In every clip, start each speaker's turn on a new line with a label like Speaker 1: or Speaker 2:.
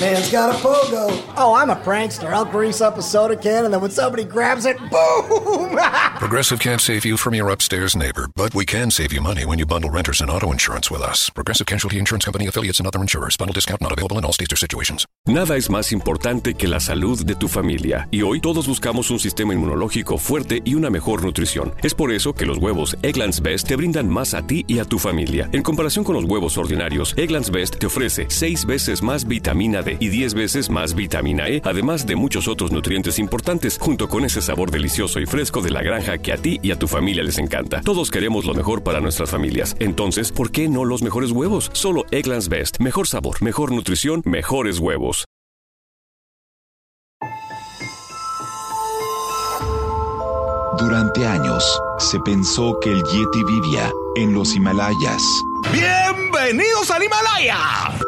Speaker 1: Man's got a pogo. Oh, I'm a prankster. I'll grease up a soda can and then when somebody grabs it, boom!
Speaker 2: Progressive can't save you from your upstairs neighbor, but we can save you money when you bundle renters and auto insurance with us. Progressive Casualty Insurance Company affiliates and other insurers. Bundle discount not available in all states or situations.
Speaker 3: Nada es más importante que la salud de tu familia, y hoy todos buscamos un sistema inmunológico fuerte y una mejor nutrición. Es por eso que los huevos Egglands Best te brindan más a ti y a tu familia. En comparación con los huevos ordinarios, Egglands Best te ofrece 6 veces más vitamina D y 10 veces más vitamina E, además de muchos otros nutrientes importantes, junto con ese sabor delicioso y fresco de la granja que a ti y a tu familia les encanta. Todos queremos lo mejor para nuestras familias. Entonces, ¿por qué no los mejores huevos? Solo Egglands Best. Mejor sabor, mejor nutrición, mejores huevos.
Speaker 4: Durante años, se pensó que el Yeti vivía en los Himalayas.
Speaker 5: ¡Bienvenidos al Himalaya!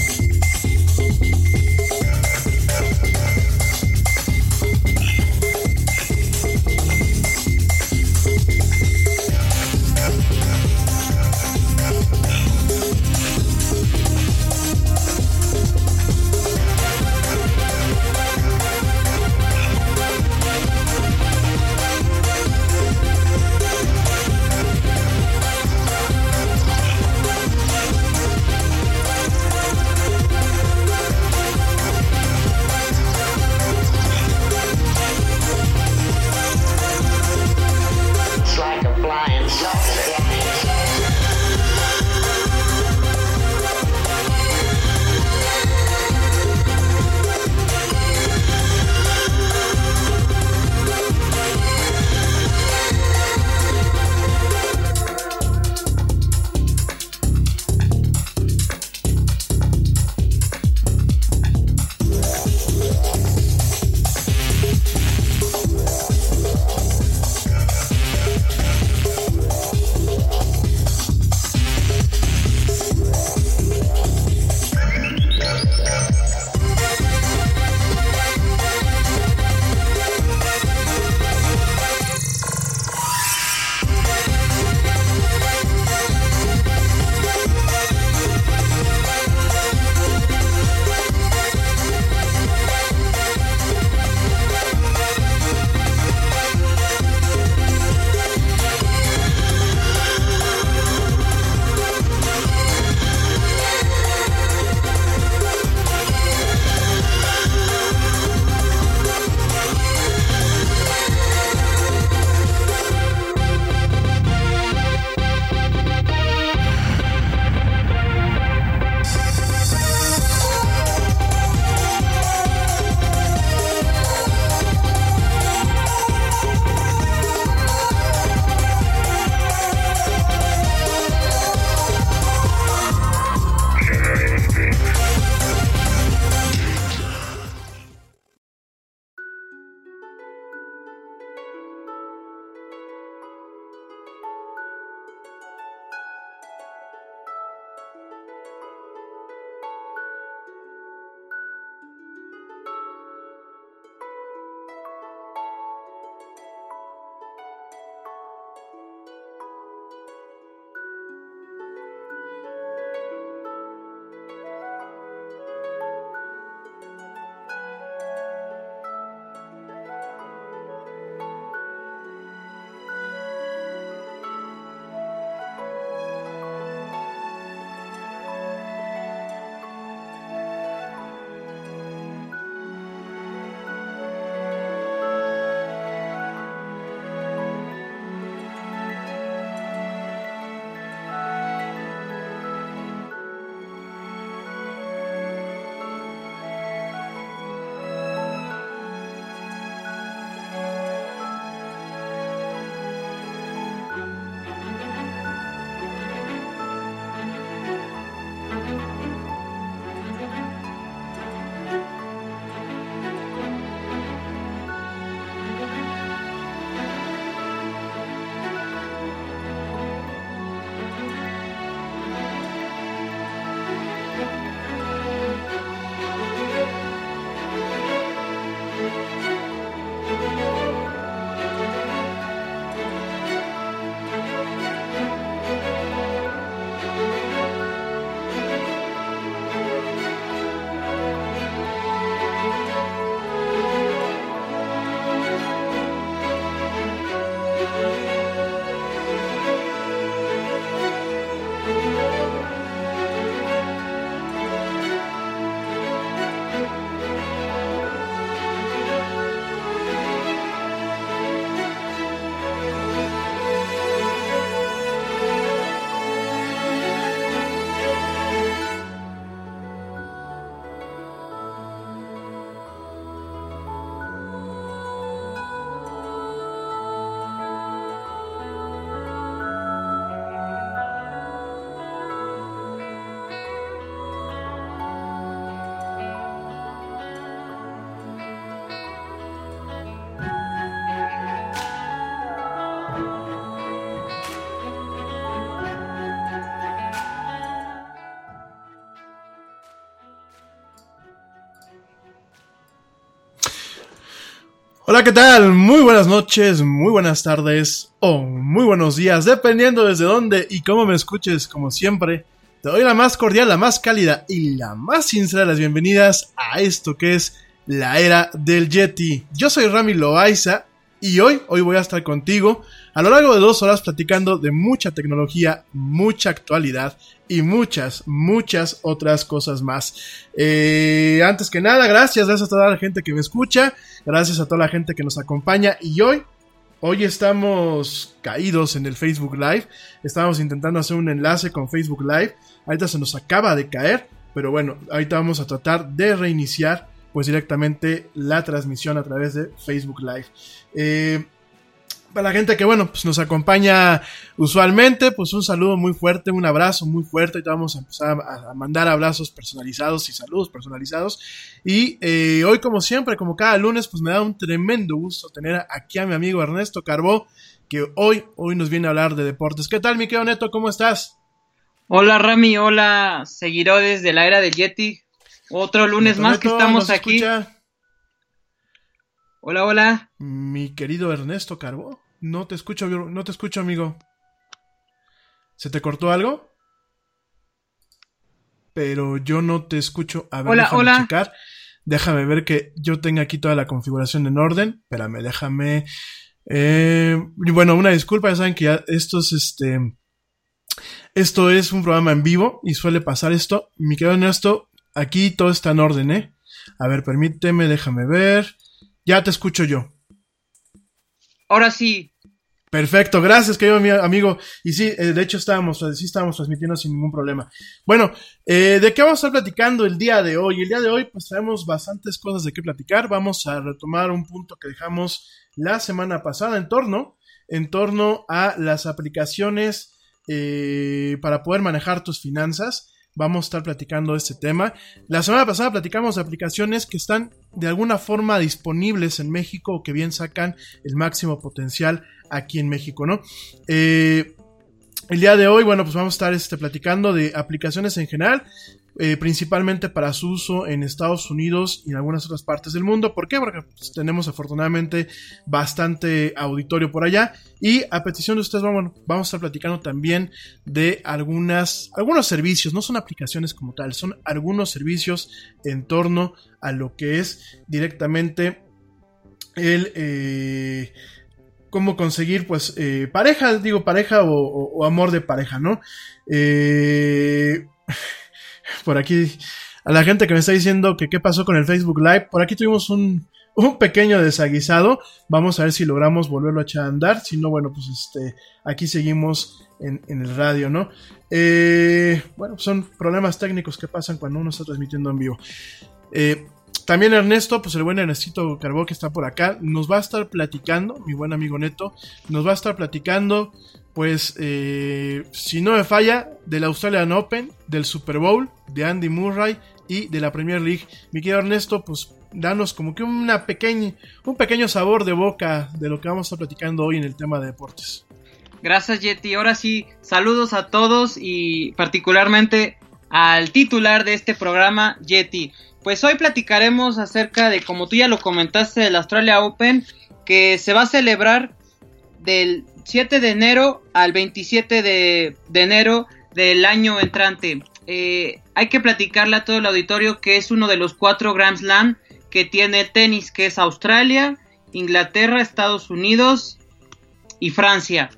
Speaker 6: Hola, ¿qué tal? Muy buenas noches, muy buenas tardes o muy buenos días, dependiendo desde dónde y cómo me escuches, como siempre. Te doy la más cordial, la más cálida y la más sincera de las bienvenidas a esto que es la era del Yeti. Yo soy Rami Loaiza y hoy, hoy voy a estar contigo a lo largo de dos horas platicando de mucha tecnología, mucha actualidad y muchas, muchas otras cosas más. Eh, antes que nada, gracias, gracias a toda la gente que me escucha, gracias a toda la gente que nos acompaña y hoy, hoy estamos caídos en el Facebook Live, estamos intentando hacer un enlace con Facebook Live, ahorita se nos acaba de caer, pero bueno, ahorita vamos a tratar de reiniciar pues directamente la transmisión a través de Facebook Live. Eh, para la gente que, bueno, pues nos acompaña usualmente, pues un saludo muy fuerte, un abrazo muy fuerte. Y vamos a empezar a, mandar abrazos personalizados y saludos personalizados. Y eh, hoy, como siempre, como cada lunes, pues me da un tremendo gusto tener aquí a mi amigo Ernesto Carbó, que hoy, hoy nos viene a hablar de deportes. ¿Qué tal, mi querido Neto? ¿Cómo estás?
Speaker 7: Hola, Rami. Hola, seguidores de la era del Yeti. Otro lunes más que estamos aquí. Hola, hola.
Speaker 6: Mi querido Ernesto Carbo. No te escucho, no te escucho, amigo. ¿Se te cortó algo? Pero yo no te escucho. A ver,
Speaker 7: hola,
Speaker 6: déjame
Speaker 7: hola.
Speaker 6: checar. Déjame ver que yo tenga aquí toda la configuración en orden. Espérame, déjame. Eh, bueno, una disculpa, ya saben que ya esto es este. Esto es un programa en vivo y suele pasar esto. Mi querido Ernesto, aquí todo está en orden, ¿eh? A ver, permíteme, déjame ver. Ya te escucho yo.
Speaker 7: Ahora sí.
Speaker 6: Perfecto, gracias, querido amigo. Y sí, eh, de hecho estábamos, sí estábamos transmitiendo sin ningún problema. Bueno, eh, ¿de qué vamos a estar platicando el día de hoy? El día de hoy, pues traemos bastantes cosas de qué platicar. Vamos a retomar un punto que dejamos la semana pasada en torno, en torno a las aplicaciones eh, para poder manejar tus finanzas vamos a estar platicando este tema. La semana pasada platicamos de aplicaciones que están de alguna forma disponibles en México o que bien sacan el máximo potencial aquí en México, ¿no? Eh, el día de hoy, bueno, pues vamos a estar este, platicando de aplicaciones en general. Eh, principalmente para su uso en Estados Unidos y en algunas otras partes del mundo. ¿Por qué? Porque pues, tenemos afortunadamente bastante auditorio por allá. Y a petición de ustedes, vamos, vamos a estar platicando también de algunas, algunos servicios, no son aplicaciones como tal, son algunos servicios en torno a lo que es directamente el... Eh, cómo conseguir pues eh, pareja, digo pareja o, amor de pareja, ¿no? Eh, por aquí a la gente que me está diciendo que qué pasó con el Facebook Live. Por aquí tuvimos un, un pequeño desaguisado. Vamos a ver si logramos volverlo a echar a andar. Si no, bueno, pues este, aquí seguimos en, en el radio, ¿no? Eh, bueno, son problemas técnicos que pasan cuando uno está transmitiendo en vivo. Eh, también Ernesto, pues el buen Ernestito Carbó que está por acá, nos va a estar platicando, mi buen amigo Neto, nos va a estar platicando pues eh, si no me falla, del Australian Open, del Super Bowl, de Andy Murray y de la Premier League. Mi querido Ernesto, pues danos como que una pequeña, un pequeño sabor de boca de lo que vamos a estar platicando hoy en el tema de deportes.
Speaker 7: Gracias Yeti, ahora sí, saludos a todos y particularmente al titular de este programa, Yeti. Pues hoy platicaremos acerca de, como tú ya lo comentaste, del Australia Open, que se va a celebrar del 7 de enero al 27 de, de enero del año entrante. Eh, hay que platicarle a todo el auditorio que es uno de los cuatro Grand Slam que tiene el tenis, que es Australia, Inglaterra, Estados Unidos y Francia.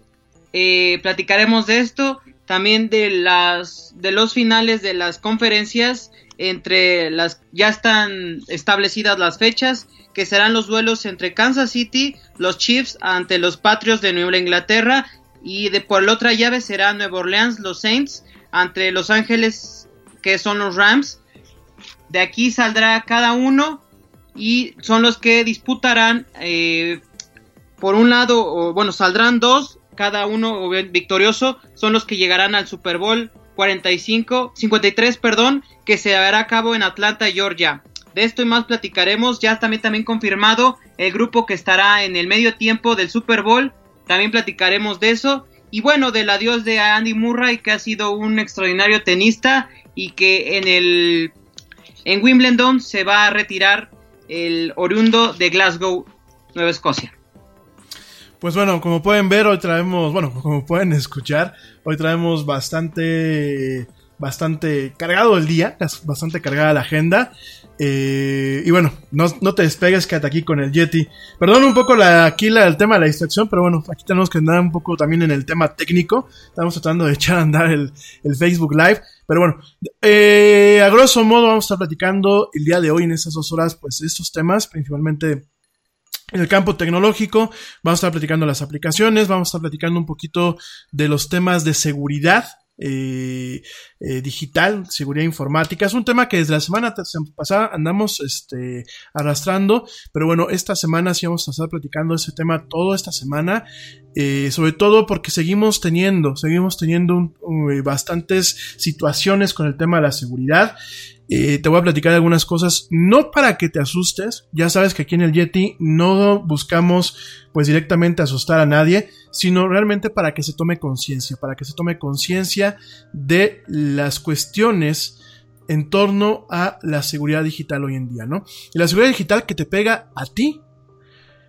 Speaker 7: Eh, platicaremos de esto, también de las de los finales de las conferencias entre las ya están establecidas las fechas que serán los duelos entre Kansas City, los Chiefs ante los Patriots de Nueva Inglaterra y de por la otra llave será Nueva Orleans, los Saints ante Los Ángeles que son los Rams. De aquí saldrá cada uno y son los que disputarán eh, por un lado, o, bueno, saldrán dos, cada uno victorioso, son los que llegarán al Super Bowl 45, 53, perdón, que se hará a cabo en Atlanta, Georgia. De esto y más platicaremos. Ya también, también confirmado el grupo que estará en el medio tiempo del Super Bowl. También platicaremos de eso. Y bueno, del adiós de Andy Murray, que ha sido un extraordinario tenista y que en el en Wimbledon se va a retirar el oriundo de Glasgow. Nueva Escocia.
Speaker 6: Pues bueno, como pueden ver, hoy traemos, bueno, como pueden escuchar, hoy traemos bastante, bastante cargado el día, bastante cargada la agenda. Eh, y bueno, no, te despegues, quédate aquí con el Yeti. Perdón un poco la, aquí la, el tema de la distracción, pero bueno, aquí tenemos que andar un poco también en el tema técnico. Estamos tratando de echar a andar el, Facebook Live. Pero bueno, eh, a grosso modo vamos a estar platicando el día de hoy en estas dos horas, pues estos temas, principalmente en el campo tecnológico. Vamos a estar platicando las aplicaciones, vamos a estar platicando un poquito de los temas de seguridad eh, eh, digital, seguridad informática. Es un tema que desde la semana pasada andamos este, arrastrando, pero bueno, esta semana sí vamos a estar platicando ese tema toda esta semana, eh, sobre todo porque seguimos teniendo, seguimos teniendo bastantes situaciones con el tema de la seguridad. Eh, te voy a platicar algunas cosas, no para que te asustes, ya sabes que aquí en el Yeti no buscamos pues directamente asustar a nadie, sino realmente para que se tome conciencia, para que se tome conciencia de las cuestiones en torno a la seguridad digital hoy en día, ¿no? Y la seguridad digital que te pega a ti,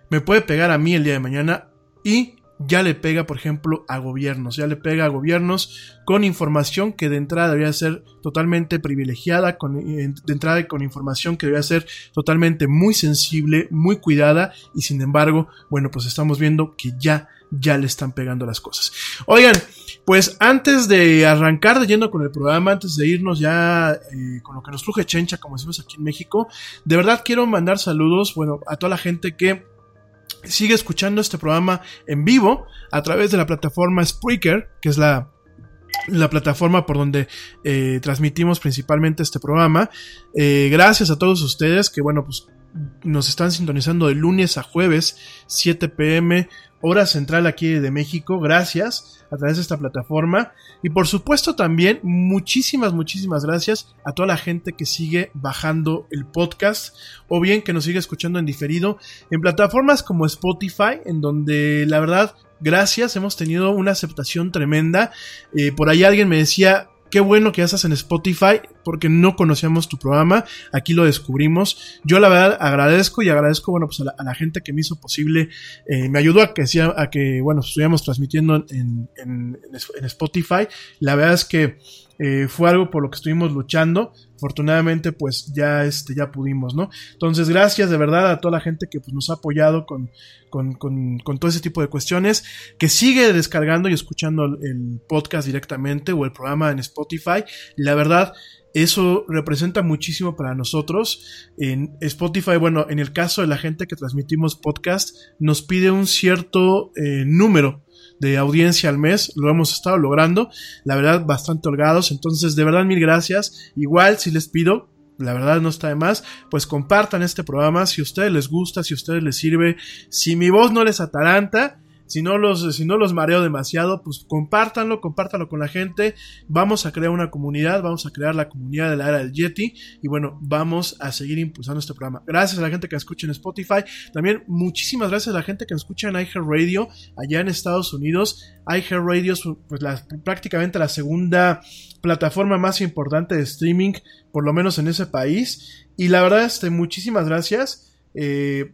Speaker 6: me puede pegar a mí el día de mañana y ya le pega, por ejemplo, a gobiernos, ya le pega a gobiernos con información que de entrada debería ser totalmente privilegiada, con, de entrada con información que debería ser totalmente muy sensible, muy cuidada, y sin embargo, bueno, pues estamos viendo que ya, ya le están pegando las cosas. Oigan, pues antes de arrancar de yendo con el programa, antes de irnos ya eh, con lo que nos truje Chencha, como decimos aquí en México, de verdad quiero mandar saludos, bueno, a toda la gente que sigue escuchando este programa en vivo a través de la plataforma Spreaker, que es la, la plataforma por donde eh, transmitimos principalmente este programa. Eh, gracias a todos ustedes que, bueno, pues nos están sintonizando de lunes a jueves, 7 pm, hora central aquí de México. Gracias a través de esta plataforma. Y por supuesto también muchísimas, muchísimas gracias a toda la gente que sigue bajando el podcast o bien que nos sigue escuchando en diferido en plataformas como Spotify, en donde la verdad, gracias, hemos tenido una aceptación tremenda. Eh, por ahí alguien me decía, Qué bueno que ya estás en Spotify porque no conocíamos tu programa. Aquí lo descubrimos. Yo la verdad agradezco y agradezco, bueno, pues a la, gente que me hizo posible, eh, me ayudó a que, a que, bueno, estuviéramos transmitiendo en, en, en Spotify. La verdad es que eh, fue algo por lo que estuvimos luchando. Afortunadamente, pues ya, este, ya pudimos, ¿no? Entonces, gracias de verdad a toda la gente que pues, nos ha apoyado con, con, con, con, todo ese tipo de cuestiones, que sigue descargando y escuchando el podcast directamente o el programa en Spotify. La verdad, eso representa muchísimo para nosotros. En Spotify, bueno, en el caso de la gente que transmitimos podcast, nos pide un cierto eh, número de audiencia al mes, lo hemos estado logrando, la verdad bastante holgados, entonces de verdad mil gracias, igual si les pido, la verdad no está de más, pues compartan este programa. Si a ustedes les gusta, si a ustedes les sirve, si mi voz no les ataranta, si no los, si no los mareo demasiado, pues compártanlo, compártanlo con la gente. Vamos a crear una comunidad, vamos a crear la comunidad de la era del Yeti. Y bueno, vamos a seguir impulsando este programa. Gracias a la gente que escucha en Spotify. También muchísimas gracias a la gente que escucha en iHeartRadio allá en Estados Unidos. iHeartRadio es pues, prácticamente la segunda plataforma más importante de streaming, por lo menos en ese país. Y la verdad, este, muchísimas gracias. Eh,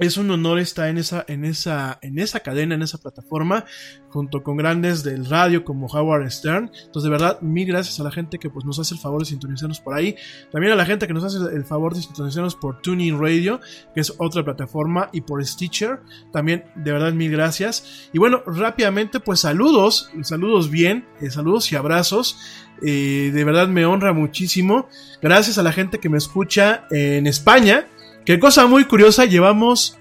Speaker 6: es un honor estar en esa, en esa, en esa cadena, en esa plataforma, junto con grandes del radio como Howard Stern. Entonces, de verdad, mil gracias a la gente que pues, nos hace el favor de sintonizarnos por ahí. También a la gente que nos hace el favor de sintonizarnos por Tuning Radio, que es otra plataforma, y por Stitcher. También, de verdad, mil gracias. Y bueno, rápidamente, pues saludos, saludos bien, eh, saludos y abrazos. Eh, de verdad me honra muchísimo. Gracias a la gente que me escucha en España. Qué cosa muy curiosa, llevamos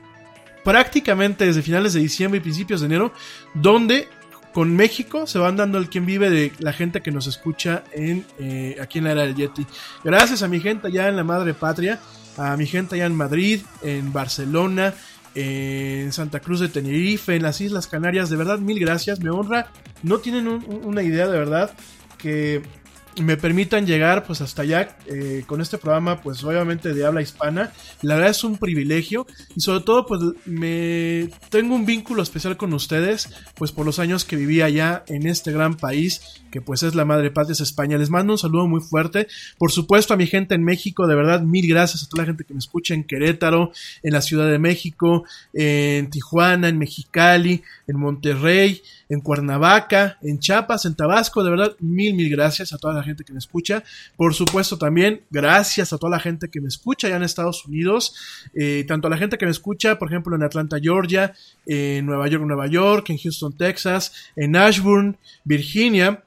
Speaker 6: prácticamente desde finales de diciembre y principios de enero, donde con México se van dando el quien vive de la gente que nos escucha en eh, aquí en la era del Yeti. Gracias a mi gente allá en la madre patria, a mi gente allá en Madrid, en Barcelona, en Santa Cruz de Tenerife, en las Islas Canarias. De verdad, mil gracias, me honra. No tienen una idea de verdad que me permitan llegar pues hasta allá eh, con este programa pues obviamente de habla hispana. La verdad es un privilegio y sobre todo pues me tengo un vínculo especial con ustedes pues por los años que viví allá en este gran país que pues es la madre patria es España. Les mando un saludo muy fuerte. Por supuesto a mi gente en México, de verdad, mil gracias a toda la gente que me escucha en Querétaro, en la Ciudad de México, en Tijuana, en Mexicali, en Monterrey, en Cuernavaca, en Chiapas, en Tabasco, de verdad, mil, mil gracias a toda la gente que me escucha. Por supuesto también, gracias a toda la gente que me escucha allá en Estados Unidos, eh, tanto a la gente que me escucha, por ejemplo, en Atlanta, Georgia, en Nueva York, Nueva York, en Houston, Texas, en Ashburn, Virginia,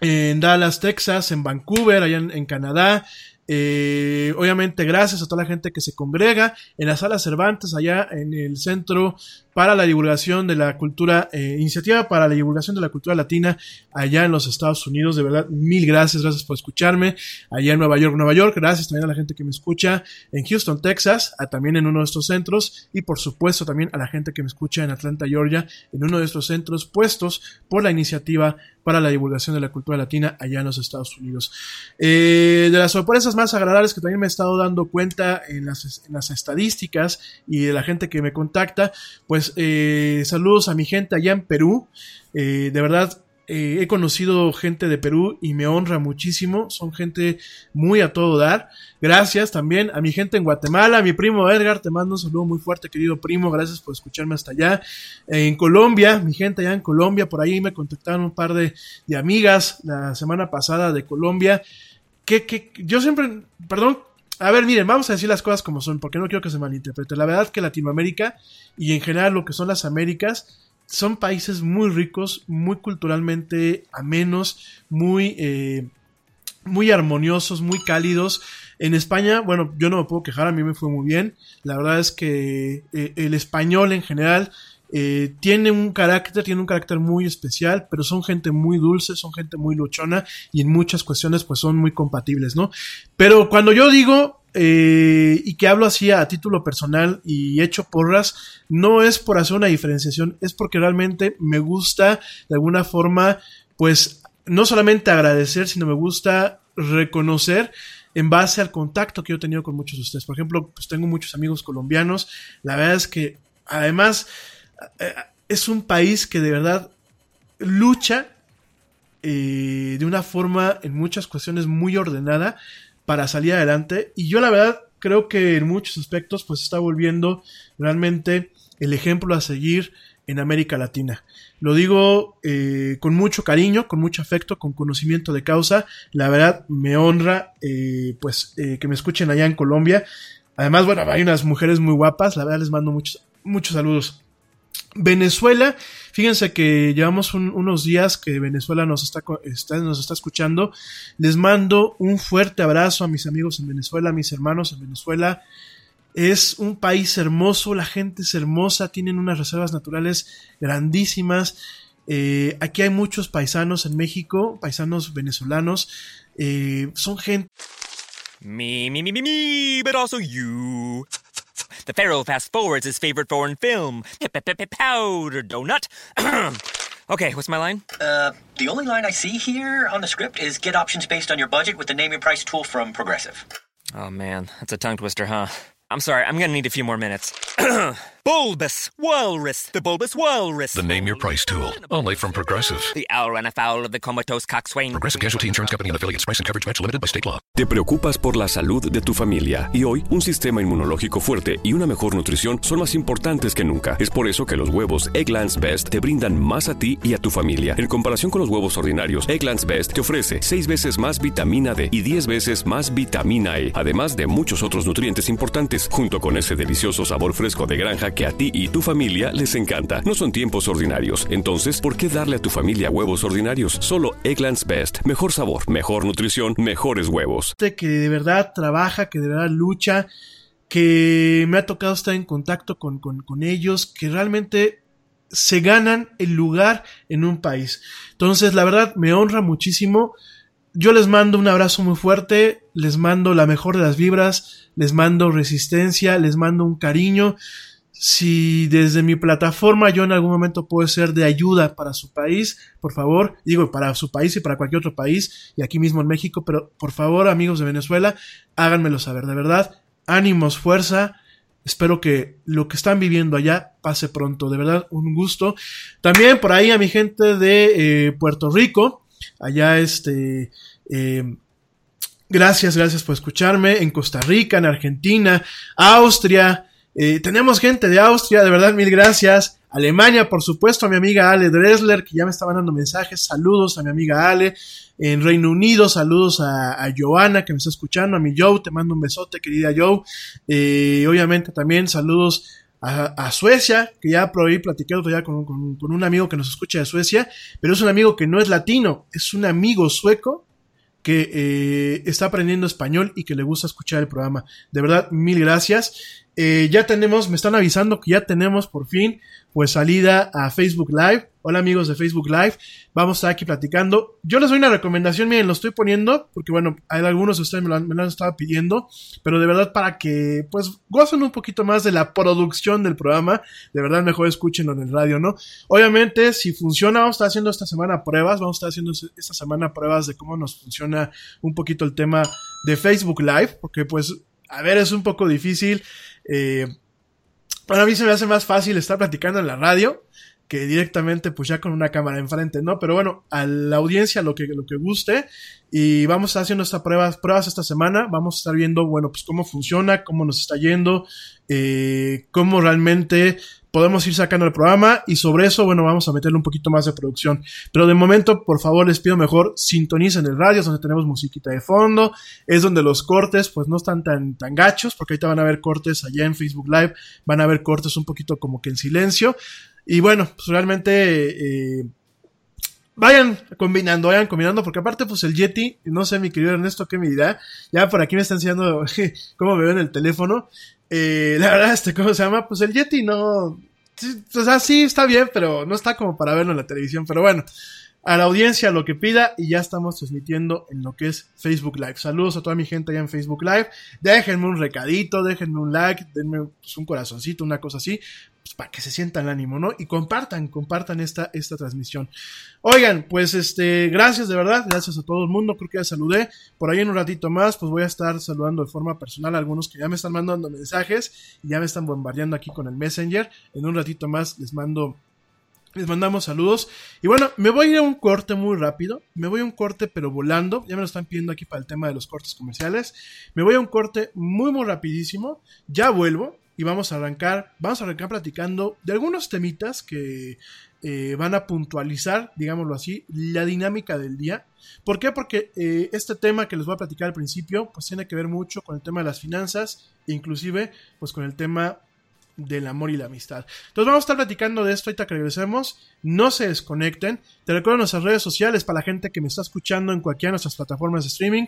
Speaker 6: en Dallas, Texas, en Vancouver, allá en, Canadá. Eh, obviamente, gracias a toda la gente que se congrega en la sala Cervantes, allá en el centro para la divulgación de la cultura, eh, iniciativa para la divulgación de la cultura latina allá en los Estados Unidos. De verdad, mil gracias, gracias por escucharme. Allá en Nueva York, Nueva York. Gracias también a la gente que me escucha en Houston, Texas, también en uno de estos centros. Y por supuesto también a la gente que me escucha en Atlanta, Georgia, en uno de estos centros puestos por la iniciativa para la divulgación de la cultura latina allá en los Estados Unidos. Eh, de las sorpresas más agradables que también me he estado dando cuenta en las, en las estadísticas y de la gente que me contacta, pues eh, saludos a mi gente allá en Perú. Eh, de verdad, eh, he conocido gente de Perú y me honra muchísimo. Son gente muy a todo dar. Gracias también a mi gente en Guatemala, a mi primo Edgar. Te mando un saludo muy fuerte, querido primo. Gracias por escucharme hasta allá. en Colombia, mi gente allá en Colombia, por ahí me contactaron un par de, de amigas la semana pasada de Colombia. Que, que yo siempre, perdón a ver, miren, vamos a decir las cosas como son, porque no quiero que se malinterprete. La verdad que Latinoamérica y en general lo que son las Américas son países muy ricos, muy culturalmente amenos, muy, eh, muy armoniosos, muy cálidos. En España, bueno, yo no me puedo quejar, a mí me fue muy bien. La verdad es que eh, el español en general eh, tiene un carácter, tiene un carácter muy especial, pero son gente muy dulce, son gente muy luchona y en muchas cuestiones pues son muy compatibles, ¿no? Pero cuando yo digo eh, y que hablo así a título personal y hecho porras, no es por hacer una diferenciación, es porque realmente me gusta de alguna forma pues no solamente agradecer, sino me gusta reconocer en base al contacto que yo he tenido con muchos de ustedes. Por ejemplo, pues tengo muchos amigos colombianos, la verdad es que además es un país que de verdad lucha eh, de una forma en muchas cuestiones muy ordenada para salir adelante y yo la verdad creo que en muchos aspectos pues está volviendo realmente el ejemplo a seguir en América Latina. Lo digo eh, con mucho cariño, con mucho afecto, con conocimiento de causa. La verdad me honra pues que me escuchen allá en Colombia. Además, bueno, hay unas mujeres muy guapas. La verdad les mando muchos, muchos saludos. Venezuela, fíjense que llevamos unos días que Venezuela nos está, nos está escuchando. Les mando un fuerte abrazo a mis amigos en Venezuela, a mis hermanos en Venezuela. Es un país hermoso, la gente es hermosa, tienen unas reservas naturales grandísimas. Eh, aquí hay muchos paisanos en México, paisanos venezolanos. Eh, son gente.
Speaker 8: The Pharaoh fast forwards his favorite foreign film, Powder Donut. okay, what's my line?
Speaker 9: Uh, the only line I see here on the script is get options based on your budget with the name your price tool from Progressive.
Speaker 8: Oh man, that's a tongue twister, huh? I'm sorry, I'm gonna need a few more minutes. bulbous Walrus, the Bulbous Walrus.
Speaker 2: The name your price tool, only from Progressive.
Speaker 8: The owl ran afoul of the comatose coxswain.
Speaker 2: Progressive Casualty Insurance Company and affiliates. Price and coverage match limited by state law.
Speaker 3: Te preocupas por la salud de tu familia y hoy un sistema inmunológico fuerte y una mejor nutrición son más importantes que nunca. Es por eso que los huevos Egglands Best te brindan más a ti y a tu familia. En comparación con los huevos ordinarios, Egglands Best te ofrece 6 veces más vitamina D y 10 veces más vitamina E, además de muchos otros nutrientes importantes, junto con ese delicioso sabor fresco de granja que a ti y tu familia les encanta. No son tiempos ordinarios, entonces, ¿por qué darle a tu familia huevos ordinarios? Solo Egglands Best. Mejor sabor, mejor nutrición, mejores huevos.
Speaker 6: Que de verdad trabaja, que de verdad lucha, que me ha tocado estar en contacto con, con, con ellos, que realmente se ganan el lugar en un país. Entonces, la verdad, me honra muchísimo. Yo les mando un abrazo muy fuerte, les mando la mejor de las vibras, les mando resistencia, les mando un cariño si desde mi plataforma yo en algún momento puedo ser de ayuda para su país, por favor, digo para su país y para cualquier otro país, y aquí mismo en México, pero por favor, amigos de Venezuela, háganmelo saber, de verdad, ánimos, fuerza, espero que lo que están viviendo allá pase pronto, de verdad, un gusto. También por ahí a mi gente de eh, Puerto Rico, allá este... Eh, gracias, gracias por escucharme. En Costa Rica, en Argentina, Austria. Tenemos gente de Austria, de verdad, mil gracias. Alemania, por supuesto, a mi amiga Ale Dresler, que ya me estaba dando mensajes. Saludos a mi amiga Ale. En Reino Unido, saludos a, a Joana, que me está escuchando. A mi Joe, te mando un besote, querida Joe. Eh, obviamente también saludos a, Suecia, que ya por ahí platiqué con, un amigo que nos escucha de Suecia, pero es un amigo que no es latino, es un amigo sueco que eh, está aprendiendo español y que le gusta escuchar el programa. De verdad, mil gracias. Eh, ya tenemos, me están avisando que ya tenemos por fin pues salida a Facebook Live. Hola amigos de Facebook Live, vamos a estar aquí platicando. Yo les doy una recomendación, miren, lo estoy poniendo porque bueno, hay algunos de ustedes me lo, han, estado pidiendo, pero de verdad para que pues gocen un poquito más de la producción del programa, de verdad mejor escúchenlo en el radio, ¿no? Obviamente, si funciona, vamos a estar haciendo esta semana pruebas, vamos a estar haciendo esta semana pruebas de cómo nos funciona un poquito el tema de Facebook Live, porque pues, a ver, es un poco difícil. Eh, para mí se me hace más fácil estar platicando en la radio que directamente pues ya con una cámara enfrente, ¿no? Pero bueno, a la audiencia lo que, lo que guste y vamos a haciendo estas pruebas, pruebas esta semana, vamos a estar viendo, bueno, pues cómo funciona, cómo nos está yendo, eh, cómo realmente podemos ir sacando el programa y sobre eso, bueno, vamos a meterle un poquito más de producción. Pero de momento, por favor, les pido mejor sintonicen el radio, es donde tenemos musiquita de fondo, es donde los cortes pues no están tan, tan gachos, porque ahorita van a ver cortes allá en Facebook Live, van a ver cortes un poquito como que en silencio. Y bueno, pues realmente... Eh, vayan combinando, vayan combinando, porque aparte, pues el Yeti, no sé, mi querido Ernesto, qué me dirá. Ya por aquí me está enseñando cómo me veo en el teléfono. Eh, la verdad, este, ¿cómo se llama? Pues el Yeti no. O sea, sí está bien, pero no está como para verlo en la televisión. Pero bueno, a la audiencia lo que pida y ya estamos transmitiendo en lo que es Facebook Live. Saludos a toda mi gente allá en Facebook Live. Déjenme un recadito, déjenme un like, denme pues, un corazoncito, una cosa así, para que se sientan ánimo, ¿no? Y compartan, compartan esta, esta transmisión. Oigan, pues este, gracias de verdad, gracias a todo el mundo, creo que ya saludé. Por ahí en un ratito más, pues voy a estar saludando de forma personal a algunos que ya me están mandando mensajes y ya me están bombardeando aquí con el Messenger. En un ratito más les mando les mandamos saludos. Y bueno, me voy a ir a un corte muy rápido. Me voy a un corte, pero volando. Ya me lo están pidiendo aquí para el tema de los cortes comerciales. Me voy a un corte muy, muy rapidísimo. Ya vuelvo y vamos a arrancar. Vamos a arrancar platicando de algunos temitas que eh, van a puntualizar, digámoslo así, la dinámica del día. ¿Por qué? Porque eh, este tema que les voy a platicar al principio, pues tiene que ver mucho con el tema de las finanzas, inclusive, pues con el tema del amor y la amistad. Entonces vamos a estar platicando de esto ahorita que regresemos. No se desconecten. Te recuerdo nuestras redes sociales para la gente que me está escuchando en cualquiera de nuestras plataformas de streaming.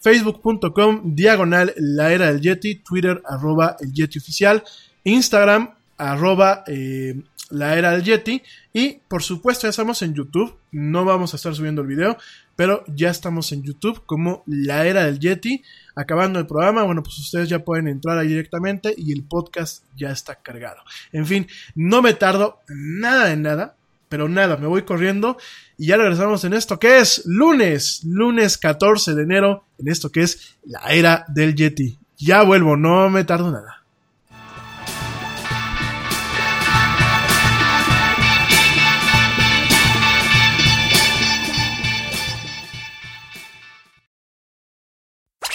Speaker 6: Facebook.com diagonal la era del Yeti. Twitter arroba el Yeti oficial. Instagram arroba eh, la era del Yeti. Y por supuesto ya estamos en YouTube. No vamos a estar subiendo el video, pero ya estamos en YouTube como la era del Yeti. Acabando el programa, bueno, pues ustedes ya pueden entrar ahí directamente y el podcast ya está cargado. En fin, no me tardo nada de nada, pero nada, me voy corriendo y ya regresamos en esto que es lunes, lunes 14 de enero, en esto que es la era del Yeti. Ya vuelvo, no me tardo nada.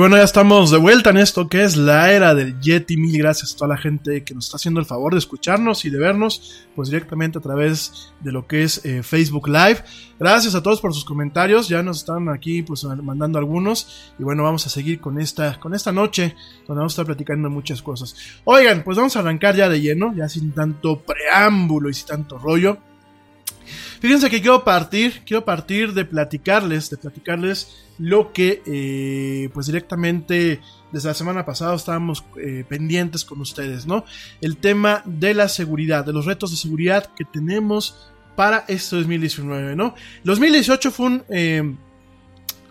Speaker 6: Bueno, ya estamos de vuelta en esto que es la era del Yeti. Mil gracias a toda la gente que nos está haciendo el favor de escucharnos y de vernos, pues directamente a través de lo que es eh, Facebook Live. Gracias a todos por sus comentarios. Ya nos están aquí pues mandando algunos. Y bueno, vamos a seguir con esta, con esta noche, donde vamos a estar platicando muchas cosas. Oigan, pues vamos a arrancar ya de lleno, ya sin tanto preámbulo y sin tanto rollo. Fíjense que quiero partir, quiero partir de platicarles, de platicarles lo que eh, pues directamente desde la semana pasada estábamos eh, pendientes con ustedes, ¿no? El tema de la seguridad, de los retos de seguridad que tenemos para este 2019, ¿no? 2018 fue un, eh,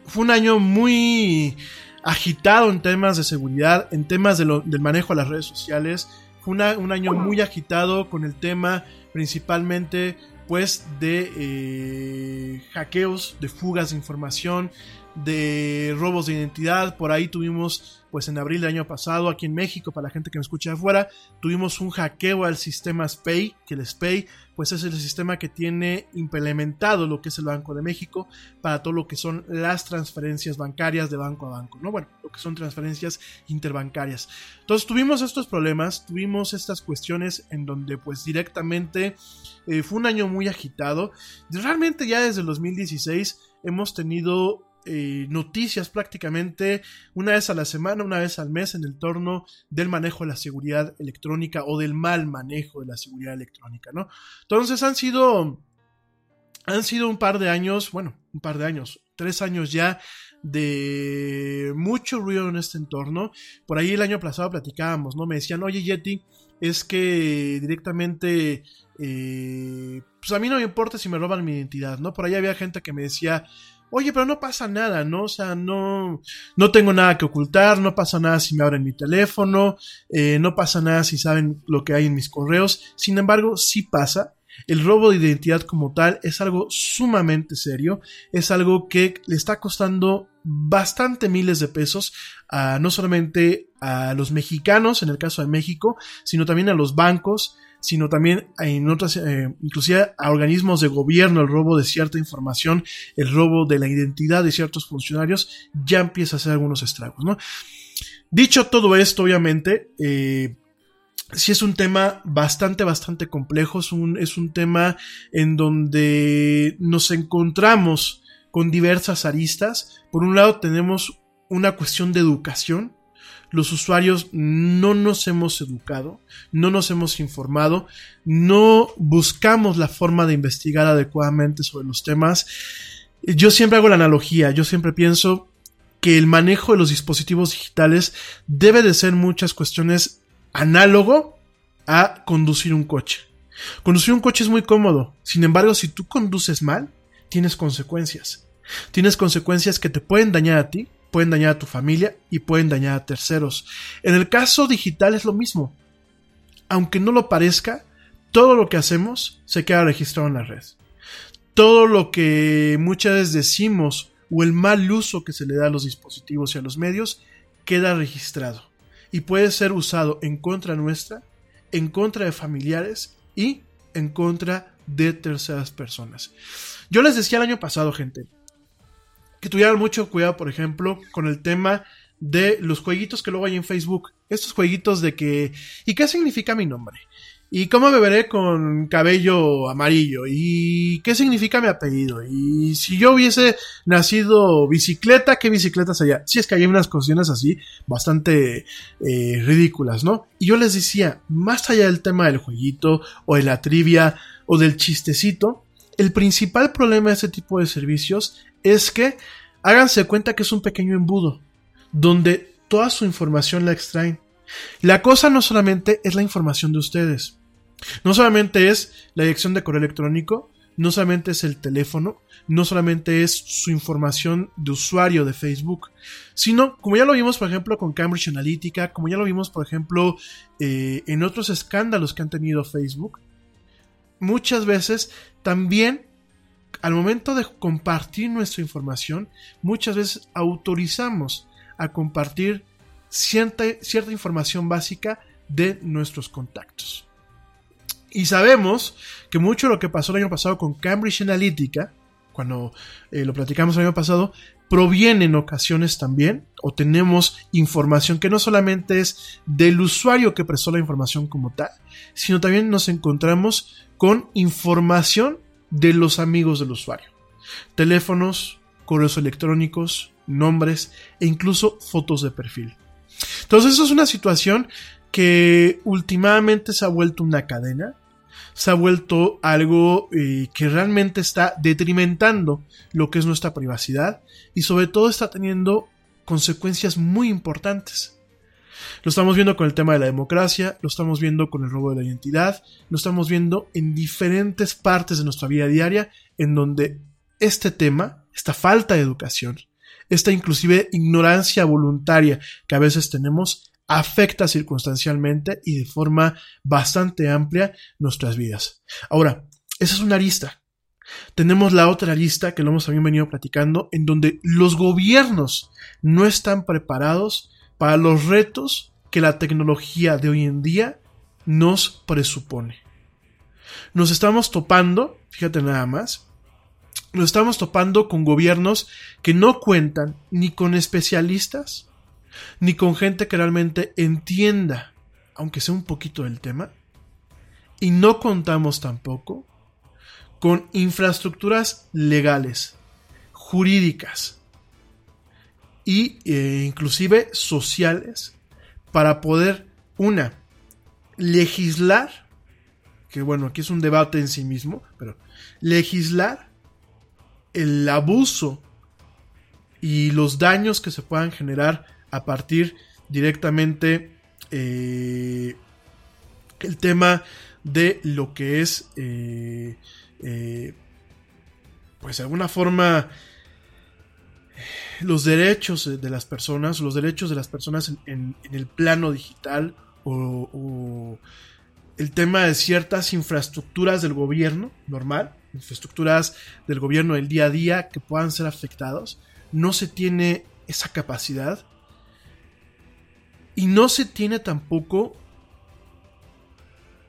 Speaker 6: fue un año muy agitado en temas de seguridad, en temas del manejo de las redes sociales. Fue un año muy agitado con el tema principalmente pues de eh, hackeos, de fugas de información, de robos de identidad. Por ahí tuvimos, pues en abril del año pasado, aquí en México, para la gente que me escucha afuera, tuvimos un hackeo al sistema SPAY, que el SPAY, pues es el sistema que tiene implementado lo que es el Banco de México para todo lo que son las transferencias bancarias de banco a banco, ¿no? Bueno, lo que son transferencias interbancarias. Entonces tuvimos estos problemas, tuvimos estas cuestiones en donde pues directamente eh, fue un año muy agitado. Realmente ya desde el 2016 hemos tenido eh, noticias prácticamente una vez a la semana, una vez al mes en el torno del manejo de la seguridad electrónica o del mal manejo de la seguridad electrónica, ¿no? Entonces han sido, han sido un par de años, bueno, un par de años, tres años ya de mucho ruido en este entorno. Por ahí el año pasado platicábamos, ¿no? Me decían, oye Yeti, es que directamente, eh, pues a mí no me importa si me roban mi identidad, ¿no? Por ahí había gente que me decía, Oye, pero no pasa nada, ¿no? O sea, no, no tengo nada que ocultar, no pasa nada si me abren mi teléfono, eh, no pasa nada si saben lo que hay en mis correos. Sin embargo, sí pasa. El robo de identidad como tal es algo sumamente serio, es algo que le está costando bastante miles de pesos a no solamente a los mexicanos, en el caso de México, sino también a los bancos, sino también en otras, eh, inclusive a organismos de gobierno, el robo de cierta información, el robo de la identidad de ciertos funcionarios, ya empieza a hacer algunos estragos, ¿no? Dicho todo esto, obviamente, eh, sí es un tema bastante, bastante complejo, es un, es un tema en donde nos encontramos con diversas aristas. Por un lado tenemos una cuestión de educación, los usuarios no nos hemos educado, no nos hemos informado, no buscamos la forma de investigar adecuadamente sobre los temas. Yo siempre hago la analogía, yo siempre pienso que el manejo de los dispositivos digitales debe de ser muchas cuestiones análogo a conducir un coche. Conducir un coche es muy cómodo, sin embargo, si tú conduces mal, tienes consecuencias. Tienes consecuencias que te pueden dañar a ti, pueden dañar a tu familia y pueden dañar a terceros. En el caso digital es lo mismo. Aunque no lo parezca, todo lo que hacemos se queda registrado en la red. Todo lo que muchas veces decimos o el mal uso que se le da a los dispositivos y a los medios queda registrado y puede ser usado en contra nuestra, en contra de familiares y en contra de terceras personas. Yo les decía el año pasado, gente, que tuvieran mucho cuidado, por ejemplo, con el tema de los jueguitos que luego hay en Facebook. Estos jueguitos de que, ¿y qué significa mi nombre? ¿Y cómo me veré con cabello amarillo? ¿Y qué significa mi apellido? Y si yo hubiese nacido bicicleta, ¿qué bicicleta sería? Si es que hay unas cuestiones así bastante eh, ridículas, ¿no? Y yo les decía, más allá del tema del jueguito o de la trivia o del chistecito, el principal problema de este tipo de servicios es que háganse cuenta que es un pequeño embudo donde toda su información la extraen. La cosa no solamente es la información de ustedes, no solamente es la dirección de correo electrónico, no solamente es el teléfono, no solamente es su información de usuario de Facebook, sino, como ya lo vimos, por ejemplo, con Cambridge Analytica, como ya lo vimos, por ejemplo, eh, en otros escándalos que han tenido Facebook, muchas veces también al momento de compartir nuestra información, muchas veces autorizamos a compartir cierta, cierta información básica de nuestros contactos. Y sabemos que mucho de lo que pasó el año pasado con Cambridge Analytica, cuando eh, lo platicamos el año pasado, proviene en ocasiones también, o tenemos información que no solamente es del usuario que prestó la información como tal, sino también nos encontramos con información de los amigos del usuario. Teléfonos, correos electrónicos, nombres e incluso fotos de perfil. Entonces eso es una situación que últimamente se ha vuelto una cadena, se ha vuelto algo eh, que realmente está detrimentando lo que es nuestra privacidad y sobre todo está teniendo consecuencias muy importantes. Lo estamos viendo con el tema de la democracia, lo estamos viendo con el robo de la identidad, lo estamos viendo en diferentes partes de nuestra vida diaria en donde este tema, esta falta de educación, esta inclusive ignorancia voluntaria que a veces tenemos, afecta circunstancialmente y de forma bastante amplia nuestras vidas. Ahora, esa es una arista. Tenemos la otra lista que lo hemos también venido platicando, en donde los gobiernos no están preparados para los retos que la tecnología de hoy en día nos presupone. Nos estamos topando, fíjate nada más, nos estamos topando con gobiernos que no cuentan ni con especialistas, ni con gente que realmente entienda, aunque sea un poquito del tema, y no contamos tampoco con infraestructuras legales, jurídicas, y eh, inclusive sociales para poder, una, legislar, que bueno, aquí es un debate en sí mismo, pero legislar el abuso y los daños que se puedan generar a partir directamente eh, el tema de lo que es eh, pues de alguna forma los derechos de las personas, los derechos de las personas en, el plano digital o, el tema de ciertas infraestructuras del gobierno normal, infraestructuras del gobierno del día a día que puedan ser afectados, no se tiene esa capacidad y no se tiene tampoco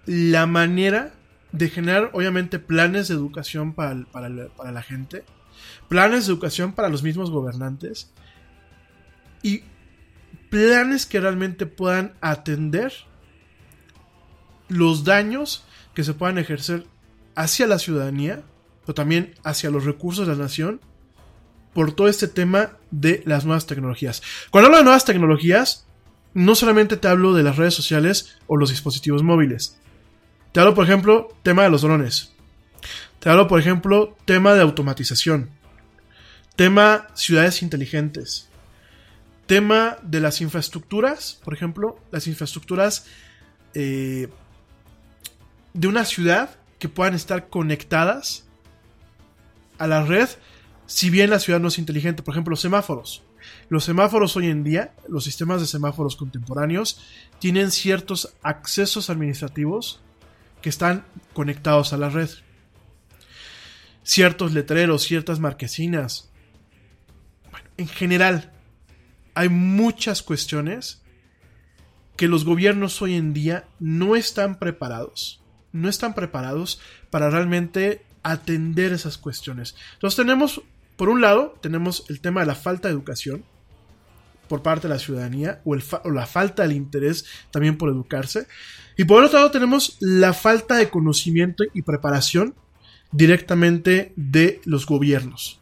Speaker 6: la manera de generar obviamente planes de educación para, para la gente planes de educación para los mismos gobernantes y planes que realmente puedan atender los daños que se puedan ejercer hacia la ciudadanía, pero también hacia los recursos de la nación, por todo este tema de las nuevas tecnologías. Cuando hablo de nuevas tecnologías, no solamente te hablo de las redes sociales o los dispositivos móviles. Te hablo, por ejemplo, tema de los drones. Te hablo, por ejemplo, tema de automatización. Tema ciudades inteligentes. Tema de las infraestructuras, por ejemplo, las infraestructuras eh, de una ciudad que puedan estar conectadas a la red, si bien la ciudad no es inteligente. Por ejemplo, los semáforos. Los semáforos hoy en día, los sistemas de semáforos contemporáneos, tienen ciertos accesos administrativos que están conectados a la red. Ciertos letreros, ciertas marquesinas, en general, hay muchas cuestiones que los gobiernos hoy en día no están preparados. No están preparados para realmente atender esas cuestiones. Entonces tenemos, por un lado, tenemos el tema de la falta de educación por parte de la ciudadanía o, o la falta del interés también por educarse. Y por otro lado tenemos la falta de conocimiento y preparación directamente de los gobiernos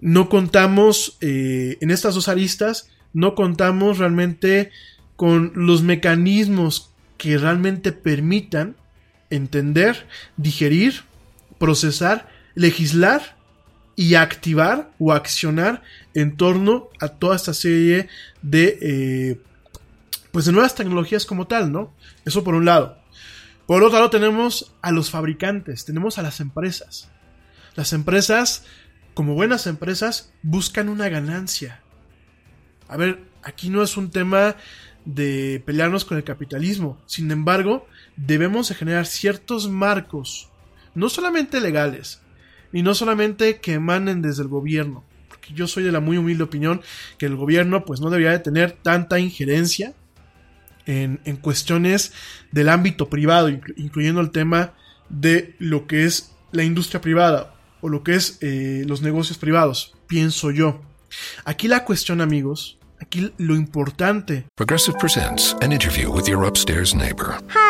Speaker 6: no contamos eh, en estas dos aristas, no contamos realmente con los mecanismos que realmente permitan entender, digerir, procesar, legislar y activar o accionar en torno a toda esta serie de eh, pues de nuevas tecnologías como tal, ¿no? Eso por un lado. Por otro lado tenemos a los fabricantes, tenemos a las empresas. Las empresas, como buenas empresas, buscan una ganancia. A ver, aquí no es un tema de pelearnos con el capitalismo. Sin embargo, debemos de generar ciertos marcos, no solamente legales, y no solamente que emanen desde el gobierno, porque yo soy de la muy humilde opinión que el gobierno pues no debería de tener tanta injerencia en, cuestiones del ámbito privado, incluyendo el tema de lo que es la industria privada o lo que es eh, los negocios privados, pienso yo. Aquí la cuestión, amigos, aquí lo importante.
Speaker 2: Progressive presents an interview with your upstairs neighbor.
Speaker 10: Hi,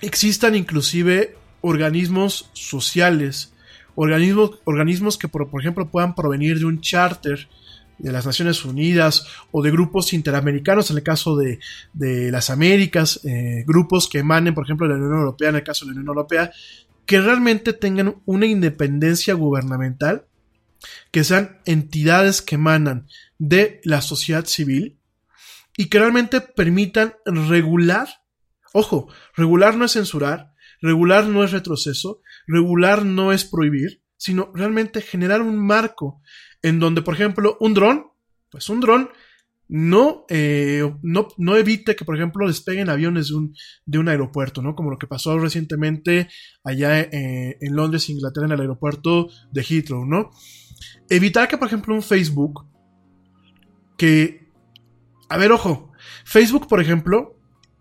Speaker 6: existan inclusive organismos sociales, organismos, organismos que por, ejemplo puedan provenir de un charter de las Naciones Unidas o de grupos interamericanos en el caso de, las Américas, eh, grupos que emanen por ejemplo de la Unión Europea en el caso de la Unión Europea, que realmente tengan una independencia gubernamental, que sean entidades que emanan de la sociedad civil y que realmente permitan regular Ojo, regular no es censurar, regular no es retroceso, regular no es prohibir, sino realmente generar un marco en donde, por ejemplo, un dron, pues un dron no, eh, no, no, evite que, por ejemplo, despeguen aviones de un, de un aeropuerto, ¿no? Como lo que pasó recientemente allá eh, en Londres, Inglaterra, en el aeropuerto de Heathrow, ¿no? Evitar que, por ejemplo, un Facebook, que, a ver, ojo, Facebook, por ejemplo,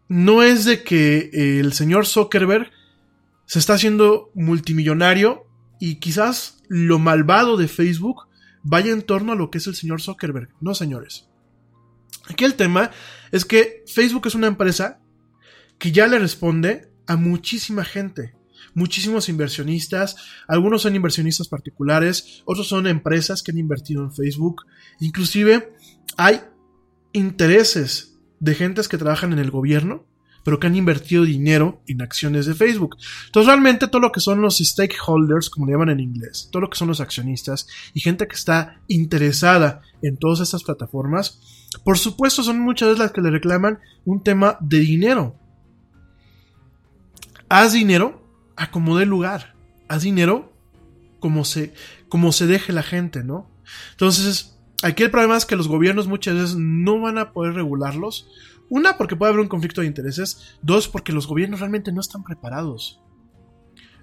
Speaker 6: no es de que el señor Zuckerberg se está haciendo multimillonario y quizás lo malvado de Facebook vaya en torno a lo que es el señor Zuckerberg. No, señores. Aquí el tema es que Facebook es una empresa que ya le responde a muchísima gente, muchísimos inversionistas, algunos son inversionistas particulares, otros son empresas que han invertido en Facebook, inclusive hay intereses de gentes que trabajan en el gobierno, pero que han invertido dinero en acciones de Facebook. Entonces, realmente todo lo que son los stakeholders, como le llaman en inglés, todo lo que son los accionistas y gente que está interesada en todas estas plataformas, por supuesto son muchas veces las que le reclaman un tema de dinero. Haz dinero a como dé lugar. Haz dinero como se, como se deje la gente, ¿no? Entonces, Aquí el problema es que los gobiernos muchas veces no van a poder regularlos. Una, porque puede haber un conflicto de intereses. Dos, porque los gobiernos realmente no están preparados.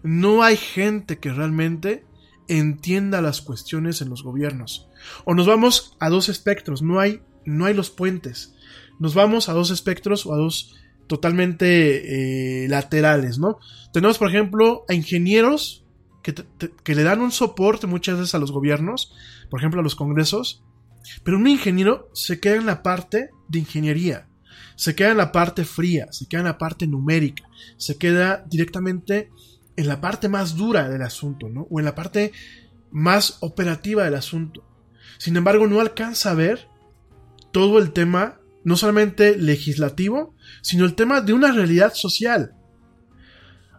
Speaker 6: No hay gente que realmente entienda las cuestiones en los gobiernos. O nos vamos a dos espectros, no hay, no hay los puentes. Nos vamos a dos espectros o a dos totalmente eh, laterales, ¿no? Tenemos, por ejemplo, a ingenieros que, que, le dan un soporte muchas veces a los gobiernos, por ejemplo a los congresos, pero un ingeniero se queda en la parte de ingeniería, se queda en la parte fría, se queda en la parte numérica, se queda directamente en la parte más dura del asunto, ¿no? O en la parte más operativa del asunto. Sin embargo, no alcanza a ver todo el tema, no solamente legislativo, sino el tema de una realidad social.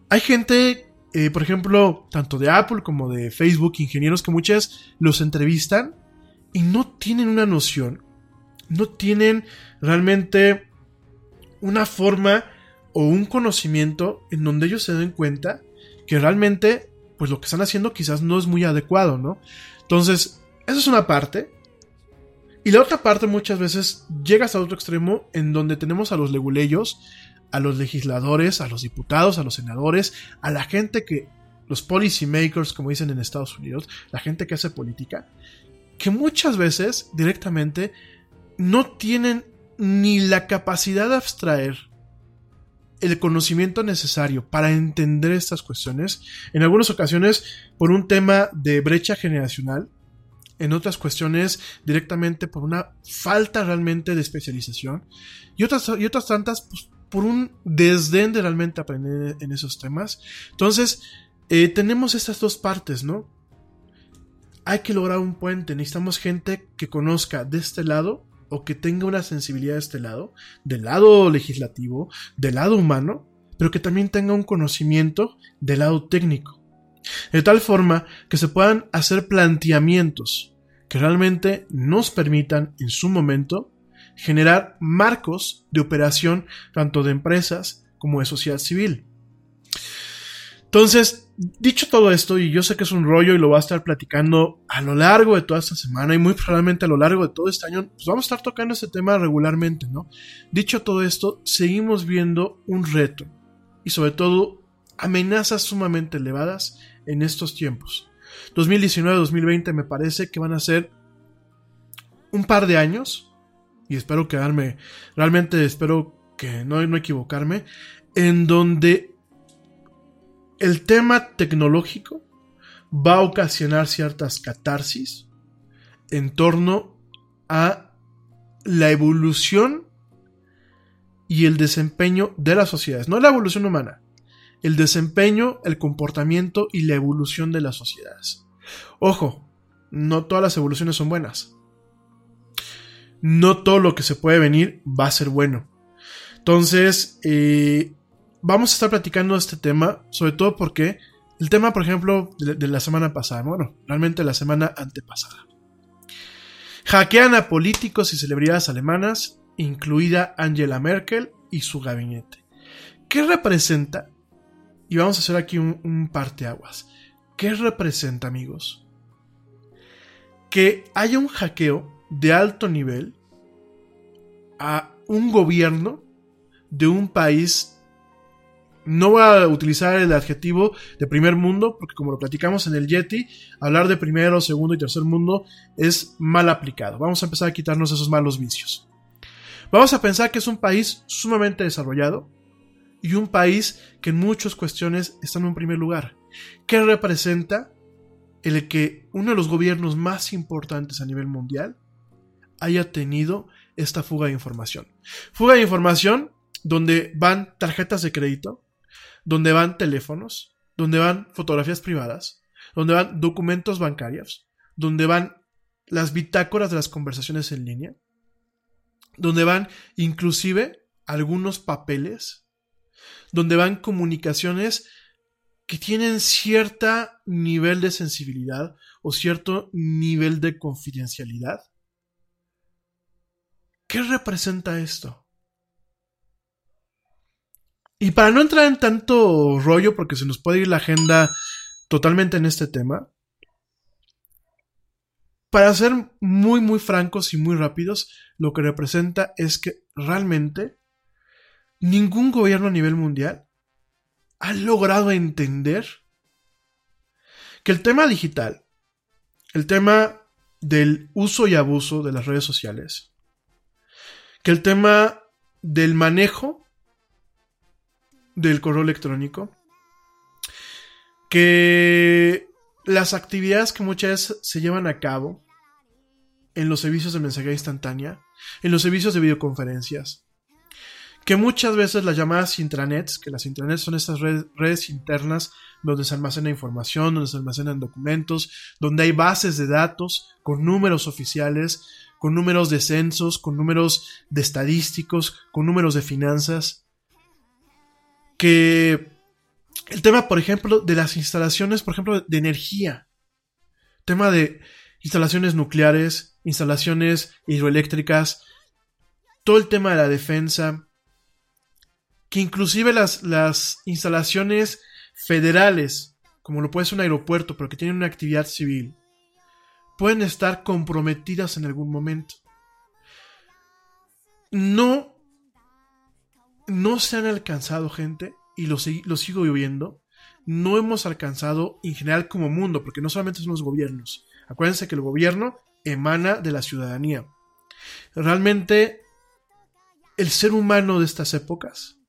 Speaker 6: Hay gente, eh, por ejemplo, tanto de Apple como de Facebook, ingenieros que muchas los entrevistan y no tienen una noción, no tienen realmente una forma o un conocimiento en donde ellos se den cuenta que realmente, pues lo que están haciendo quizás no es muy adecuado, ¿no? Entonces, esa es una parte. Y la otra parte muchas veces llegas a otro extremo en donde tenemos a los leguleyos, a los legisladores, a los diputados, a los senadores, a la gente que, los policy makers, como dicen en Estados Unidos, la gente que hace política, que muchas veces directamente no tienen ni la capacidad de abstraer el conocimiento necesario para entender estas cuestiones, en algunas ocasiones por un tema de brecha generacional, en otras cuestiones directamente por una falta realmente de especialización, y otras, y otras tantas pues, por un desdén de realmente aprender en esos temas. Entonces, eh, tenemos estas dos partes, ¿no? Hay que lograr un puente, necesitamos gente que conozca de este lado o que tenga una sensibilidad de este lado, del lado legislativo, del lado humano, pero que también tenga un conocimiento del lado técnico. De tal forma que se puedan hacer planteamientos que realmente nos permitan en su momento generar marcos de operación tanto de empresas como de sociedad civil. Entonces, dicho todo esto, y yo sé que es un rollo y lo voy a estar platicando a lo largo de toda esta semana y muy probablemente a lo largo de todo este año, pues vamos a estar tocando este tema regularmente, ¿no? Dicho todo esto, seguimos viendo un reto y sobre todo amenazas sumamente elevadas en estos tiempos. 2019-2020 me parece que van a ser un par de años y espero quedarme, realmente espero que no, no equivocarme, en donde el tema tecnológico va a ocasionar ciertas catarsis en torno a la evolución y el desempeño de las sociedades, no la evolución humana, el desempeño, el comportamiento y la evolución de las sociedades. Ojo, no todas las evoluciones son buenas. No todo lo que se puede venir va a ser bueno. Entonces, eh, vamos a estar platicando este tema, sobre todo porque el tema, por ejemplo, de, la semana pasada, bueno, realmente la semana antepasada. Hackean a políticos y celebridades alemanas, incluida Angela Merkel y su gabinete. ¿Qué representa? Y vamos a hacer aquí un, un parteaguas. ¿Qué representa, amigos? Que haya un hackeo de alto nivel a un gobierno de un país no voy a utilizar el adjetivo de primer mundo, porque como lo platicamos en el Yeti, hablar de primero, segundo y tercer mundo es mal aplicado. Vamos a empezar a quitarnos esos malos vicios. Vamos a pensar que es un país sumamente desarrollado y un país que en muchas cuestiones está en un primer lugar. ¿Qué representa el que uno de los gobiernos más importantes a nivel mundial haya tenido esta fuga de información? Fuga de información donde van tarjetas de crédito, donde van teléfonos, donde van fotografías privadas, donde van documentos bancarios, donde van las bitácoras de las conversaciones en línea, donde van inclusive algunos papeles, donde van comunicaciones que tienen cierto nivel de sensibilidad o cierto nivel de confidencialidad. ¿Qué representa esto? Y para no entrar en tanto rollo, porque se nos puede ir la agenda totalmente en este tema, para ser muy, muy francos y muy rápidos, lo que representa es que realmente ningún gobierno a nivel mundial ha logrado entender que el tema digital, el tema del uso y abuso de las redes sociales, que el tema del manejo del correo electrónico, que las actividades que muchas veces se llevan a cabo en los servicios de mensajería instantánea, en los servicios de videoconferencias, que muchas veces las llamadas intranets, que las intranets son estas redes, internas donde se almacena información, donde se almacenan documentos, donde hay bases de datos con números oficiales, con números de censos, con números de estadísticos, con números de finanzas, que el tema, por ejemplo, de las instalaciones, por ejemplo, de energía, tema de instalaciones nucleares, instalaciones hidroeléctricas, todo el tema de la defensa, que inclusive las, las instalaciones federales, como lo puede ser un aeropuerto, pero que tienen una actividad civil, pueden estar comprometidas en algún momento. No, no se han alcanzado, gente, y lo, lo sigo viviendo, no hemos alcanzado en general como mundo, porque no solamente son los gobiernos. Acuérdense que el gobierno emana de la ciudadanía. Realmente, el ser humano de estas épocas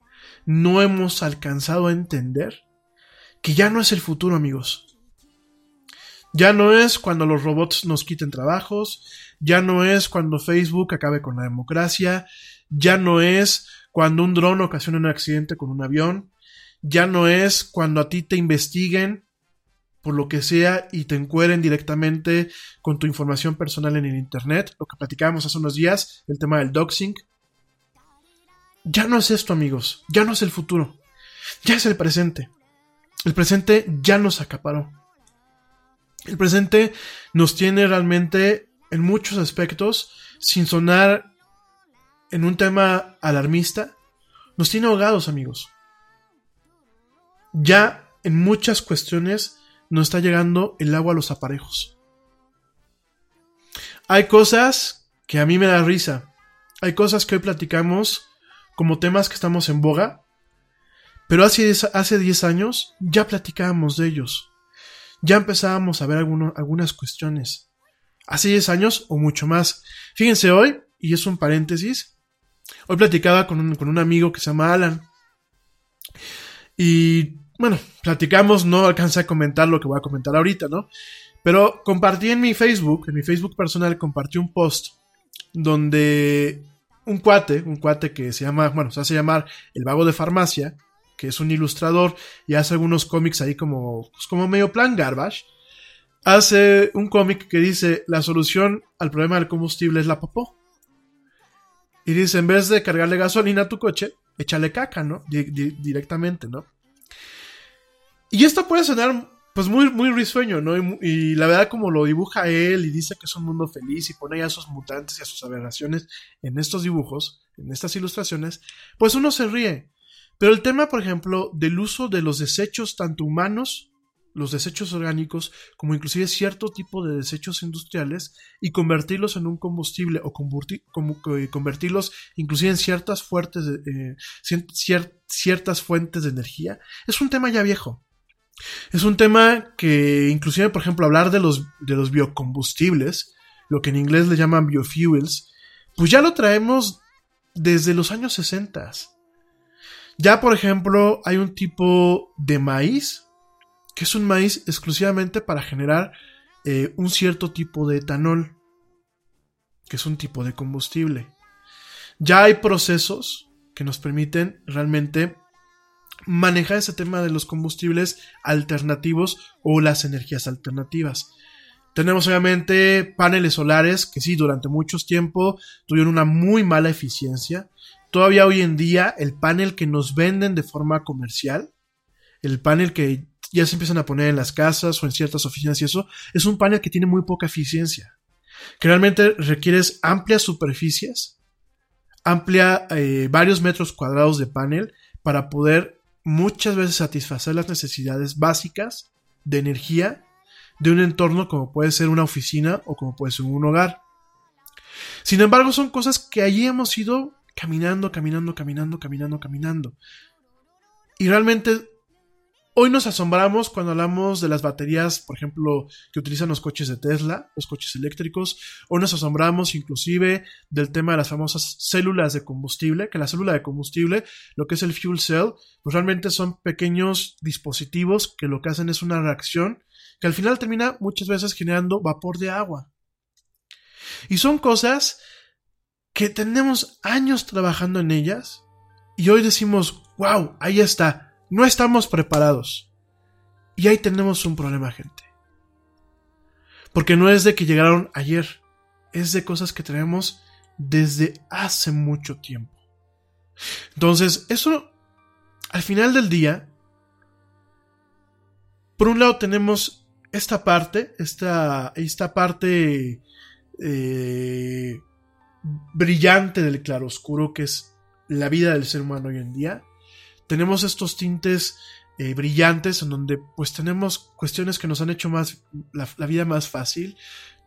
Speaker 6: no hemos alcanzado a entender que ya no es el futuro, amigos. Ya no es cuando los robots nos quiten trabajos, ya no es cuando Facebook acabe con la democracia, ya no es cuando un dron ocasiona un accidente con un avión, ya no es cuando a ti te investiguen por lo que sea y te encueren directamente con tu información personal en el Internet, lo que platicábamos hace unos días, el tema del doxing. Ya no es esto, amigos, ya no es el futuro, ya es el presente. El presente ya nos acaparó. El presente nos tiene realmente en muchos aspectos, sin sonar en un tema alarmista, nos tiene ahogados, amigos ya en muchas cuestiones nos está llegando el agua a los aparejos. Hay cosas que a mí me da risa. Hay cosas que hoy platicamos como temas que estamos en boga. Pero hace, hace 10 años ya platicábamos de ellos. Ya empezábamos a ver algunas cuestiones. Hace 10 años o mucho más. Fíjense hoy, y es un paréntesis, hoy platicaba con un, con un amigo que se llama Alan. Y bueno, platicamos, no alcancé a comentar lo que voy a comentar ahorita, ¿no? Pero compartí en mi Facebook, en mi Facebook personal, compartí un post donde un cuate, un cuate que se llama, bueno, se hace llamar El Vago de Farmacia, que es un ilustrador y hace algunos cómics ahí como, pues como medio plan garbage, hace un cómic que dice la solución al problema del combustible es la popó. Y dice, en vez de cargarle gasolina a tu coche, échale caca, ¿no? directamente, ¿no? Y esto puede sonar pues muy, muy risueño, ¿no? Y, la verdad como lo dibuja él y dice que es un mundo feliz y pone a sus mutantes y a sus aberraciones en estos dibujos, en estas ilustraciones, pues uno se ríe. Pero el tema, por ejemplo, del uso de los desechos tanto humanos, los desechos orgánicos, como inclusive cierto tipo de desechos industriales y convertirlos en un combustible o convertirlos inclusive en ciertas, fuertes, eh, ciertas fuentes de energía, es un tema ya viejo. Es un tema que inclusive, por ejemplo, hablar de los, de los biocombustibles, lo que en inglés le llaman biofuels, pues ya lo traemos desde los años 60. Ya, por ejemplo, hay un tipo de maíz, que es un maíz exclusivamente para generar eh, un cierto tipo de etanol, que es un tipo de combustible. Ya hay procesos que nos permiten realmente manejar ese tema de los combustibles alternativos o las energías alternativas. Tenemos obviamente paneles solares que sí, durante mucho tiempo tuvieron una muy mala eficiencia. Todavía hoy en día el panel que nos venden de forma comercial, el panel que ya se empiezan a poner en las casas o en ciertas oficinas y eso, es un panel que tiene muy poca eficiencia. Que realmente requieres amplias superficies, amplia eh, varios metros cuadrados de panel para poder muchas veces satisfacer las necesidades básicas de energía de un entorno como puede ser una oficina o como puede ser un hogar. Sin embargo, son cosas que allí hemos ido caminando, caminando, caminando, caminando, caminando. Y realmente Hoy nos asombramos cuando hablamos de las baterías, por ejemplo, que utilizan los coches de Tesla, los coches eléctricos. Hoy nos asombramos inclusive del tema de las famosas células de combustible, que la célula de combustible, lo que es el fuel cell, pues realmente son pequeños dispositivos que lo que hacen es una reacción que al final termina muchas veces generando vapor de agua. Y son cosas que tenemos años trabajando en ellas y hoy decimos, wow, ahí está no estamos preparados. Y ahí tenemos un problema, gente. Porque no es de que llegaron ayer, es de cosas que traemos desde hace mucho tiempo. Entonces, eso, al final del día, por un lado tenemos esta parte, esta, esta parte eh, brillante del claroscuro que es la vida del ser humano hoy en día tenemos estos tintes eh, brillantes en donde pues tenemos cuestiones que nos han hecho más la, vida más fácil.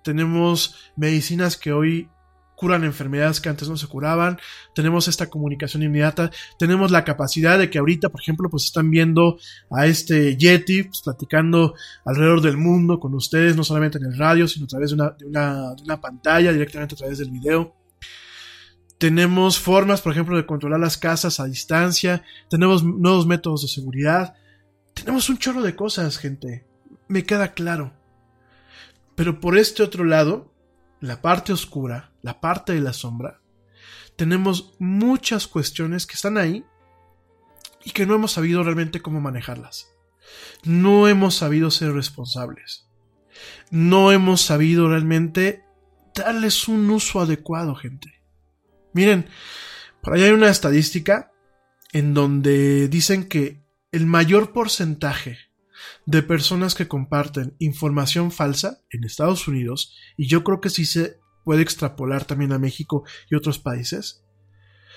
Speaker 6: Tenemos medicinas que hoy curan enfermedades que antes no se curaban, tenemos esta comunicación inmediata, tenemos la capacidad de que ahorita, por ejemplo, pues están viendo a este Yeti, pues, platicando alrededor del mundo con ustedes, no solamente en el radio, sino a través de una, de una pantalla, directamente a través del video. Tenemos formas, por ejemplo, de controlar las casas a distancia, tenemos nuevos métodos de seguridad, tenemos un chorro de cosas, gente, me queda claro. Pero por este otro lado, la parte oscura, la parte de la sombra, tenemos muchas cuestiones que están ahí y que no hemos sabido realmente cómo manejarlas. No hemos sabido ser responsables. No hemos sabido realmente darles un uso adecuado, gente. Miren, por ahí hay una estadística en donde dicen que el mayor porcentaje de personas que comparten información falsa en Estados Unidos, y yo creo que sí se puede extrapolar también a México y otros países,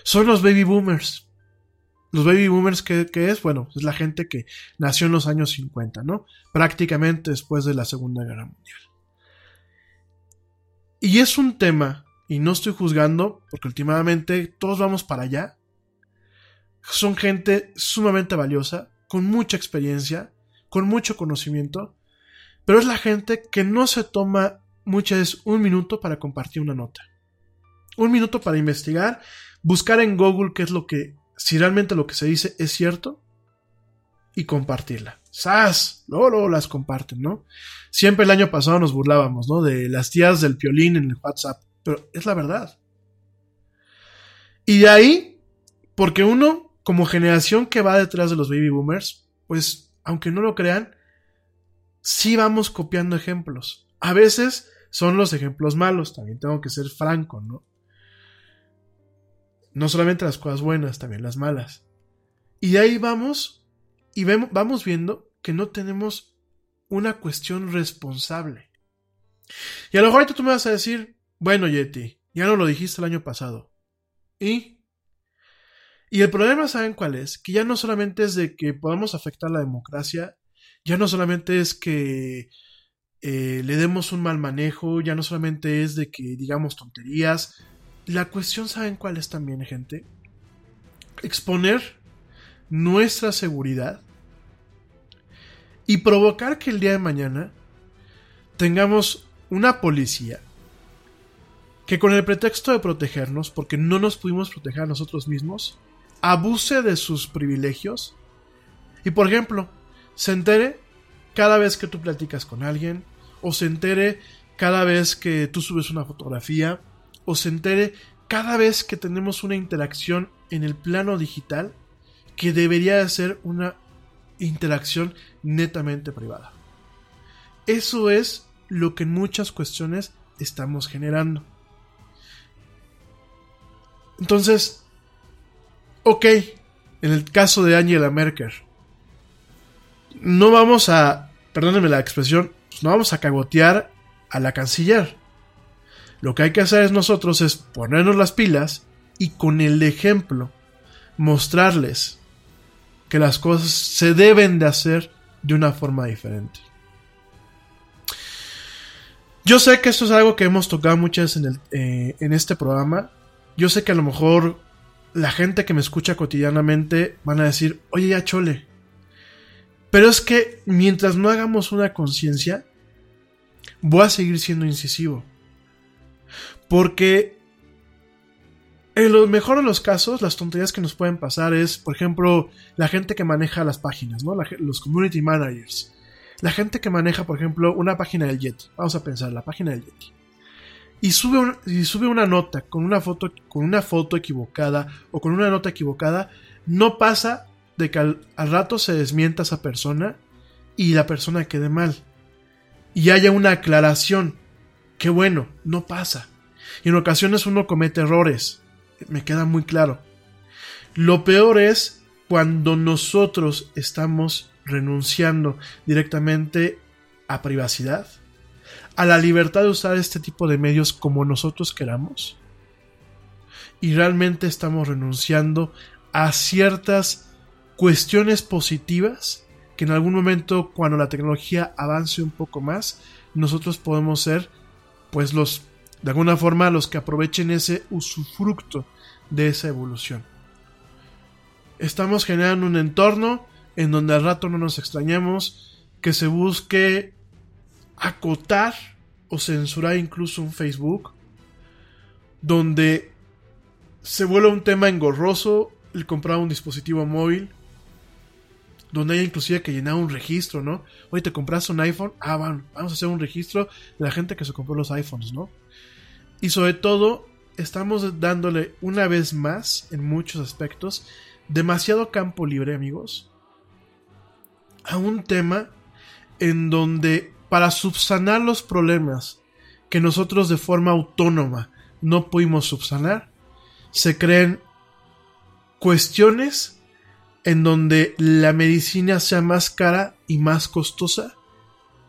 Speaker 6: son los baby boomers. Los baby boomers, ¿qué, es? Bueno, es la gente que nació en los años 50, ¿no? Prácticamente después de la Segunda Guerra Mundial. Y es un tema, y no estoy juzgando, porque últimamente todos vamos para allá. Son gente sumamente valiosa, con mucha experiencia, con mucho conocimiento, pero es la gente que no se toma muchas veces un minuto para compartir una nota. Un minuto para investigar, buscar en Google qué es lo que, si realmente lo que se dice es cierto, y compartirla. ¡Sas! Luego, luego las comparten, ¿no? Siempre el año pasado nos burlábamos, ¿no? De las tías del piolín en el WhatsApp, pero es la verdad. Y de ahí, porque uno, como generación que va detrás de los baby boomers, pues aunque no lo crean, sí vamos copiando ejemplos. A veces son los ejemplos malos, también tengo que ser franco, ¿no? No solamente las cosas buenas, también las malas. Y de ahí vamos y vemos, vamos viendo que no tenemos una cuestión responsable. Y a lo mejor ahorita tú me vas a decir, bueno, Yeti, ya no lo dijiste el año pasado. ¿Y? Y el problema, ¿saben cuál es? Que ya no solamente es de que podamos afectar la democracia, ya no solamente es que eh, le demos un mal manejo, ya no solamente es de que digamos tonterías. La cuestión, ¿saben cuál es también, gente? Exponer nuestra seguridad y provocar que el día de mañana tengamos una policía que con el pretexto de protegernos, porque no nos pudimos proteger a nosotros mismos, abuse de sus privilegios y, por ejemplo, se entere cada vez que tú platicas con alguien, o se entere cada vez que tú subes una fotografía, o se entere cada vez que tenemos una interacción en el plano digital que debería ser una interacción netamente privada. Eso es lo que en muchas cuestiones estamos generando. Entonces, ok, en el caso de Angela Merkel, no vamos a, perdónenme la expresión, no vamos a cagotear a la canciller. Lo que hay que hacer es nosotros es ponernos las pilas y con el ejemplo mostrarles que las cosas se deben de hacer de una forma diferente. Yo sé que esto es algo que hemos tocado muchas en, eh, en este programa. Yo sé que a lo mejor la gente que me escucha cotidianamente van a decir, oye ya chole. Pero es que mientras no hagamos una conciencia, voy a seguir siendo incisivo. Porque en lo mejor de los casos, las tonterías que nos pueden pasar es, por ejemplo, la gente que maneja las páginas, ¿no? los community managers. La gente que maneja, por ejemplo, una página del Yeti. Vamos a pensar, la página del Yeti y sube, y sube una nota con una, foto, con una foto equivocada o con una nota equivocada, no pasa de que al, rato se desmienta esa persona y la persona quede mal. Y haya una aclaración. Que bueno, no pasa. Y en ocasiones uno comete errores. Me queda muy claro. Lo peor es cuando nosotros estamos renunciando directamente a privacidad a la libertad de usar este tipo de medios como nosotros queramos. Y realmente estamos renunciando a ciertas cuestiones positivas que en algún momento cuando la tecnología avance un poco más, nosotros podemos ser pues los de alguna forma los que aprovechen ese usufructo de esa evolución. Estamos generando un entorno en donde al rato no nos extrañemos, que se busque acotar o censurar incluso un Facebook, donde se vuelve un tema engorroso el comprar un dispositivo móvil, donde hay inclusive que llenar un registro, ¿no? Oye, ¿te compras un iPhone? Ah, van, vamos a hacer un registro de la gente que se compró los iPhones, ¿no? Y sobre todo, estamos dándole una vez más, en muchos aspectos, demasiado campo libre, amigos, a un tema en donde para subsanar los problemas que nosotros de forma autónoma no pudimos subsanar, se creen cuestiones en donde la medicina sea más cara y más costosa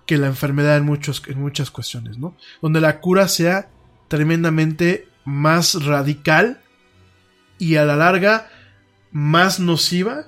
Speaker 6: que la enfermedad en, muchos, en muchas cuestiones, ¿no? Donde la cura sea tremendamente más radical y a la larga más nociva.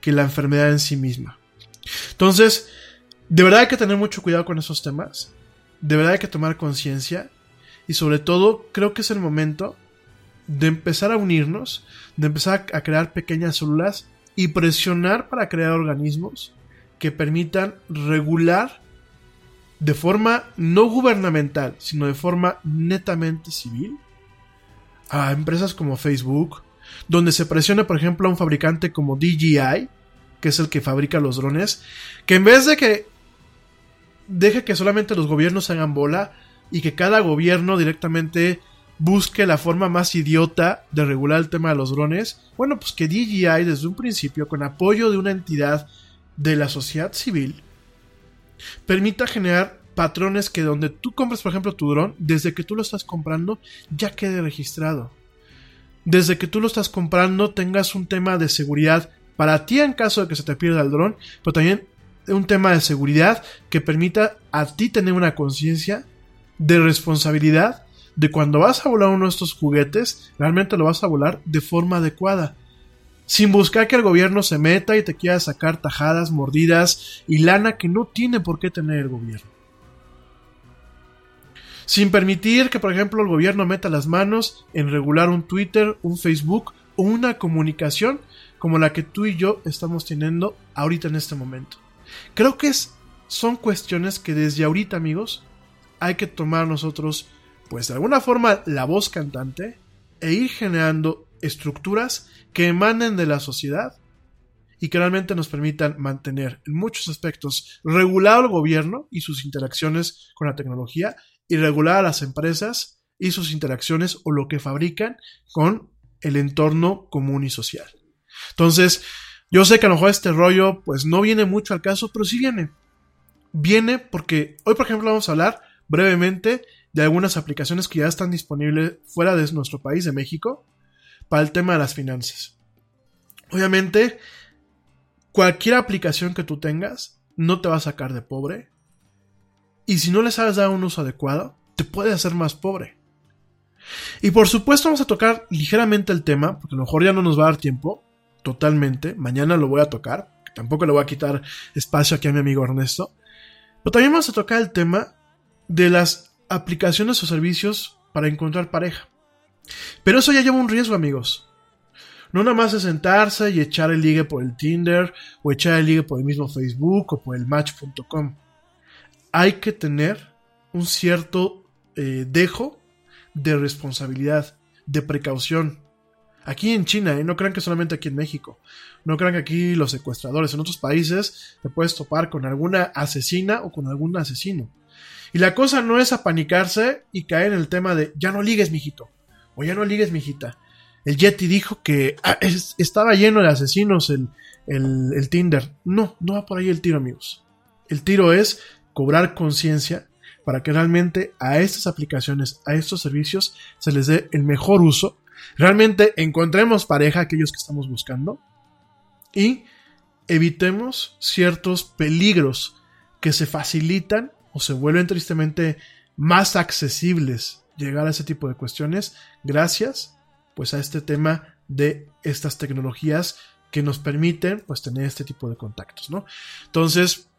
Speaker 6: Que la enfermedad en sí misma. Entonces, de verdad hay que tener mucho cuidado con esos temas. De verdad hay que tomar conciencia. Y sobre todo, creo que es el momento de empezar a unirnos, de empezar a crear pequeñas células y presionar para crear organismos que permitan regular de forma no gubernamental, sino de forma netamente civil a empresas como Facebook, donde se presiona, por ejemplo, a un fabricante como DJI, que es el que fabrica los drones, que en vez de que deje que solamente los gobiernos hagan bola y que cada gobierno directamente busque la forma más idiota de regular el tema de los drones, bueno, pues que DJI desde un principio, con apoyo de una entidad de la sociedad civil, permita generar patrones que donde tú compras, por ejemplo, tu dron, desde que tú lo estás comprando, ya quede registrado. Desde que tú lo estás comprando, tengas un tema de seguridad para ti en caso de que se te pierda el dron, pero también un tema de seguridad que permita a ti tener una conciencia de responsabilidad de cuando vas a volar uno de estos juguetes, realmente lo vas a volar de forma adecuada. Sin buscar que el gobierno se meta y te quiera sacar tajadas, mordidas y lana que no tiene por qué tener el gobierno. Sin permitir que, por ejemplo, el gobierno meta las manos en regular un Twitter, un Facebook o una comunicación como la que tú y yo estamos teniendo ahorita en este momento. Creo que es, son cuestiones que desde ahorita, amigos, hay que tomar nosotros, pues de alguna forma, la voz cantante e ir generando estructuras que emanen de la sociedad y que realmente nos permitan mantener en muchos aspectos regulado el gobierno y sus interacciones con la tecnología y regular a las empresas y sus interacciones o lo que fabrican con el entorno común y social. Entonces, yo sé que a lo mejor este rollo pues no viene mucho al caso, pero sí viene. Viene porque hoy, por ejemplo, vamos a hablar brevemente de algunas aplicaciones que ya están disponibles fuera de nuestro país, de México, para el tema de las finanzas. Obviamente, cualquier aplicación que tú tengas no te va a sacar de pobre. Y si no le sabes dar un uso adecuado, te puede hacer más pobre. Y por supuesto vamos a tocar ligeramente el tema, porque a lo mejor ya no nos va a dar tiempo, totalmente. Mañana lo voy a tocar. Tampoco le voy a quitar espacio aquí a mi amigo Ernesto. Pero también vamos a tocar el tema de las aplicaciones o servicios para encontrar pareja. Pero eso ya lleva un riesgo, amigos. No nada más es sentarse y echar el ligue por el Tinder o echar el ligue por el mismo Facebook o por el match.com. Hay que tener un cierto eh, dejo de responsabilidad, de precaución. Aquí en China, ¿eh? no crean que solamente aquí en México. No crean que aquí los secuestradores. En otros países te puedes topar con alguna asesina o con algún asesino. Y la cosa no es apanicarse y caer en el tema de ya no ligues, mijito. O ya no ligues, mijita. El Yeti dijo que ah, estaba lleno de asesinos el, el Tinder. No, no va por ahí el tiro, amigos. El tiro es cobrar conciencia para que realmente a estas aplicaciones, a estos servicios, se les dé el mejor uso. Realmente encontremos pareja, aquellos que estamos buscando, y evitemos ciertos peligros que se facilitan o se vuelven tristemente más accesibles llegar a ese tipo de cuestiones gracias pues a este tema de estas tecnologías que nos permiten pues tener este tipo de contactos, ¿no? Entonces,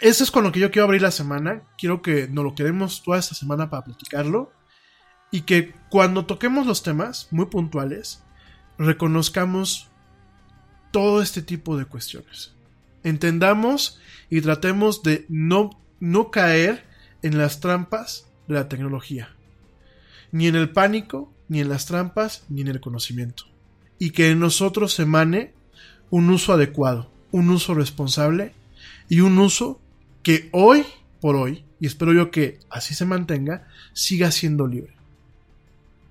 Speaker 6: eso es con lo que yo quiero abrir la semana. Quiero que nos lo quedemos toda esta semana para platicarlo. Y que cuando toquemos los temas muy puntuales, reconozcamos todo este tipo de cuestiones. Entendamos y tratemos de no, no caer en las trampas de la tecnología. Ni en el pánico, ni en las trampas, ni en el conocimiento. Y que en nosotros se emane un uso adecuado, un uso responsable y un uso que hoy por hoy, y espero yo que así se mantenga, siga siendo libre.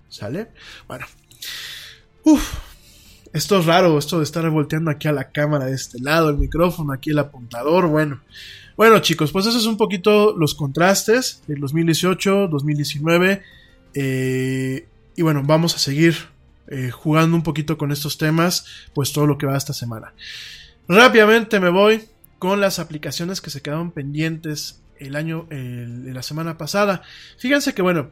Speaker 6: ¿Sale? Bueno. Uf, esto es raro, esto de estar volteando aquí a la cámara de este lado, el micrófono, aquí el apuntador, bueno. Bueno chicos, pues eso es un poquito los contrastes del 2018, 2019. Eh, y bueno, vamos a seguir eh, jugando un poquito con estos temas, pues todo lo que va esta semana. Rápidamente me voy con las aplicaciones que se quedaron pendientes el año, la semana pasada. Fíjense que bueno,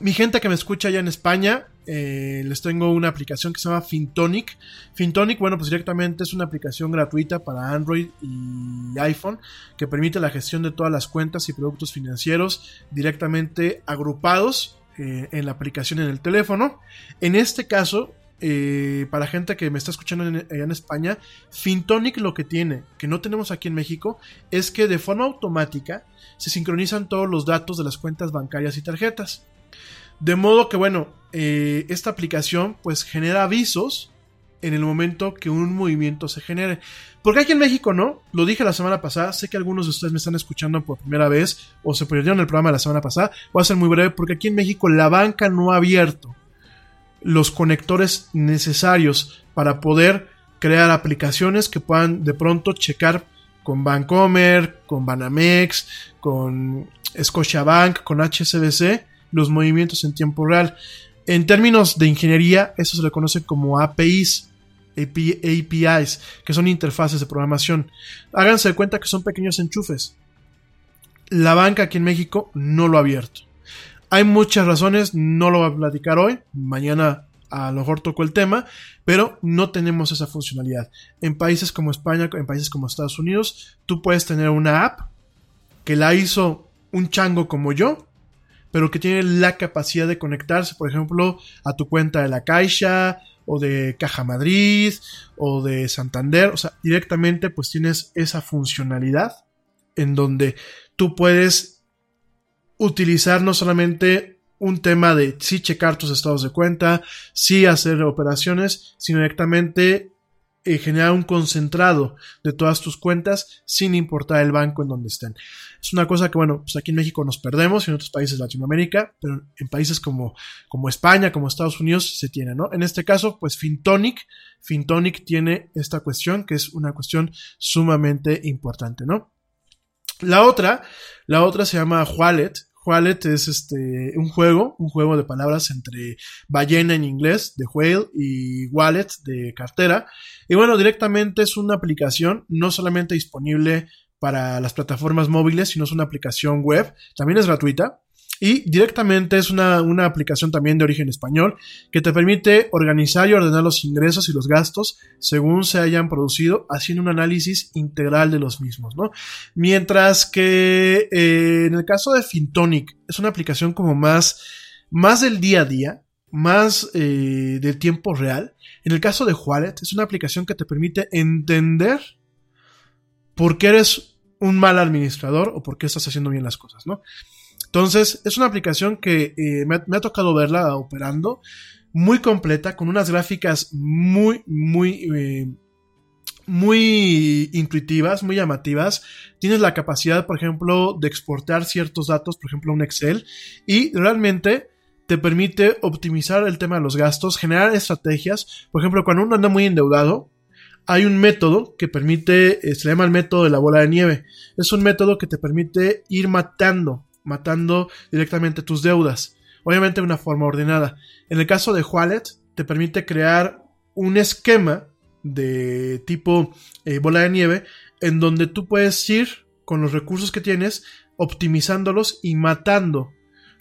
Speaker 6: mi gente que me escucha allá en España, eh, les tengo una aplicación que se llama Fintonic. Fintonic, bueno, pues directamente es una aplicación gratuita para Android y iPhone que permite la gestión de todas las cuentas y productos financieros directamente agrupados eh, en la aplicación en el teléfono. En este caso, eh, para gente que me está escuchando allá en España, Fintonic lo que tiene, que no tenemos aquí en México, es que de forma automática se sincronizan todos los datos de las cuentas bancarias y tarjetas. De modo que, bueno, eh, esta aplicación pues genera avisos en el momento que un movimiento se genere. Porque aquí en México no, lo dije la semana pasada, sé que algunos de ustedes me están escuchando por primera vez o se perdieron el programa de la semana pasada, voy a ser muy breve porque aquí en México la banca no ha abierto los conectores necesarios para poder crear aplicaciones que puedan de pronto checar con Bancomer, con Banamex, con Scotiabank, con HSBC los movimientos en tiempo real. En términos de ingeniería, eso se le conoce como APIs, APIs, que son interfaces de programación. Háganse de cuenta que son pequeños enchufes. La banca aquí en México no lo ha abierto. Hay muchas razones, no lo voy a platicar hoy, mañana a lo mejor toco el tema, pero no tenemos esa funcionalidad. En países como España, en países como Estados Unidos, tú puedes tener una app que la hizo un chango como yo, pero que tiene la capacidad de conectarse, por ejemplo, a tu cuenta de la Caixa o de Caja Madrid o de Santander, o sea, directamente pues tienes esa funcionalidad en donde tú puedes utilizar no solamente un tema de sí checar tus estados de cuenta, sí hacer operaciones, sino directamente eh, generar un concentrado de todas tus cuentas sin importar el banco en donde estén. Es una cosa que, bueno, pues aquí en México nos perdemos y en otros países de Latinoamérica, pero en países como, como España, como Estados Unidos, se tiene, ¿no? En este caso, pues Fintonic, Fintonic tiene esta cuestión que es una cuestión sumamente importante, ¿no? La otra, la otra se llama Wallet. Wallet es este un juego, un juego de palabras entre ballena en inglés, de whale, y wallet de cartera. Y bueno, directamente es una aplicación no solamente disponible para las plataformas móviles, sino es una aplicación web, también es gratuita. Y directamente es una, una, aplicación también de origen español que te permite organizar y ordenar los ingresos y los gastos según se hayan producido, haciendo un análisis integral de los mismos, ¿no? Mientras que eh, en el caso de Fintonic es una aplicación como más, más del día a día, más eh, de tiempo real. En el caso de Wallet, es una aplicación que te permite entender por qué eres un mal administrador o por qué estás haciendo bien las cosas, ¿no? Entonces, es una aplicación que eh, me, ha, tocado verla operando, muy completa, con unas gráficas muy, muy, eh, muy intuitivas, muy llamativas. Tienes la capacidad, por ejemplo, de exportar ciertos datos, por ejemplo, un Excel, y realmente te permite optimizar el tema de los gastos, generar estrategias. Por ejemplo, cuando uno anda muy endeudado, hay un método que permite, eh, se llama el método de la bola de nieve. Es un método que te permite ir matando, matando directamente tus deudas. Obviamente de una forma ordenada. En el caso de Wallet, te permite crear un esquema de tipo eh, bola de nieve en donde tú puedes ir con los recursos que tienes optimizándolos y matando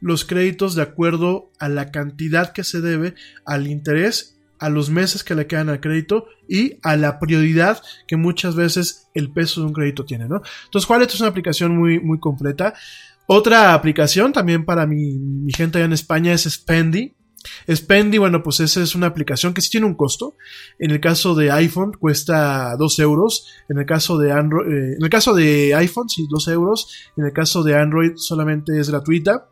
Speaker 6: los créditos de acuerdo a la cantidad que se debe al interés, a los meses que le quedan al crédito y a la prioridad que muchas veces el peso de un crédito tiene, ¿no? Entonces, Wallet es una aplicación muy, muy completa. Otra aplicación también para mi, mi gente allá en España es Spendy. Spendy, bueno, pues esa es una aplicación que sí tiene un costo. En el caso de iPhone cuesta 2 euros. En el caso de Android, eh, en el caso de iPhone, sí, 2 euros. En el caso de Android solamente es gratuita.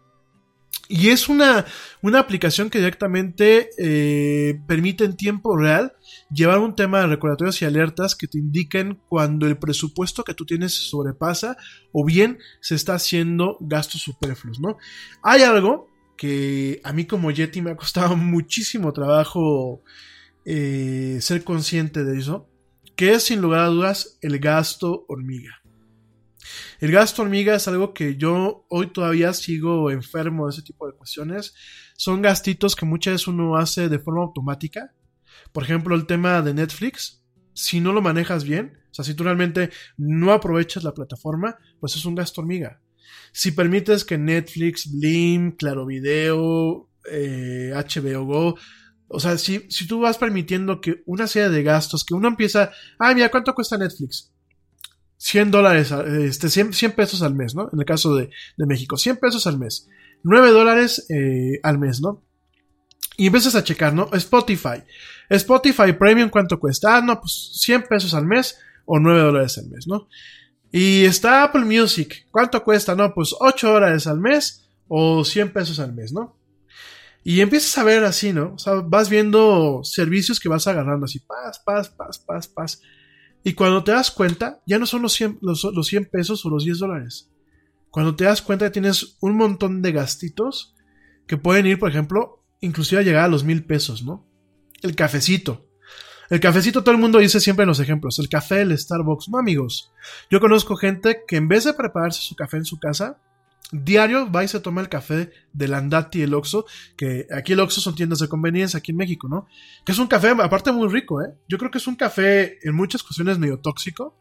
Speaker 6: Y es una, una aplicación que directamente eh, permite en tiempo real llevar un tema de recordatorios y alertas que te indiquen cuando el presupuesto que tú tienes sobrepasa o bien se está haciendo gastos superfluos, ¿no? Hay algo que a mí como Yeti me ha costado muchísimo trabajo eh, ser consciente de eso, que es sin lugar a dudas el gasto hormiga. El gasto hormiga es algo que yo hoy todavía sigo enfermo de ese tipo de cuestiones. Son gastitos que muchas veces uno hace de forma automática. Por ejemplo, el tema de Netflix. Si no lo manejas bien, o sea, si tú realmente no aprovechas la plataforma, pues es un gasto hormiga. Si permites que Netflix, Blim, Claro Video, eh, HBO Go, o sea, si, si tú vas permitiendo que una serie de gastos, que uno empieza, ay, mira, ¿cuánto cuesta Netflix? 100 dólares, este, 100, 100, pesos al mes, ¿no? En el caso de, de México, 100 pesos al mes. 9 dólares eh, al mes, ¿no? Y empiezas a checar, ¿no? Spotify. Spotify Premium, ¿cuánto cuesta? Ah, no, pues 100 pesos al mes o 9 dólares al mes, ¿no? Y está Apple Music. ¿Cuánto cuesta? No, pues 8 dólares al mes o 100 pesos al mes, ¿no? Y empiezas a ver así, ¿no? O sea, vas viendo servicios que vas agarrando así, paz, paz, paz, paz, paz. Y cuando te das cuenta, ya no son los 100, los, los 100 pesos o los 10 dólares. Cuando te das cuenta, tienes un montón de gastitos que pueden ir, por ejemplo, inclusive a llegar a los mil pesos, ¿no? El cafecito. El cafecito, todo el mundo dice siempre en los ejemplos, el café, el Starbucks. No, amigos. Yo conozco gente que en vez de prepararse su café en su casa, diario va y se toma el café del Andati el Oxxo, que aquí el Oxxo son tiendas de conveniencia aquí en México, ¿no? Que es un café, aparte muy rico, ¿eh? Yo creo que es un café en muchas cuestiones medio tóxico,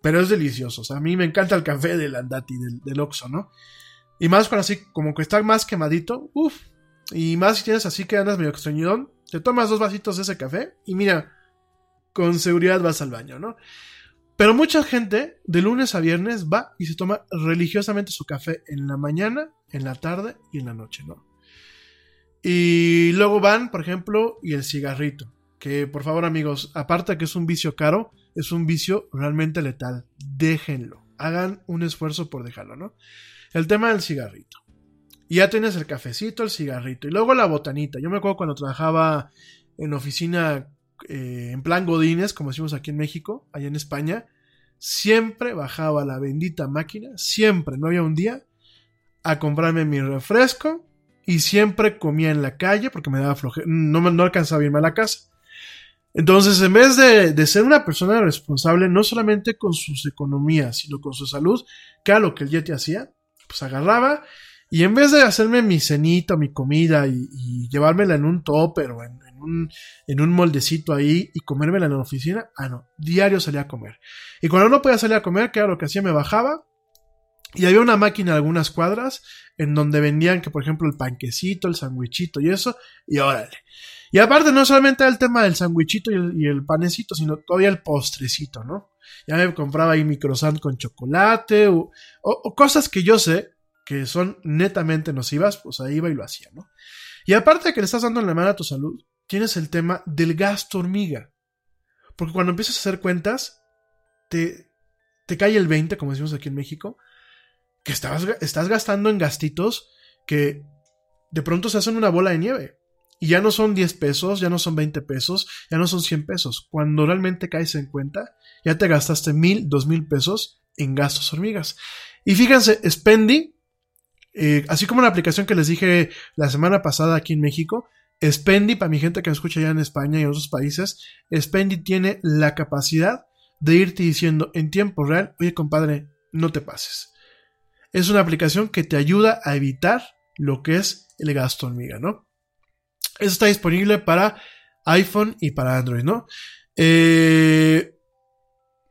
Speaker 6: pero es delicioso. O sea, a mí me encanta el café del Andati, del, del Oxxo, ¿no? Y más para así, como que está más quemadito, uff. Y más si tienes así que andas medio extrañidón, te tomas dos vasitos de ese café y mira, con seguridad vas al baño, ¿no? Pero mucha gente de lunes a viernes va y se toma religiosamente su café en la mañana, en la tarde y en la noche, ¿no? Y luego van, por ejemplo, y el cigarrito. Que por favor amigos, aparte que es un vicio caro, es un vicio realmente letal. Déjenlo. Hagan un esfuerzo por dejarlo, ¿no? El tema del cigarrito. Ya tienes el cafecito, el cigarrito. Y luego la botanita. Yo me acuerdo cuando trabajaba en oficina eh, en plan Godines, como decimos aquí en México, allá en España, siempre bajaba la bendita máquina, siempre, no había un día, a comprarme mi refresco y siempre comía en la calle porque me daba flojera, no, no alcanzaba a irme a la casa. Entonces, en vez de, de, ser una persona responsable, no solamente con sus economías, sino con su salud, que era lo que el Yeti hacía, pues agarraba y en vez de hacerme mi cenita, mi comida y, llevármela en un topper o en, en un moldecito ahí y comérmela en la oficina. Ah, no, diario salía a comer. Y cuando no podía salir a comer, que era lo que hacía, me bajaba. Y había una máquina a algunas cuadras en donde vendían que, por ejemplo, el panquecito, el sandwichito y eso. Y órale. Y aparte, no solamente el tema del sandwichito y el, panecito, sino todavía el postrecito, ¿no? Ya me compraba ahí mi croissant con chocolate o, o, cosas que yo sé que son netamente nocivas, pues ahí iba y lo hacía, ¿no? Y aparte de que le estás dando en la mano a tu salud, tienes el tema del gasto hormiga. Porque cuando empiezas a hacer cuentas, te, te cae el 20, como decimos aquí en México, que estás, gastando en gastitos que de pronto se hacen una bola de nieve. Y ya no son 10 pesos, ya no son 20 pesos, ya no son 100 pesos. Cuando realmente caes en cuenta, ya te gastaste mil, dos mil pesos en gastos hormigas. Y fíjense, Spendy, eh, así como la aplicación que les dije la semana pasada aquí en México, Spendy, para mi gente que me escucha ya en España y en otros países, Spendy tiene la capacidad de irte diciendo en tiempo real, oye compadre, no te pases. Es una aplicación que te ayuda a evitar lo que es el gasto hormiga, ¿no? Eso está disponible para iPhone y para Android, ¿no? Eh,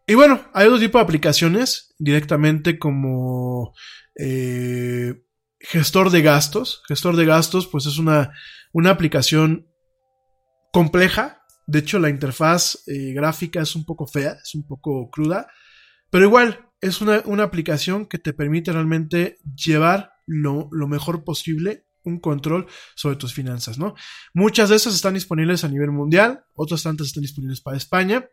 Speaker 6: y bueno, hay otro tipo de aplicaciones directamente como eh, gestor de gastos. Gestor de gastos, pues es una, una aplicación compleja. De hecho, la interfaz eh, gráfica es un poco fea, es un poco cruda. Pero igual, es una, una aplicación que te permite realmente llevar lo, lo mejor posible un control sobre tus finanzas, ¿no? Muchas de esas están disponibles a nivel mundial, otras tantas están disponibles para España.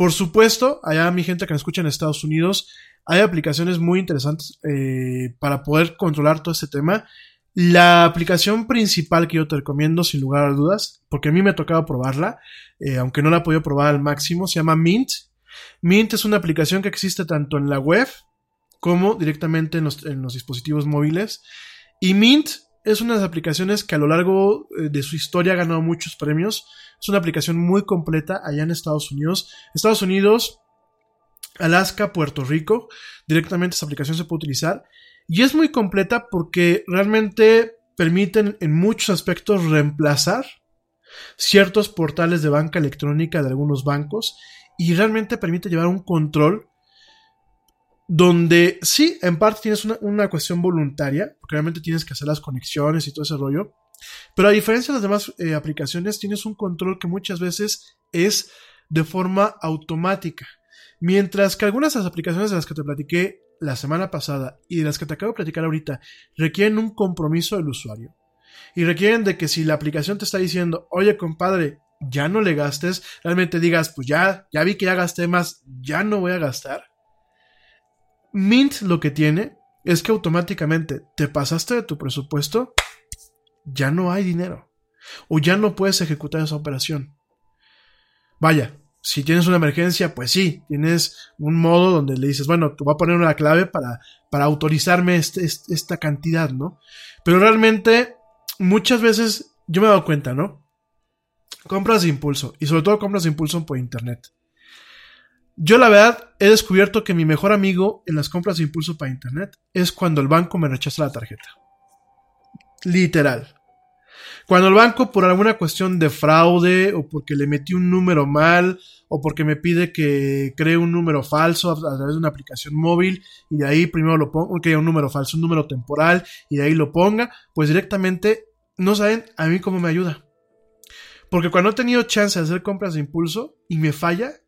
Speaker 6: Por supuesto, allá mi gente que me escucha en Estados Unidos, hay aplicaciones muy interesantes eh, para poder controlar todo este tema. La aplicación principal que yo te recomiendo, sin lugar a dudas, porque a mí me ha tocado probarla, eh, aunque no la he podido probar al máximo, se llama Mint. Mint es una aplicación que existe tanto en la web como directamente en los, en los dispositivos móviles. Y Mint es una de las aplicaciones que a lo largo eh, de su historia ha ganado muchos premios. Es una aplicación muy completa allá en Estados Unidos. Estados Unidos, Alaska, Puerto Rico, directamente esa aplicación se puede utilizar. Y es muy completa porque realmente permiten en muchos aspectos reemplazar ciertos portales de banca electrónica de algunos bancos y realmente permite llevar un control donde sí, en parte tienes una, cuestión voluntaria, porque realmente tienes que hacer las conexiones y todo ese rollo, pero a diferencia de las demás eh, aplicaciones, tienes un control que muchas veces es de forma automática. Mientras que algunas de las aplicaciones de las que te platiqué la semana pasada y de las que te acabo de platicar ahorita requieren un compromiso del usuario. Y requieren de que si la aplicación te está diciendo, oye compadre, ya no le gastes, realmente digas, pues ya, ya vi que ya gasté más, ya no voy a gastar Mint lo que tiene es que automáticamente te pasaste de tu presupuesto, ya no hay dinero. O ya no puedes ejecutar esa operación. Vaya, si tienes una emergencia, pues sí, tienes un modo donde le dices, bueno, te voy a poner una clave para, para autorizarme este, esta cantidad, ¿no? Pero realmente, muchas veces yo me he dado cuenta, ¿no? Compras de impulso, y sobre todo compras de impulso por internet. Yo la verdad he descubierto que mi mejor amigo en las compras de impulso para internet es cuando el banco me rechaza la tarjeta. Literal. Cuando el banco por alguna cuestión de fraude o porque le metí un número mal o porque me pide que cree un número falso a, través de una aplicación móvil y de ahí primero lo pongo, que un número falso, un número temporal y de ahí lo ponga, pues directamente no saben a mí cómo me ayuda. Porque cuando he tenido chance de hacer compras de impulso y me falla,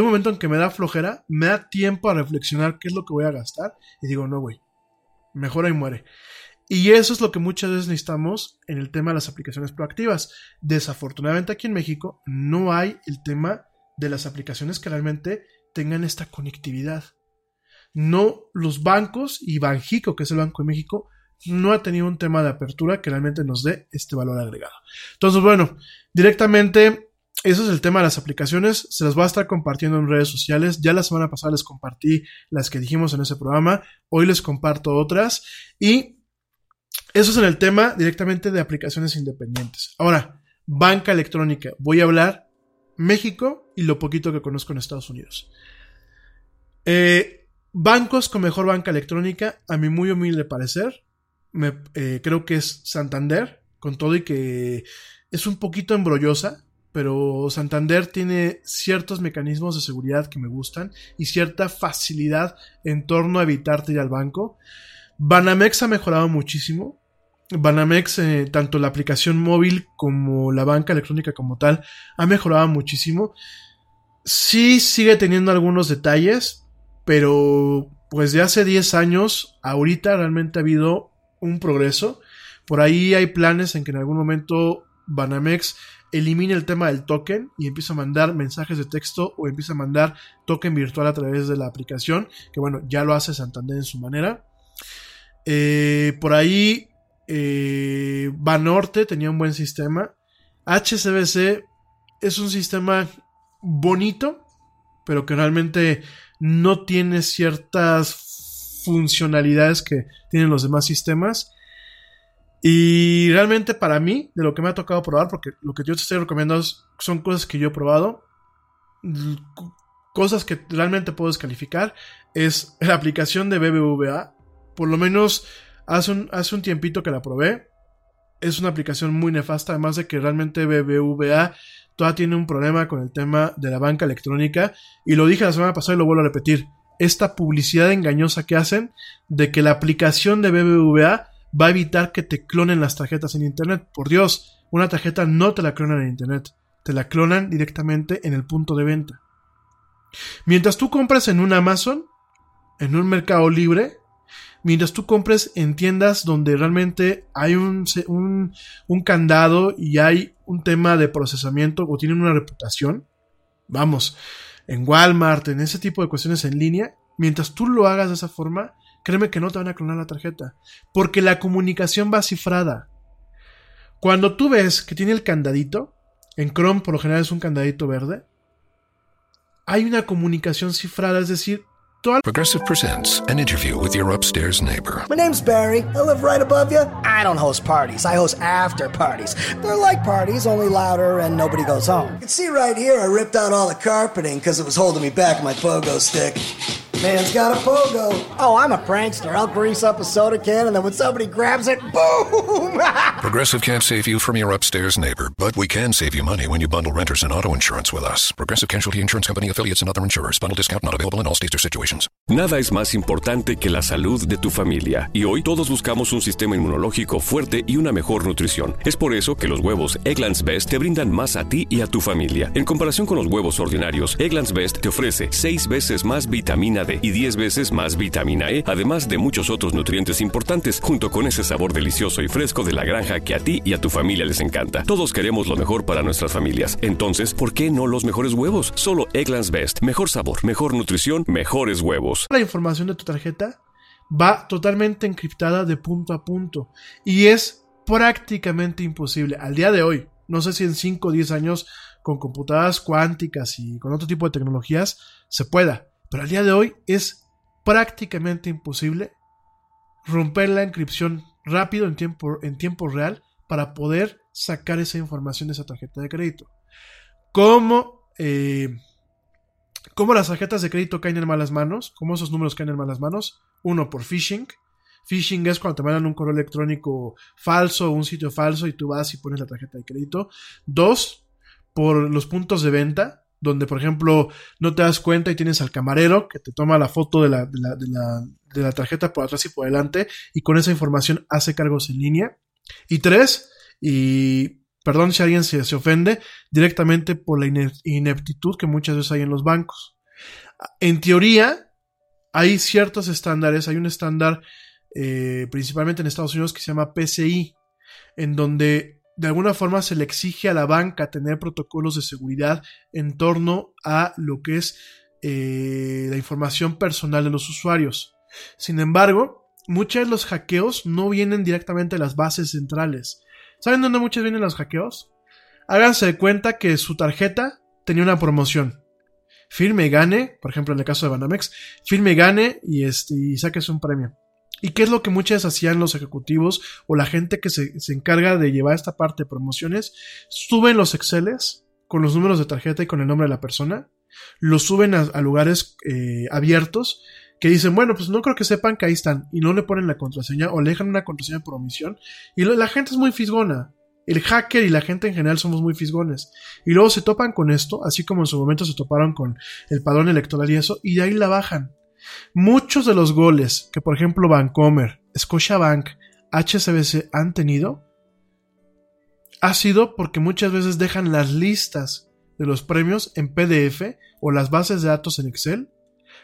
Speaker 6: Un momento en que me da flojera, me da tiempo a reflexionar qué es lo que voy a gastar y digo, no, güey, mejor ahí muere. Y eso es lo que muchas veces necesitamos en el tema de las aplicaciones proactivas. Desafortunadamente aquí en México no hay el tema de las aplicaciones que realmente tengan esta conectividad. No los bancos y Banjico, que es el Banco de México, no ha tenido un tema de apertura que realmente nos dé este valor agregado. Entonces, bueno, directamente eso es el tema de las aplicaciones. Se las voy a estar compartiendo en redes sociales. Ya la semana pasada les compartí las que dijimos en ese programa. Hoy les comparto otras. Y eso es en el tema directamente de aplicaciones independientes. Ahora, banca electrónica. Voy a hablar México y lo poquito que conozco en Estados Unidos. Eh, bancos con mejor banca electrónica, a mi muy humilde parecer, me, eh, creo que es Santander, con todo y que es un poquito embrollosa pero Santander tiene ciertos mecanismos de seguridad que me gustan y cierta facilidad en torno a evitarte ir al banco. Banamex ha mejorado muchísimo. Banamex, eh, tanto la aplicación móvil como la banca electrónica como tal, ha mejorado muchísimo. Sí sigue teniendo algunos detalles, pero pues de hace 10 años, ahorita realmente ha habido un progreso Por ahí hay planes en que en algún momento Banamex elimine el tema del token y empieza a mandar mensajes de texto o empieza a mandar token virtual a través de la aplicación, que bueno, ya lo hace Santander en su manera. Eh, por ahí eh, Banorte tenía un buen sistema. HCBC es un sistema bonito, pero que realmente no tiene ciertas funcionalidades que tienen los demás sistemas. Y realmente para mí, de lo que me ha tocado probar, porque lo que yo te estoy recomendando son cosas que yo he probado, cosas que realmente puedo descalificar, es la aplicación de BBVA. Por lo menos hace un, hace un tiempito que la probé. Es una aplicación muy nefasta, además de que realmente BBVA todavía tiene un problema con el tema de la banca electrónica. Y lo dije la semana pasada y lo vuelvo a repetir. Esta publicidad engañosa que hacen de que la aplicación de BBVA va a evitar que te clonen las tarjetas en Internet. Por Dios, una tarjeta no te la clonan en Internet, te la clonan directamente en el punto de venta. Mientras tú compras en un Amazon, en un mercado libre, mientras tú compres en tiendas donde realmente hay un, un, candado y hay un tema de procesamiento o tienen una reputación, vamos, en Walmart, en ese tipo de cuestiones en línea, mientras tú lo hagas de esa forma, créeme que no te van a clonar la tarjeta, porque la comunicación va cifrada. Cuando tú ves que tiene el candadito, en Chrome por lo general es un candadito verde, hay una comunicación cifrada, es decir,
Speaker 2: Progressive presents an interview with your upstairs neighbor.
Speaker 1: My name's Barry. I live right above you. I don't host parties. I host after parties. They're like parties, only louder and nobody goes home. You can see right here I ripped out all the carpeting because it was holding me back my pogo stick. Man's got a pogo. Oh, I'm a prankster. I'll grease up a soda can and then when somebody grabs it, boom!
Speaker 2: Progressive can't save you from your upstairs neighbor, but we can save you money when you bundle renters and auto insurance with us. Progressive Casualty Insurance Company affiliates and other insurers. Bundle discount not available in all states or situations.
Speaker 3: Nada es más importante que la salud de tu familia, y hoy todos buscamos un sistema inmunológico fuerte y una mejor nutrición. Es por eso que los huevos Egglands Best te brindan más a ti y a tu familia. En comparación con los huevos ordinarios, Egglands Best te ofrece 6 veces más vitamina D y 10 veces más vitamina E, además de muchos otros nutrientes importantes, junto con ese sabor delicioso y fresco de la granja que a ti y a tu familia les encanta. Todos queremos lo mejor para nuestras familias. Entonces, ¿por qué no los mejores huevos? Solo Egglands Best. Mejor sabor, mejor nutrición, mejores huevos.
Speaker 6: La información de tu tarjeta va totalmente encriptada de punto a punto y es prácticamente imposible al día de hoy. No sé si en 5 o 10 años con computadoras cuánticas y con otro tipo de tecnologías se pueda, pero al día de hoy es prácticamente imposible romper la encripción rápido en tiempo, en tiempo real para poder sacar esa información de esa tarjeta de crédito. ¿Cómo, eh, ¿Cómo las tarjetas de crédito caen en malas manos? ¿Cómo esos números caen en malas manos? Uno, por phishing. Phishing es cuando te mandan un correo electrónico falso un sitio falso y tú vas y pones la tarjeta de crédito. Dos, por los puntos de venta donde por ejemplo no te das cuenta y tienes al camarero que te toma la foto de la, de la, de la, tarjeta por atrás y por delante y con esa información hace cargos en línea. Y tres, y perdón si alguien se, se ofende, directamente por la ineptitud que muchas veces hay en los bancos. En teoría, hay ciertos estándares, hay un estándar eh, principalmente en Estados Unidos que se llama PCI, en donde de alguna forma se le exige a la banca tener protocolos de seguridad en torno a lo que es eh, la información personal de los usuarios. Sin embargo, muchos de los hackeos no vienen directamente de las bases centrales. ¿Saben dónde muchos vienen los hackeos? Háganse de cuenta que su tarjeta tenía una promoción. Firme y gane, por ejemplo en el caso de Banamex, firme gane y, este, y saques un premio. ¿Y qué es lo que muchas hacían los ejecutivos o la gente que se, encarga de llevar esta parte de promociones? Suben los Exceles con los números de tarjeta y con el nombre de la persona, los suben a, lugares eh, abiertos que dicen, bueno, pues no creo que sepan que ahí están y no le ponen la contraseña o le dejan una contraseña por omisión y la gente es muy fisgona. El hacker y la gente en general somos muy fisgones. Y luego se topan con esto, así como en su momento se toparon con el padrón electoral y eso, y de ahí la bajan. Muchos de los goles que, por ejemplo, Bancomer, Scotiabank, HSBC han tenido ha sido porque muchas veces dejan las listas de los premios en PDF o las bases de datos en Excel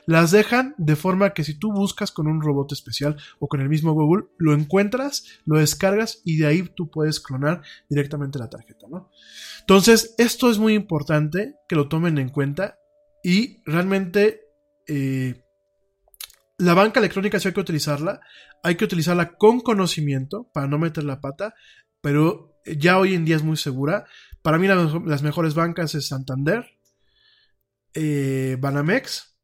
Speaker 6: las dejan de forma que si tú buscas con un robot especial o con el mismo Google, lo encuentras, lo descargas y de ahí tú puedes clonar directamente la tarjeta, ¿no? Entonces, esto es muy importante que lo tomen en cuenta y realmente eh, la banca electrónica si hay que utilizarla, hay que utilizarla con conocimiento para no meter la pata, pero ya hoy en día es muy segura. Para mí las mejores bancas es Santander, eh, Banamex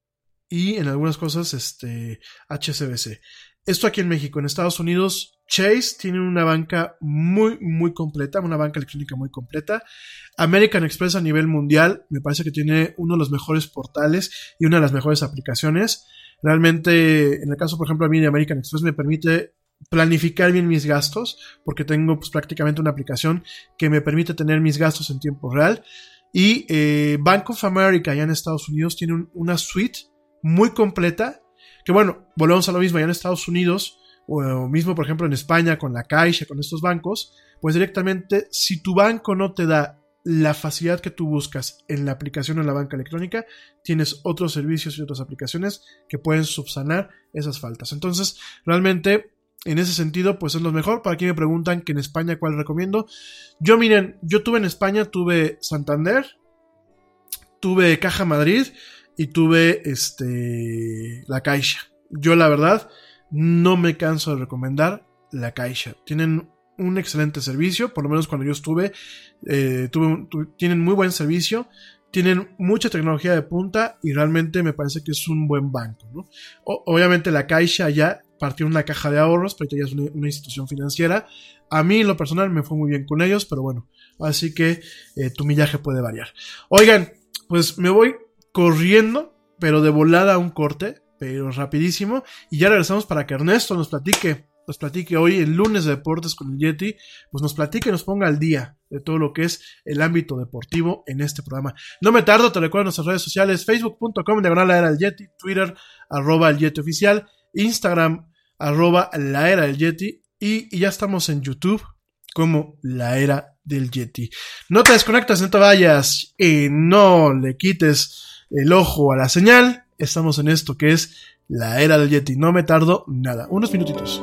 Speaker 6: y en algunas cosas este, HSBC. Esto aquí en México, en Estados Unidos, Chase tiene una banca muy, muy completa, una banca electrónica muy completa. American Express a nivel mundial me parece que tiene uno de los mejores portales y una de las mejores aplicaciones. Realmente, en el caso, por ejemplo, a mí de American Express me permite planificar bien mis gastos, porque tengo pues, prácticamente una aplicación que me permite tener mis gastos en tiempo real. Y eh, Bank of America, allá en Estados Unidos, tiene una suite muy completa. Que bueno, volvemos a lo mismo, allá en Estados Unidos, o mismo por ejemplo en España con la Caixa, con estos bancos, pues directamente, si tu banco no te da la facilidad que tú buscas en la aplicación o en la banca electrónica, tienes otros servicios y otras aplicaciones que pueden subsanar esas faltas. Entonces, realmente en ese sentido, pues es lo mejor. Para quien me preguntan que en España cuál recomiendo. Yo, miren, yo tuve en España, tuve Santander, tuve Caja Madrid y tuve este la Caixa. Yo, la verdad, no me canso de recomendar la Caixa. Tienen un excelente servicio, por lo menos cuando yo estuve, eh, tienen muy buen servicio, tienen mucha tecnología de punta y realmente me parece que es un buen banco. obviamente la Caixa ya partió una caja de ahorros, pero ya es una, institución financiera. A mí, lo personal, me fue muy bien con ellos, pero bueno, así que eh, tu millaje puede variar. Oigan, pues me voy corriendo, pero de volada a un corte, pero rapidísimo, y ya regresamos para que Ernesto nos platique, nos platique hoy el lunes de deportes con el Yeti, pues nos platique y nos ponga al día de todo lo que es el ámbito deportivo en este programa. No me tardo, te recuerdo en nuestras redes sociales, facebook.com, diagonal la era del Yeti, Twitter, arroba el Yeti oficial, Instagram, arroba la era del Yeti. Y, ya estamos en YouTube como la era del Yeti. No te desconectas, no te vayas y no le quites el ojo a la señal. Estamos en esto que es la era del Yeti. No me tardo nada. Unos minutitos.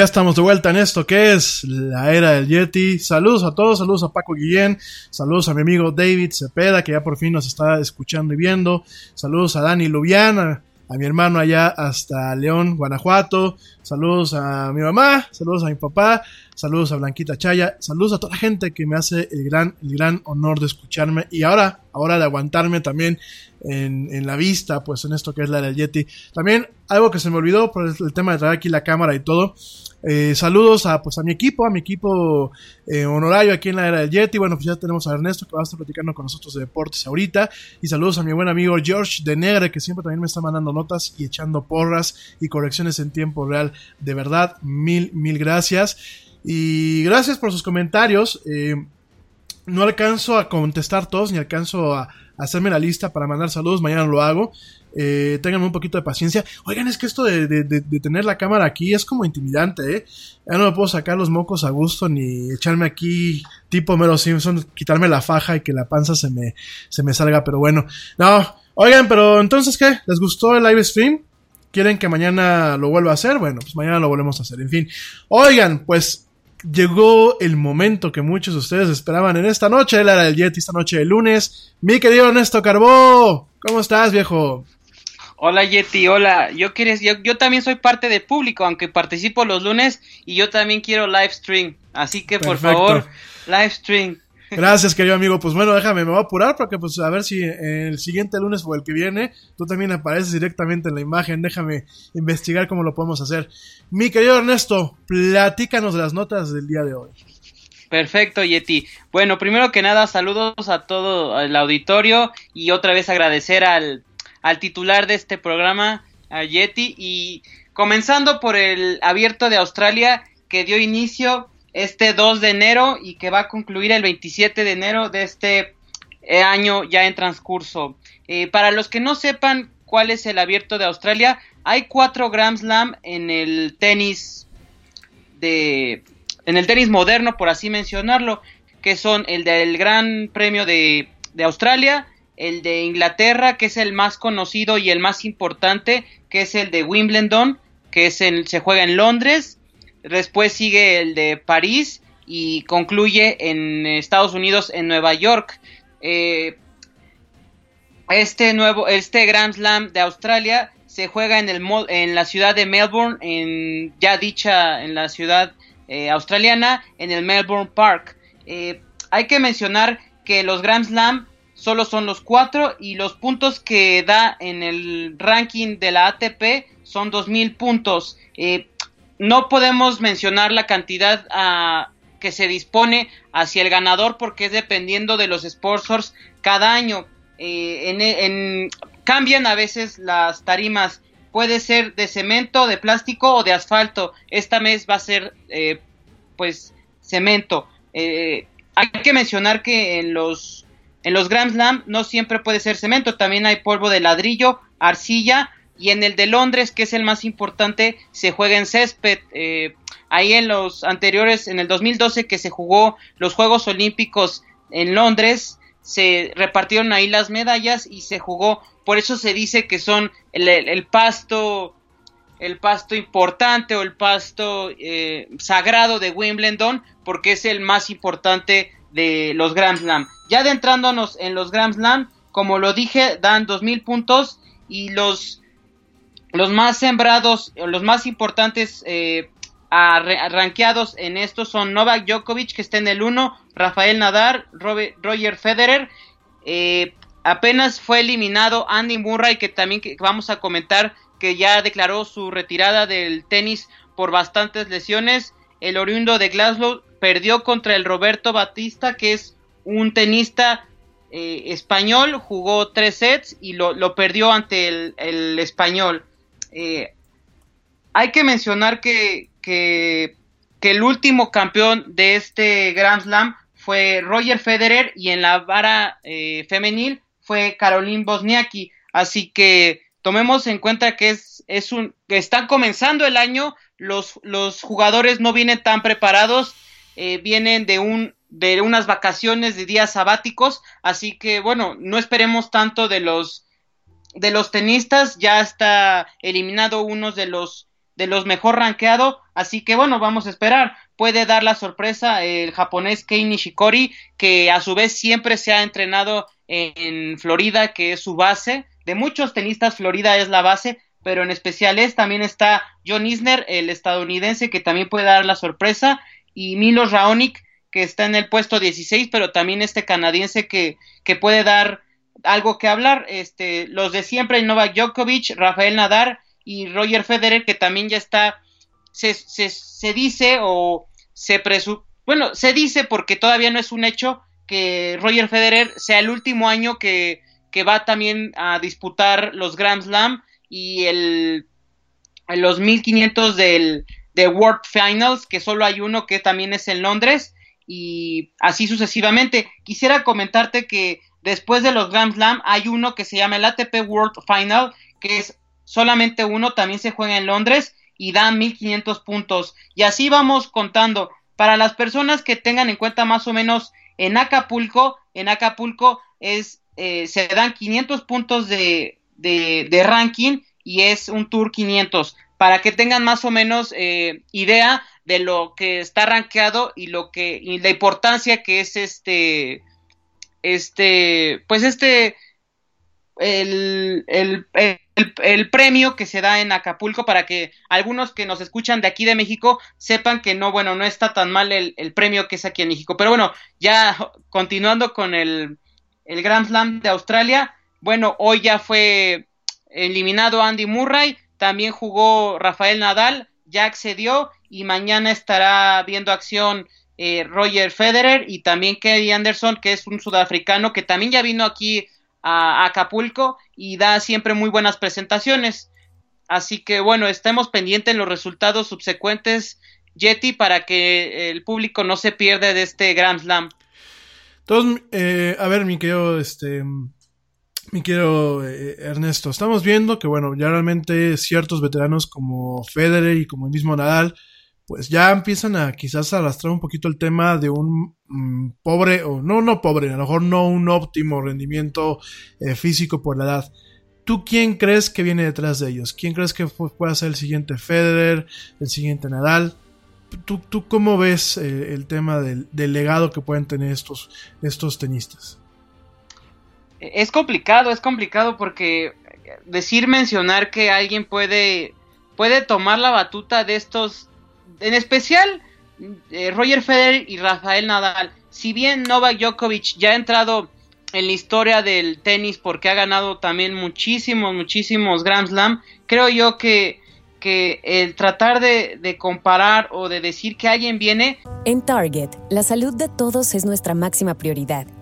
Speaker 6: Ya estamos de vuelta en esto que es la era del Yeti. Saludos a todos, saludos a Paco Guillén, saludos a mi amigo David Cepeda, que ya por fin nos está escuchando y viendo. Saludos a Dani Lubiana, a mi hermano allá hasta León, Guanajuato. Saludos a mi mamá, saludos a mi papá, saludos a Blanquita Chaya, saludos a toda la gente que me hace el gran, el gran honor de escucharme y ahora, ahora de aguantarme también en, en la vista, pues en esto que es la del Yeti. También algo que se me olvidó por el tema de traer aquí la cámara y todo. Eh, saludos a, pues, a mi equipo, a mi equipo eh, honorario aquí en la era del Yeti. Bueno, pues ya tenemos a Ernesto que va a estar platicando con nosotros de deportes ahorita. Y saludos a mi buen amigo George de Negre, que siempre también me está mandando notas y echando porras y correcciones en tiempo real. De verdad, mil, mil gracias. Y gracias por sus comentarios. Eh, no alcanzo a contestar todos, ni alcanzo a, hacerme la lista para mandar saludos. Mañana lo hago. Eh, tengan un poquito de paciencia. Oigan, es que esto de, de, tener la cámara aquí es como intimidante, ¿eh? Ya no me puedo sacar los mocos a gusto ni echarme aquí tipo Mero Simpson, quitarme la faja y que la panza se me, se me salga, pero bueno. No, oigan, pero entonces, ¿qué? ¿Les gustó el live stream? ¿Quieren que mañana lo vuelva a hacer? Bueno, pues mañana lo volvemos a hacer. En fin. Oigan, pues llegó el momento que muchos de ustedes esperaban en esta noche, la del Yeti, esta noche de lunes. Mi querido Ernesto Carbó, ¿cómo estás, viejo?
Speaker 7: Hola Yeti, hola. Yo, quieres, yo, yo, también soy parte del público, aunque participo los lunes y yo también quiero live stream. Así que por favor, live stream.
Speaker 6: Gracias, querido amigo. Pues bueno, déjame, me voy a apurar porque pues a ver si el siguiente lunes o el que viene tú también apareces directamente en la imagen. Déjame investigar cómo lo podemos hacer. Mi querido Ernesto, platícanos las notas del día de hoy.
Speaker 7: Perfecto, Yeti. Bueno, primero que nada, saludos a todo el auditorio y otra vez agradecer al, al titular de este programa, a Yeti, y comenzando por el abierto de Australia que dio inicio este 2 de enero y que va a concluir el 27 de enero de este eh, año ya en transcurso. Eh, para los que no sepan cuál es el abierto de Australia, hay cuatro Grand Slam en el tenis de en el tenis moderno, por así mencionarlo, que son el del Gran Premio de, de Australia, el de Inglaterra, que es el más conocido y el más importante, que es el de Wimbledon, que se juega en Londres, Después sigue el de París y concluye en Estados Unidos, en Nueva York. Eh, este nuevo, este Grand Slam de Australia se juega en, el, en la ciudad de Melbourne, en, ya dicha en la ciudad eh, australiana, en el Melbourne Park. Eh, hay que mencionar que los Grand Slam solo son los cuatro y los puntos que da en el ranking de la ATP son 2.000 puntos no podemos mencionar la cantidad ah, que se dispone hacia el ganador porque es dependiendo de los sponsors cada año. Eh, cambian a veces las tarimas. Puede ser de cemento, de plástico o de asfalto. Esta mes va a ser eh, pues cemento. Eh, hay que mencionar que en los en los Grand Slam no siempre puede ser cemento, también hay polvo de ladrillo, arcilla y en el de Londres, que es el más importante, se juega en césped. Eh, ahí en los anteriores, en el 2012 que se jugó los Juegos Olímpicos en Londres, se repartieron ahí las medallas y se jugó, por eso se dice que son el, pasto el pasto importante o el pasto eh, sagrado de Wimbledon porque es el más importante de los Grand Slam. Ya adentrándonos en los Grand Slam, como lo dije, dan 2.000 puntos y los los más sembrados, los más importantes eh, rankeados en esto son Novak Djokovic, que está en el 1, Rafael Nadal, Roger Federer, eh, apenas fue eliminado Andy Murray, que también vamos a comentar que ya declaró su retirada del tenis por bastantes lesiones. El oriundo de Glasgow perdió contra el Roberto Batista, que es un tenista eh, español, jugó tres sets y lo, perdió ante el, español. Eh, hay que mencionar que, que, el último campeón de este Grand Slam fue Roger Federer y en la vara eh, femenil fue Caroline Bosniaki. Así que tomemos en cuenta que es, es un, que están comenzando el año, los, los jugadores no vienen tan preparados, eh, vienen de un de unas vacaciones de días sabáticos, así que bueno, no esperemos tanto de los de los tenistas, ya está eliminado uno de los de los mejor rankeado, así que bueno, vamos a esperar. Puede dar la sorpresa el japonés Kei Nishikori, que a su vez siempre se ha entrenado en Florida, que es su base. De muchos tenistas, Florida es la base, pero en especial es. También está John Isner, el estadounidense, que también puede dar la sorpresa. Y Milos Raonic, que está en el puesto 16, pero también este canadiense que, que puede dar algo que hablar. Este, los de siempre, Novak Djokovic, Rafael Nadal y Roger Federer, que también ya está, se, se, se dice o se presu bueno, se dice porque todavía no es un hecho que Roger Federer sea el último año que, que va también a disputar los Grand Slam y el, los 1500 del, de World Finals, que solo hay uno que también es en Londres y así sucesivamente. Quisiera comentarte que después de los Grand Slam hay uno que se llama el ATP World Final, que es solamente uno, también se juega en Londres y da 1500 puntos. Y así vamos contando. Para las personas que tengan en cuenta más o menos en Acapulco, en Acapulco es, eh, se dan 500 puntos de, de, ranking y es un Tour 500 para que tengan más o menos eh, idea de lo que está rankeado y lo que y la importancia que es este este pues este el, el, el, premio que se da en Acapulco para que algunos que nos escuchan de aquí de México sepan que no, bueno, no está tan mal el, premio que es aquí en México. Pero bueno, ya continuando con el, el Grand Slam de Australia, bueno, hoy ya fue eliminado Andy Murray, también jugó Rafael Nadal, ya accedió y mañana estará viendo acción eh, Roger Federer y también Kelly Anderson, que es un sudafricano que también ya vino aquí a Acapulco y da siempre muy buenas presentaciones. Así que bueno, estemos pendientes en los resultados subsecuentes, Yeti, para que el público no se pierda de este Grand Slam.
Speaker 6: Entonces, eh, a ver, mi querido, este, mi querido eh, Ernesto, estamos viendo que bueno, ya realmente ciertos veteranos como Federer y como el mismo Nadal, pues ya empiezan a quizás arrastrar un poquito el tema de un mm, pobre, o no, no pobre, a lo mejor no un óptimo rendimiento eh, físico por la edad. ¿Tú quién crees que viene detrás de ellos? ¿Quién crees que pueda ser el siguiente Federer, el siguiente Nadal? ¿Tú, tú cómo ves eh, el tema del, del, legado que pueden tener estos, estos tenistas?
Speaker 7: Es complicado, es complicado porque decir, mencionar que alguien puede, puede tomar la batuta de estos en especial eh, Roger Federer y Rafael Nadal. Si bien Novak Djokovic ya ha entrado en la historia del tenis porque ha ganado también muchísimos, muchísimos Grand Slam, creo yo que, que el tratar de, de comparar o de decir que alguien viene...
Speaker 11: En Target, la salud de todos es nuestra máxima prioridad.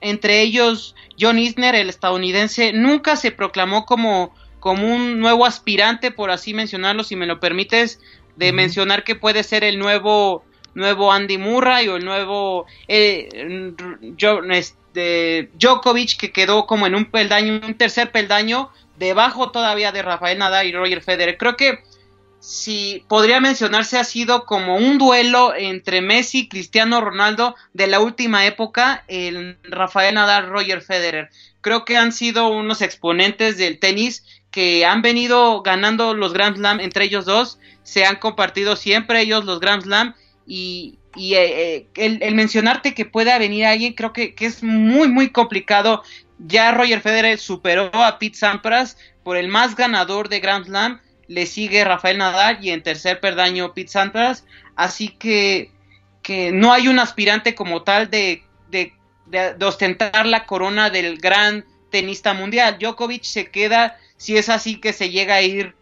Speaker 7: entre ellos John Isner, el estadounidense, nunca se proclamó como, como un nuevo aspirante, por así mencionarlo, si me lo permites, de mencionar que puede ser el nuevo nuevo Andy Murray o el nuevo eh, este, Djokovic que quedó como en un peldaño, un tercer peldaño debajo todavía de Rafael Nadal y Roger Federer. Creo que si podría mencionarse ha sido como un duelo entre Messi y Cristiano Ronaldo de la última época, el Rafael Nadal, Roger Federer. Creo que han sido unos exponentes del tenis que han venido ganando los Grand Slam entre ellos dos, se han compartido siempre ellos los Grand Slam y, eh, eh, el, mencionarte que pueda venir alguien creo que, que, es muy muy complicado. Ya Roger Federer superó a Pete Sampras por el más ganador de Grand Slam le sigue Rafael Nadal y en tercer perdaño Pete Sampras, así que, que no hay un aspirante como tal de, de, ostentar la corona del gran tenista mundial. Djokovic se queda, si es así que se llega a ir,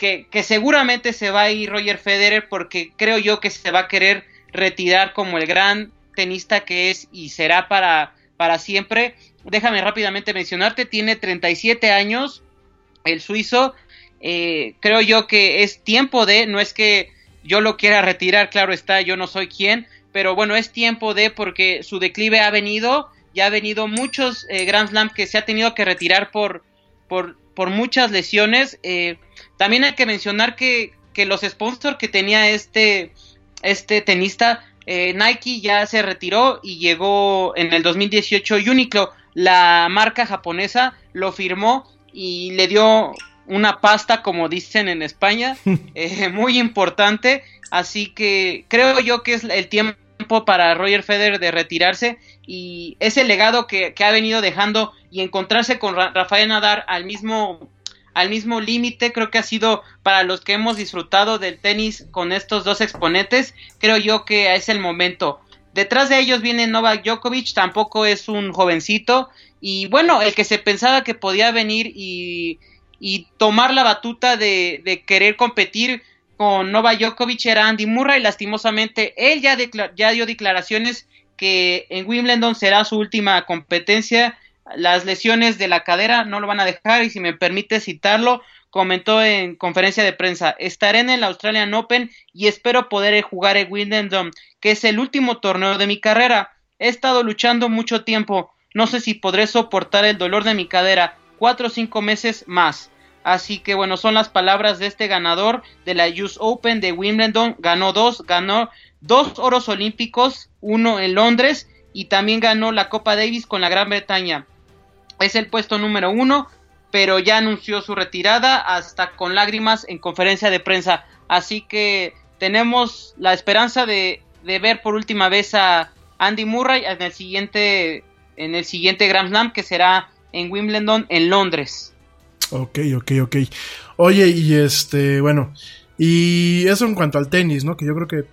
Speaker 7: que, que seguramente se va a ir Roger Federer porque creo yo que se va a querer retirar como el gran tenista que es y será para, para siempre. Déjame rápidamente mencionarte, tiene 37 años, el suizo, eh, creo yo que es tiempo de, no es que yo lo quiera retirar, claro está, yo no soy quien, pero bueno, es tiempo de porque su declive ha venido, ya ha venido muchos eh, Grand Slam que se ha tenido que retirar por, por, por muchas lesiones. Eh, también hay que mencionar que, que los sponsors que tenía este, este tenista, Nike ya se retiró y llegó en el 2018 Uniqlo, la marca japonesa, lo firmó y le dio una pasta, como dicen en España, eh, muy importante. Así que creo yo que es el tiempo para Roger Federer de retirarse y ese legado que, ha venido dejando y encontrarse con Rafael Nadal al mismo al mismo límite. Creo que ha sido para los que hemos disfrutado del tenis con estos dos exponentes. Creo yo que es el momento. Detrás de ellos viene Novak Djokovic tampoco es un jovencito. Y bueno el que se pensaba que podía venir y y tomar la batuta de, querer competir con Nova Djokovic era Andy Murray. Lastimosamente, él ya, ya dio declaraciones que en Wimbledon será su última competencia. Las lesiones de la cadera no lo van a dejar y si me permite citarlo, comentó en conferencia de prensa, estaré en el Australian Open y espero poder jugar en Wimbledon, que es el último torneo de mi carrera. He estado luchando mucho tiempo, no sé si podré soportar el dolor de mi cadera, cuatro o cinco meses más. Así que bueno, son las palabras de este ganador de la US Open de Wimbledon. Ganó dos, ganó dos oros olímpicos, uno en Londres y también ganó la Copa Davis con la Gran Bretaña. Es el puesto número uno, pero ya anunció su retirada hasta con lágrimas en conferencia de prensa. Así que tenemos la esperanza de, de ver por última vez a Andy Murray en el siguiente en el siguiente Grand Slam que será en Wimbledon en Londres.
Speaker 6: Ok, ok, ok. Oye, y este, bueno, y eso en cuanto al tenis, ¿no? Que yo creo que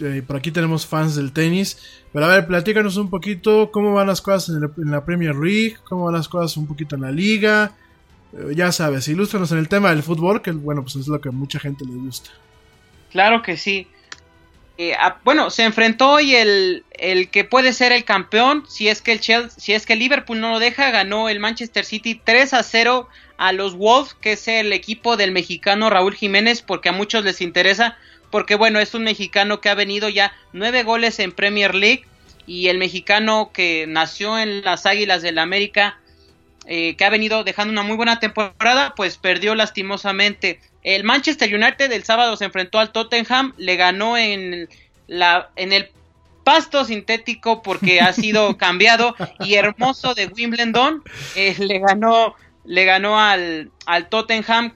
Speaker 6: eh, por aquí tenemos fans del tenis. Pero a ver, platícanos un poquito cómo van las cosas en, la Premier League, cómo van las cosas un poquito en la liga. Eh, ya sabes, ilústranos en el tema del fútbol, que bueno, pues es lo que a mucha gente le gusta.
Speaker 7: Claro que sí. Eh, bueno, se enfrentó hoy el, el, que puede ser el campeón, si es que el Chelsea, si es que Liverpool no lo deja, ganó el Manchester City 3 a 0 a los Wolves, que es el equipo del mexicano Raúl Jiménez, porque a muchos les interesa, porque bueno, es un mexicano que ha venido ya nueve goles en Premier League y el mexicano que nació en las Águilas del la América, eh, que ha venido dejando una muy buena temporada, pues perdió lastimosamente el Manchester United el sábado se enfrentó al Tottenham, le ganó en, la, en el pasto sintético porque ha sido cambiado y hermoso de Wimbledon. Eh, le ganó, le ganó al, al Tottenham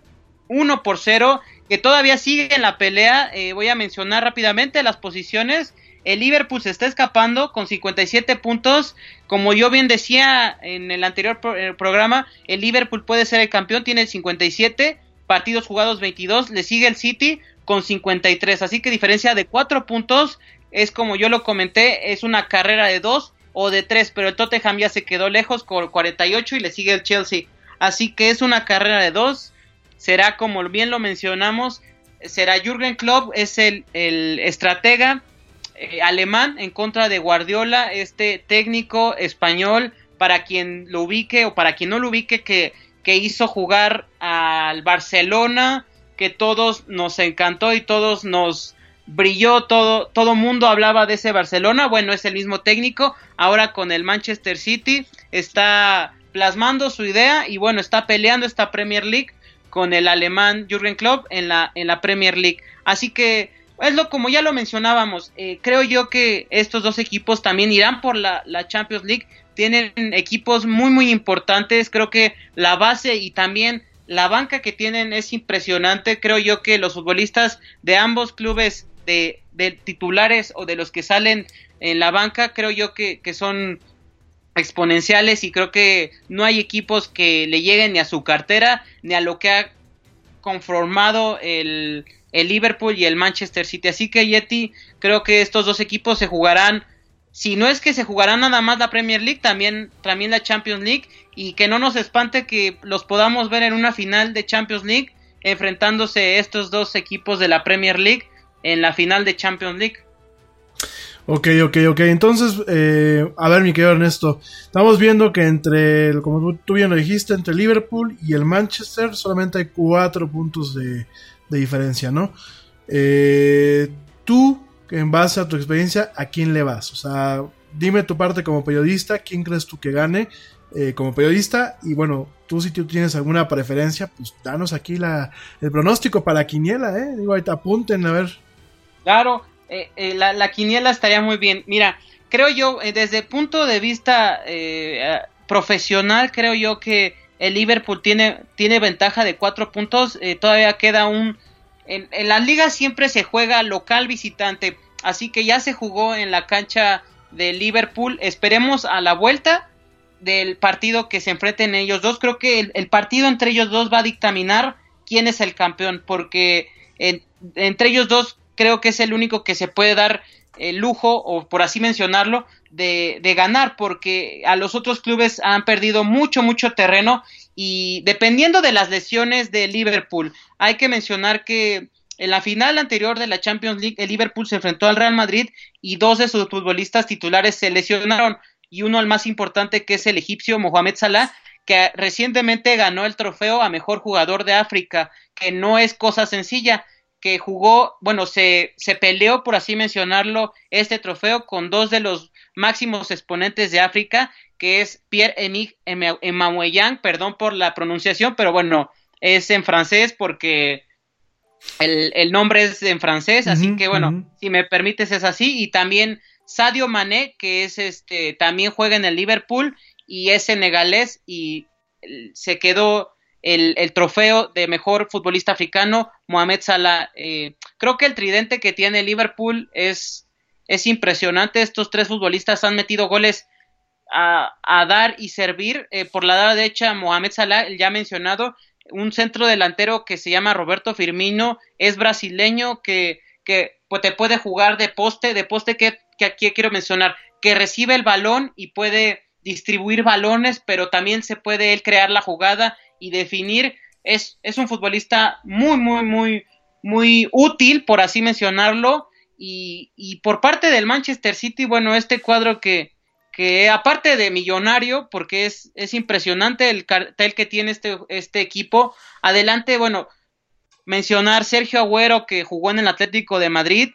Speaker 7: 1 por 0, que todavía sigue en la pelea. Eh, voy a mencionar rápidamente las posiciones. El Liverpool se está escapando con 57 puntos. Como yo bien decía en el anterior eh, programa, el Liverpool puede ser el campeón, tiene el 57 partidos jugados 22, le sigue el City con 53, así que diferencia de 4 puntos es como yo lo comenté, es una carrera de 2 o de 3, pero el Tottenham ya se quedó lejos con 48 y le sigue el Chelsea, así que es una carrera de 2, será como bien lo mencionamos, será Jürgen Klopp, es el, el estratega eh, alemán en contra de Guardiola, este técnico español, para quien lo ubique o para quien no lo ubique, que que hizo jugar al Barcelona, que todos nos encantó y todos nos brilló, todo, todo mundo hablaba de ese Barcelona, bueno, es el mismo técnico, ahora con el Manchester City está plasmando su idea y bueno, está peleando esta Premier League con el alemán Jürgen Klopp en la, en la Premier League. Así que es lo como ya lo mencionábamos, eh, creo yo que estos dos equipos también irán por la, la, Champions League, tienen equipos muy muy importantes, creo que la base y también la banca que tienen es impresionante, creo yo que los futbolistas de ambos clubes de, de titulares o de los que salen en la banca, creo yo que, que son exponenciales y creo que no hay equipos que le lleguen ni a su cartera ni a lo que ha conformado el, el Liverpool y el Manchester City. Así que Yeti, creo que estos dos equipos se jugarán, si no es que se jugarán nada más la Premier League, también, también la Champions League y que no nos espante que los podamos ver en una final de Champions League enfrentándose estos dos equipos de la Premier League en la final de Champions League.
Speaker 6: Ok, ok, ok. Entonces, eh, a ver, mi querido Ernesto, estamos viendo que entre, como tú bien lo dijiste, entre Liverpool y el Manchester solamente hay cuatro puntos de, de diferencia, ¿no? Eh, tú, en base a tu experiencia, ¿a quién le vas? O sea, dime tu parte como periodista, ¿quién crees tú que gane eh, como periodista? Y bueno, tú si tú tienes alguna preferencia, pues danos aquí la, el pronóstico para la quiniela, ¿eh? Digo, ahí te apunten, a ver.
Speaker 7: Claro, eh, eh, la, la, quiniela estaría muy bien. Mira, creo yo, eh, desde el punto de vista eh, profesional, creo yo que el Liverpool tiene, tiene ventaja de cuatro puntos. Todavía queda un. En, en la liga siempre se juega local visitante. Así que ya se jugó en la cancha de Liverpool. Esperemos a la vuelta del partido que se enfrenten ellos dos. Creo que el, partido entre ellos dos va a dictaminar quién es el campeón. Porque en, entre ellos dos creo que es el único que se puede dar el lujo, o por así mencionarlo, de, ganar, porque a los otros clubes han perdido mucho, mucho terreno y dependiendo de las lesiones de Liverpool, hay que mencionar que en la final anterior de la Champions League, el Liverpool se enfrentó al Real Madrid y dos de sus futbolistas titulares se lesionaron y uno el más importante que es el egipcio Mohamed Salah, que recientemente ganó el trofeo a mejor jugador de África, que no es cosa sencilla que jugó, bueno, se, se peleó, por así mencionarlo, este trofeo con dos de los máximos exponentes de África, que es Pierre-Emile Emmanuellan, perdón por la pronunciación, pero bueno, es en francés porque el, el nombre es en francés, así uh -huh, que bueno, uh -huh. si me permites es así, y también Sadio Mané, que es este, también juega en el Liverpool y es senegalés y se quedó el, el, trofeo de mejor futbolista africano, Mohamed Salah. Eh, creo que el tridente que tiene Liverpool es, es impresionante. Estos tres futbolistas han metido goles a, dar y servir. Eh, por la derecha, Mohamed Salah, el ya mencionado, un centro delantero que se llama Roberto Firmino, es brasileño que, que pues, te puede jugar de poste, de poste que, que aquí quiero mencionar, que recibe el balón y puede distribuir balones, pero también se puede él crear la jugada y definir. Es, es un futbolista muy, muy, muy, muy útil, por así mencionarlo. Y, y, por parte del Manchester City, bueno, este cuadro que, que aparte de millonario, porque es, es impresionante el cartel que tiene este, este equipo. Adelante, bueno, mencionar Sergio Agüero, que jugó en el Atlético de Madrid.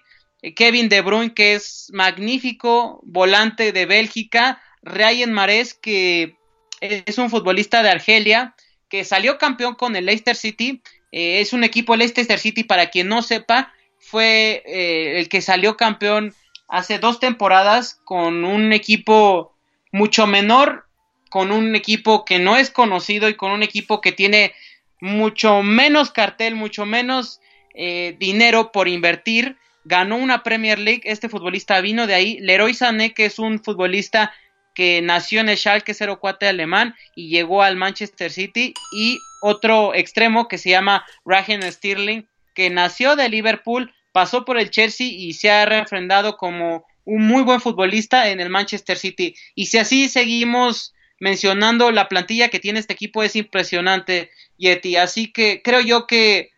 Speaker 7: Kevin De Bruyne, que es magnífico, volante de Bélgica. Ryan Mares, que es un futbolista de Argelia, que salió campeón con el Leicester City. Eh, es un equipo Leicester City, para quien no sepa, fue eh, el que salió campeón hace dos temporadas con un equipo mucho menor, con un equipo que no es conocido y con un equipo que tiene mucho menos cartel, mucho menos eh, dinero por invertir. Ganó una Premier League, este futbolista vino de ahí. Leroy Sané, que es un futbolista que nació en el Schalke 04 alemán y llegó al Manchester City y otro extremo que se llama Raheem Sterling que nació de Liverpool, pasó por el Chelsea y se ha refrendado como un muy buen futbolista en el Manchester City. Y si así seguimos mencionando la plantilla que tiene este equipo es impresionante, Yeti. Así que creo yo que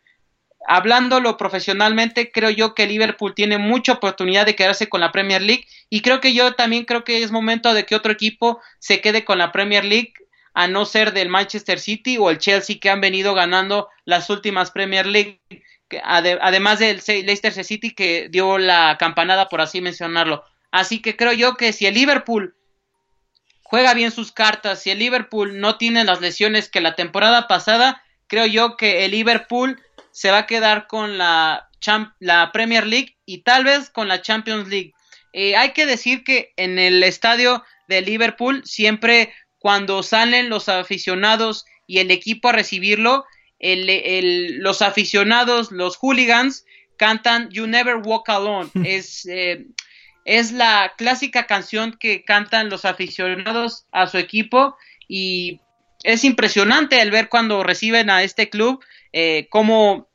Speaker 7: hablándolo profesionalmente, creo yo que Liverpool tiene mucha oportunidad de quedarse con la Premier League y creo que yo también creo que es momento de que otro equipo se quede con la Premier League a no ser del Manchester City o el Chelsea que han venido ganando las últimas Premier League, además del Leicester City que dio la campanada por así mencionarlo. Así que creo yo que si el Liverpool juega bien sus cartas, si el Liverpool no tiene las lesiones que la temporada pasada, creo yo que el Liverpool se va a quedar con la, la Premier League y tal vez con la Champions League. Eh, hay que decir que en el estadio de Liverpool siempre cuando salen los aficionados y el equipo a recibirlo, los aficionados, los hooligans, cantan You Never Walk Alone. es, eh, es la clásica canción que cantan los aficionados a su equipo y es impresionante el ver cuando reciben a este club, eh, cómo,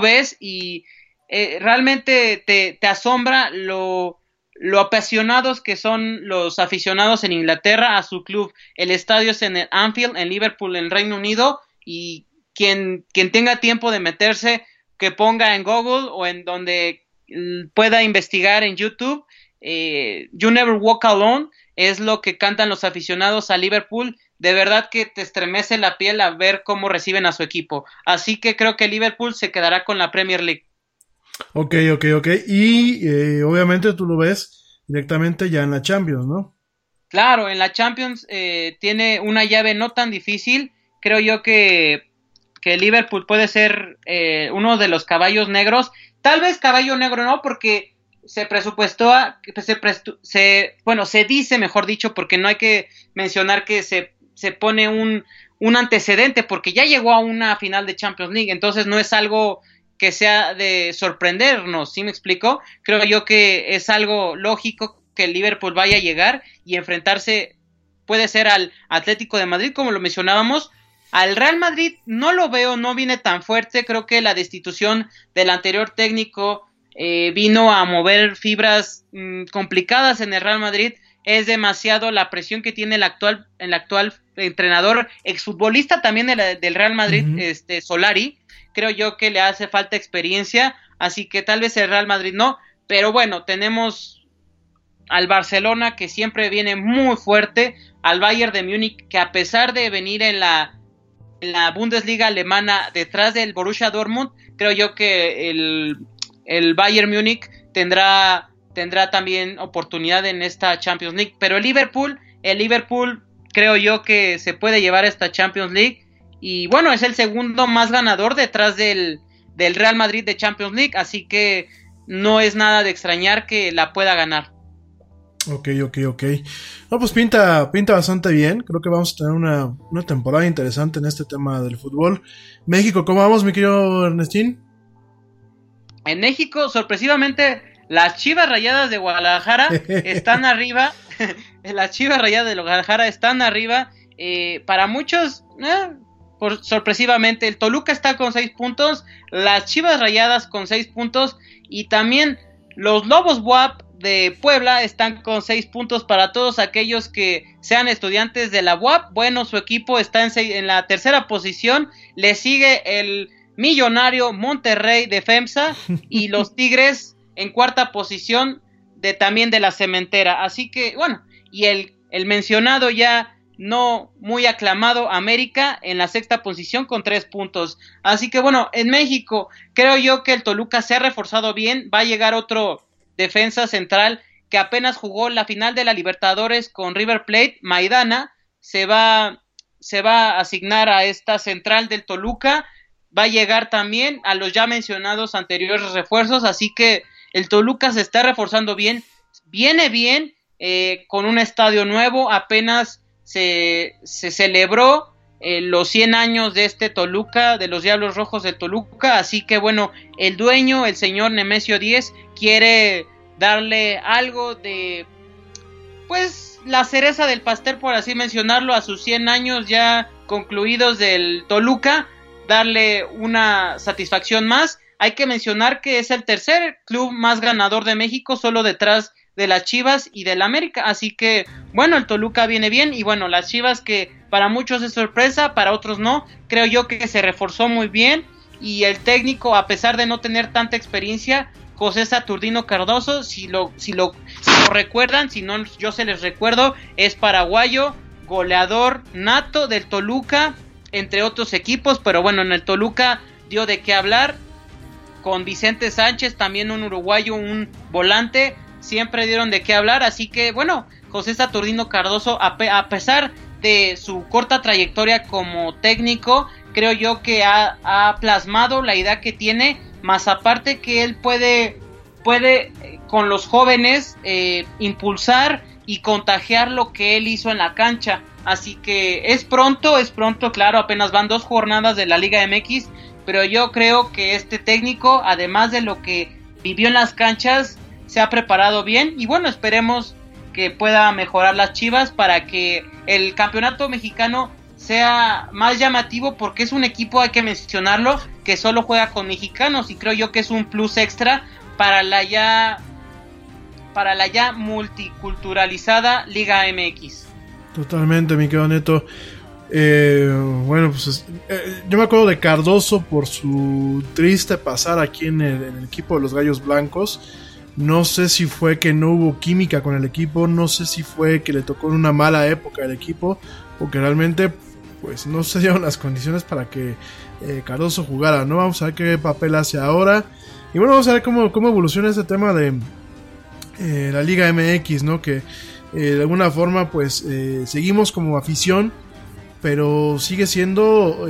Speaker 7: ves y eh, realmente te, te asombra lo, lo apasionados que son los aficionados en Inglaterra a su club. El estadio es en el Anfield, en Liverpool, en Reino Unido, y quien, quien tenga tiempo de meterse, que ponga en Google o en donde pueda investigar en YouTube, eh, You Never Walk Alone, es lo que cantan los aficionados a Liverpool. De verdad que te estremece la piel a ver cómo reciben a su equipo. Así que creo que Liverpool se quedará con la Premier League.
Speaker 6: Ok, ok, ok. Y eh, obviamente tú lo ves directamente ya en la Champions, ¿no?
Speaker 7: Claro, en la Champions eh, tiene una llave no tan difícil. Creo yo que, que Liverpool puede ser eh, uno de los caballos negros. Tal vez caballo negro no, porque se presupuestó, se, se, bueno, se dice, mejor dicho, porque no hay que mencionar que se, se pone un, un antecedente, porque ya llegó a una final de Champions League, entonces no es algo que sea de sorprendernos, ¿sí me explico? Creo yo que es algo lógico que Liverpool vaya a llegar y enfrentarse puede ser al Atlético de Madrid, como lo mencionábamos. Al Real Madrid no lo veo, no viene tan fuerte. Creo que la destitución del anterior técnico eh, vino a mover fibras mm, complicadas en el Real Madrid. Es demasiado la presión que tiene el actual, el actual entrenador, exfutbolista también del Real Madrid, este Solari creo yo que le hace falta experiencia, así que tal vez el Real Madrid no, pero bueno, tenemos al Barcelona que siempre viene muy fuerte, al Bayern de Múnich que a pesar de venir en la, la Bundesliga alemana detrás del Borussia Dortmund, creo yo que el, el Bayern Múnich tendrá, tendrá también oportunidad en esta Champions League, pero el Liverpool, el Liverpool creo yo que se puede llevar esta Champions League y bueno, es el segundo más ganador detrás del, Real Madrid de Champions League, así que no es nada de extrañar que la pueda ganar.
Speaker 6: Ok, ok, ok. No, pues pinta, pinta bastante bien. Creo que vamos a tener una, una temporada interesante en este tema del fútbol. México, ¿cómo vamos, mi querido Ernestín?
Speaker 7: En México, sorpresivamente, las Chivas Rayadas de Guadalajara están arriba. las Chivas Rayadas de Guadalajara están arriba. Eh, para muchos, eh, sorpresivamente, el Toluca está con 6 puntos, las Chivas Rayadas con 6 puntos y también los Lobos WAP de Puebla están con 6 puntos para todos aquellos que sean estudiantes de la WAP. Bueno, su equipo está en, en la tercera posición, le sigue el millonario Monterrey de FEMSA y los Tigres en cuarta posición de también de la cementera. Así que, bueno, y el, el mencionado ya no muy aclamado América en la sexta posición con tres puntos. Así que bueno, en México creo yo que el Toluca se ha reforzado bien. Va a llegar otro defensa central que apenas jugó la final de la Libertadores con River Plate, Maidana. Se va, se va a asignar a esta central del Toluca. Va a llegar también a los ya mencionados anteriores refuerzos. Así que el Toluca se está reforzando bien. Viene bien eh, con un estadio nuevo. Apenas se, celebró eh, los 100 años de este Toluca, de los Diablos Rojos de Toluca, así que bueno, el dueño, el señor Nemesio 10, quiere darle algo de, pues, la cereza del pastel, por así mencionarlo, a sus 100 años ya concluidos del Toluca, darle una satisfacción más. Hay que mencionar que es el tercer club más ganador de México, solo detrás de las Chivas y del América. Así que, bueno, el Toluca viene bien y bueno, las Chivas que para muchos es sorpresa, para otros no. Creo yo que se reforzó muy bien y el técnico, a pesar de no tener tanta experiencia, José Saturnino Cardoso, si lo, si lo, recuerdan, si no yo se les recuerdo, es paraguayo, goleador nato del Toluca, entre otros equipos, pero bueno, en el Toluca dio de qué hablar. Con Vicente Sánchez, también un uruguayo, un volante, siempre dieron de qué hablar, así que bueno, José Saturnino Cardoso, a, pesar de su corta trayectoria como técnico, creo yo que ha, plasmado la idea que tiene, más aparte que él puede, puede eh, con los jóvenes eh, impulsar y contagiar lo que él hizo en la cancha. Así que es pronto, es pronto, claro, apenas van dos jornadas de la Liga MX, pero yo creo que este técnico, además de lo que vivió en las canchas, se ha preparado bien y bueno, esperemos que pueda mejorar las Chivas para que el campeonato mexicano sea más llamativo porque es un equipo, hay que mencionarlo, que solo juega con mexicanos y creo yo que es un plus extra para la ya para la ya multiculturalizada Liga MX.
Speaker 6: Totalmente, mi querido Neto. Eh, bueno, pues eh, yo me acuerdo de Cardoso por su triste pasar aquí en el, en el, equipo de los Gallos Blancos. No sé si fue que no hubo química con el equipo, no sé si fue que le tocó en una mala época el equipo, o que realmente pues no se dieron las condiciones para que eh, Cardoso jugara, ¿no? Vamos a ver qué papel hace ahora. Y bueno, vamos a ver cómo, cómo evoluciona este tema de eh, la Liga MX, ¿no? Que eh, de alguna forma pues eh, seguimos como afición, pero sigue siendo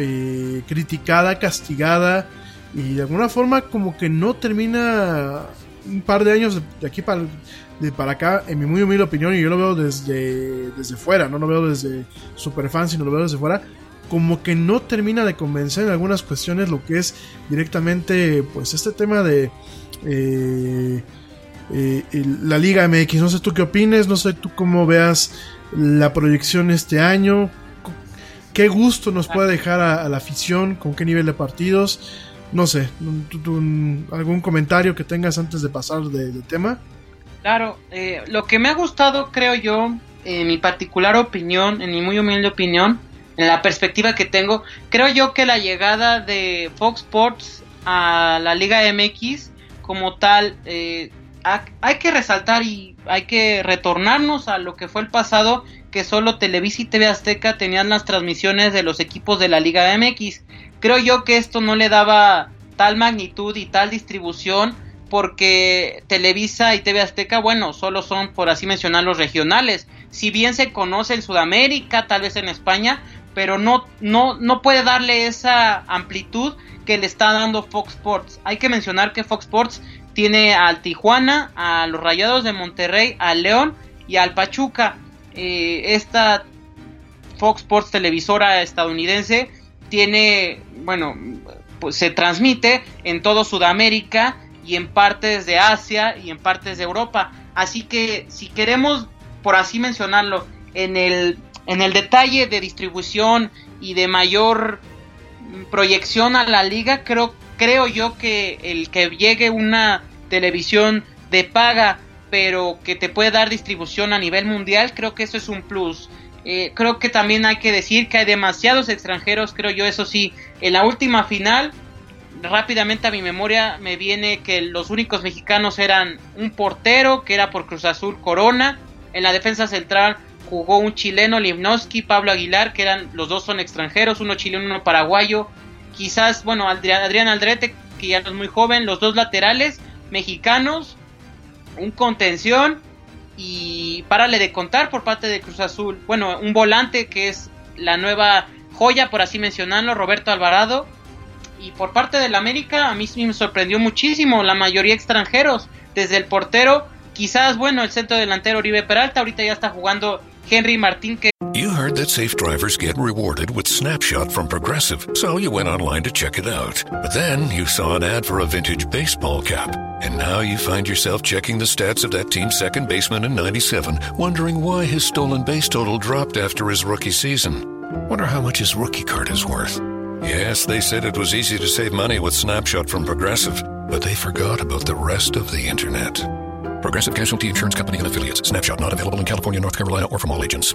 Speaker 6: criticada, castigada y de alguna forma como que no termina un par de años de aquí para, de para acá, en mi muy humilde opinión, y yo lo veo desde, desde fuera, no lo veo desde super fan, sino lo veo desde fuera, como que no termina de convencer en algunas cuestiones lo que es directamente, pues este tema de eh, eh, la Liga MX. No sé tú qué opines, no sé tú cómo veas la proyección este año, qué gusto nos puede dejar a, a la afición, con qué nivel de partidos. No sé, ¿tú, tú, ¿algún comentario que tengas antes de pasar de, tema?
Speaker 7: Claro, eh, lo que me ha gustado, creo yo, en mi particular opinión, en mi muy humilde opinión, en la perspectiva que tengo, creo yo que la llegada de Fox Sports a la Liga MX como tal, eh, ha, hay que resaltar y hay que retornarnos a lo que fue el pasado, que solo Televisa y TV Azteca tenían las transmisiones de los equipos de la Liga MX creo yo que esto no le daba tal magnitud y tal distribución porque Televisa y TV Azteca, bueno, solo son, por así mencionar, los regionales. Si bien se conoce en Sudamérica, tal vez en España, pero no, no, no puede darle esa amplitud que le está dando Fox Sports. Hay que mencionar que Fox Sports tiene al Tijuana, a los Rayados de Monterrey, al León y al Pachuca. Eh, esta Fox Sports televisora estadounidense tiene, bueno, pues se transmite en todo Sudamérica y en partes de Asia y en partes de Europa. Así que si queremos, por así mencionarlo, en el, en el detalle de distribución y de mayor proyección a la liga, creo, creo yo que el que llegue una televisión de paga, pero que te puede dar distribución a nivel mundial, creo que eso es un plus. Eh, creo que también hay que decir que hay demasiados extranjeros, creo yo, eso sí. En la última final, rápidamente a mi memoria me viene que los únicos mexicanos eran un portero, que era por Cruz Azul Corona. En la defensa central jugó un chileno, Limnowski, Pablo Aguilar, que eran los dos son extranjeros, uno chileno, uno paraguayo. Quizás, bueno, Adrián Aldrete, que ya no es muy joven, los dos laterales mexicanos, un contención y párale de contar por parte de Cruz Azul. Bueno, un volante que es la nueva joya, por así mencionarlo, Roberto Alvarado. Y por parte del América, a mí me sorprendió muchísimo, la mayoría extranjeros, desde el portero, quizás, bueno, el centro delantero Oribe Peralta, ahorita ya está jugando Henry Martín que
Speaker 2: You heard that safe drivers get rewarded with Snapshot from Progressive, so you went online to check it out. But then you saw an ad for a vintage baseball cap, and now you find yourself checking the stats of that team's second baseman in 97, wondering why his stolen base total dropped after his rookie season. Wonder how much his rookie card is worth. Yes, they said it was easy to save money with Snapshot from Progressive, but they forgot about the rest of the internet. Progressive Casualty Insurance Company and affiliates. Snapshot not available in California, North Carolina, or from all agents.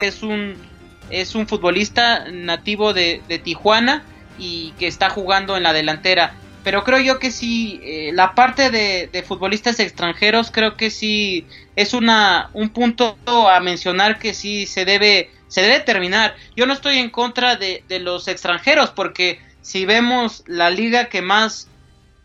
Speaker 7: Es un es un futbolista nativo de, de Tijuana y que está jugando en la delantera. Pero creo yo que sí, eh, la parte de, de, futbolistas extranjeros creo que sí es una, un punto a mencionar que sí se debe, se debe terminar. Yo no estoy en contra de, de los extranjeros porque si vemos la liga que más,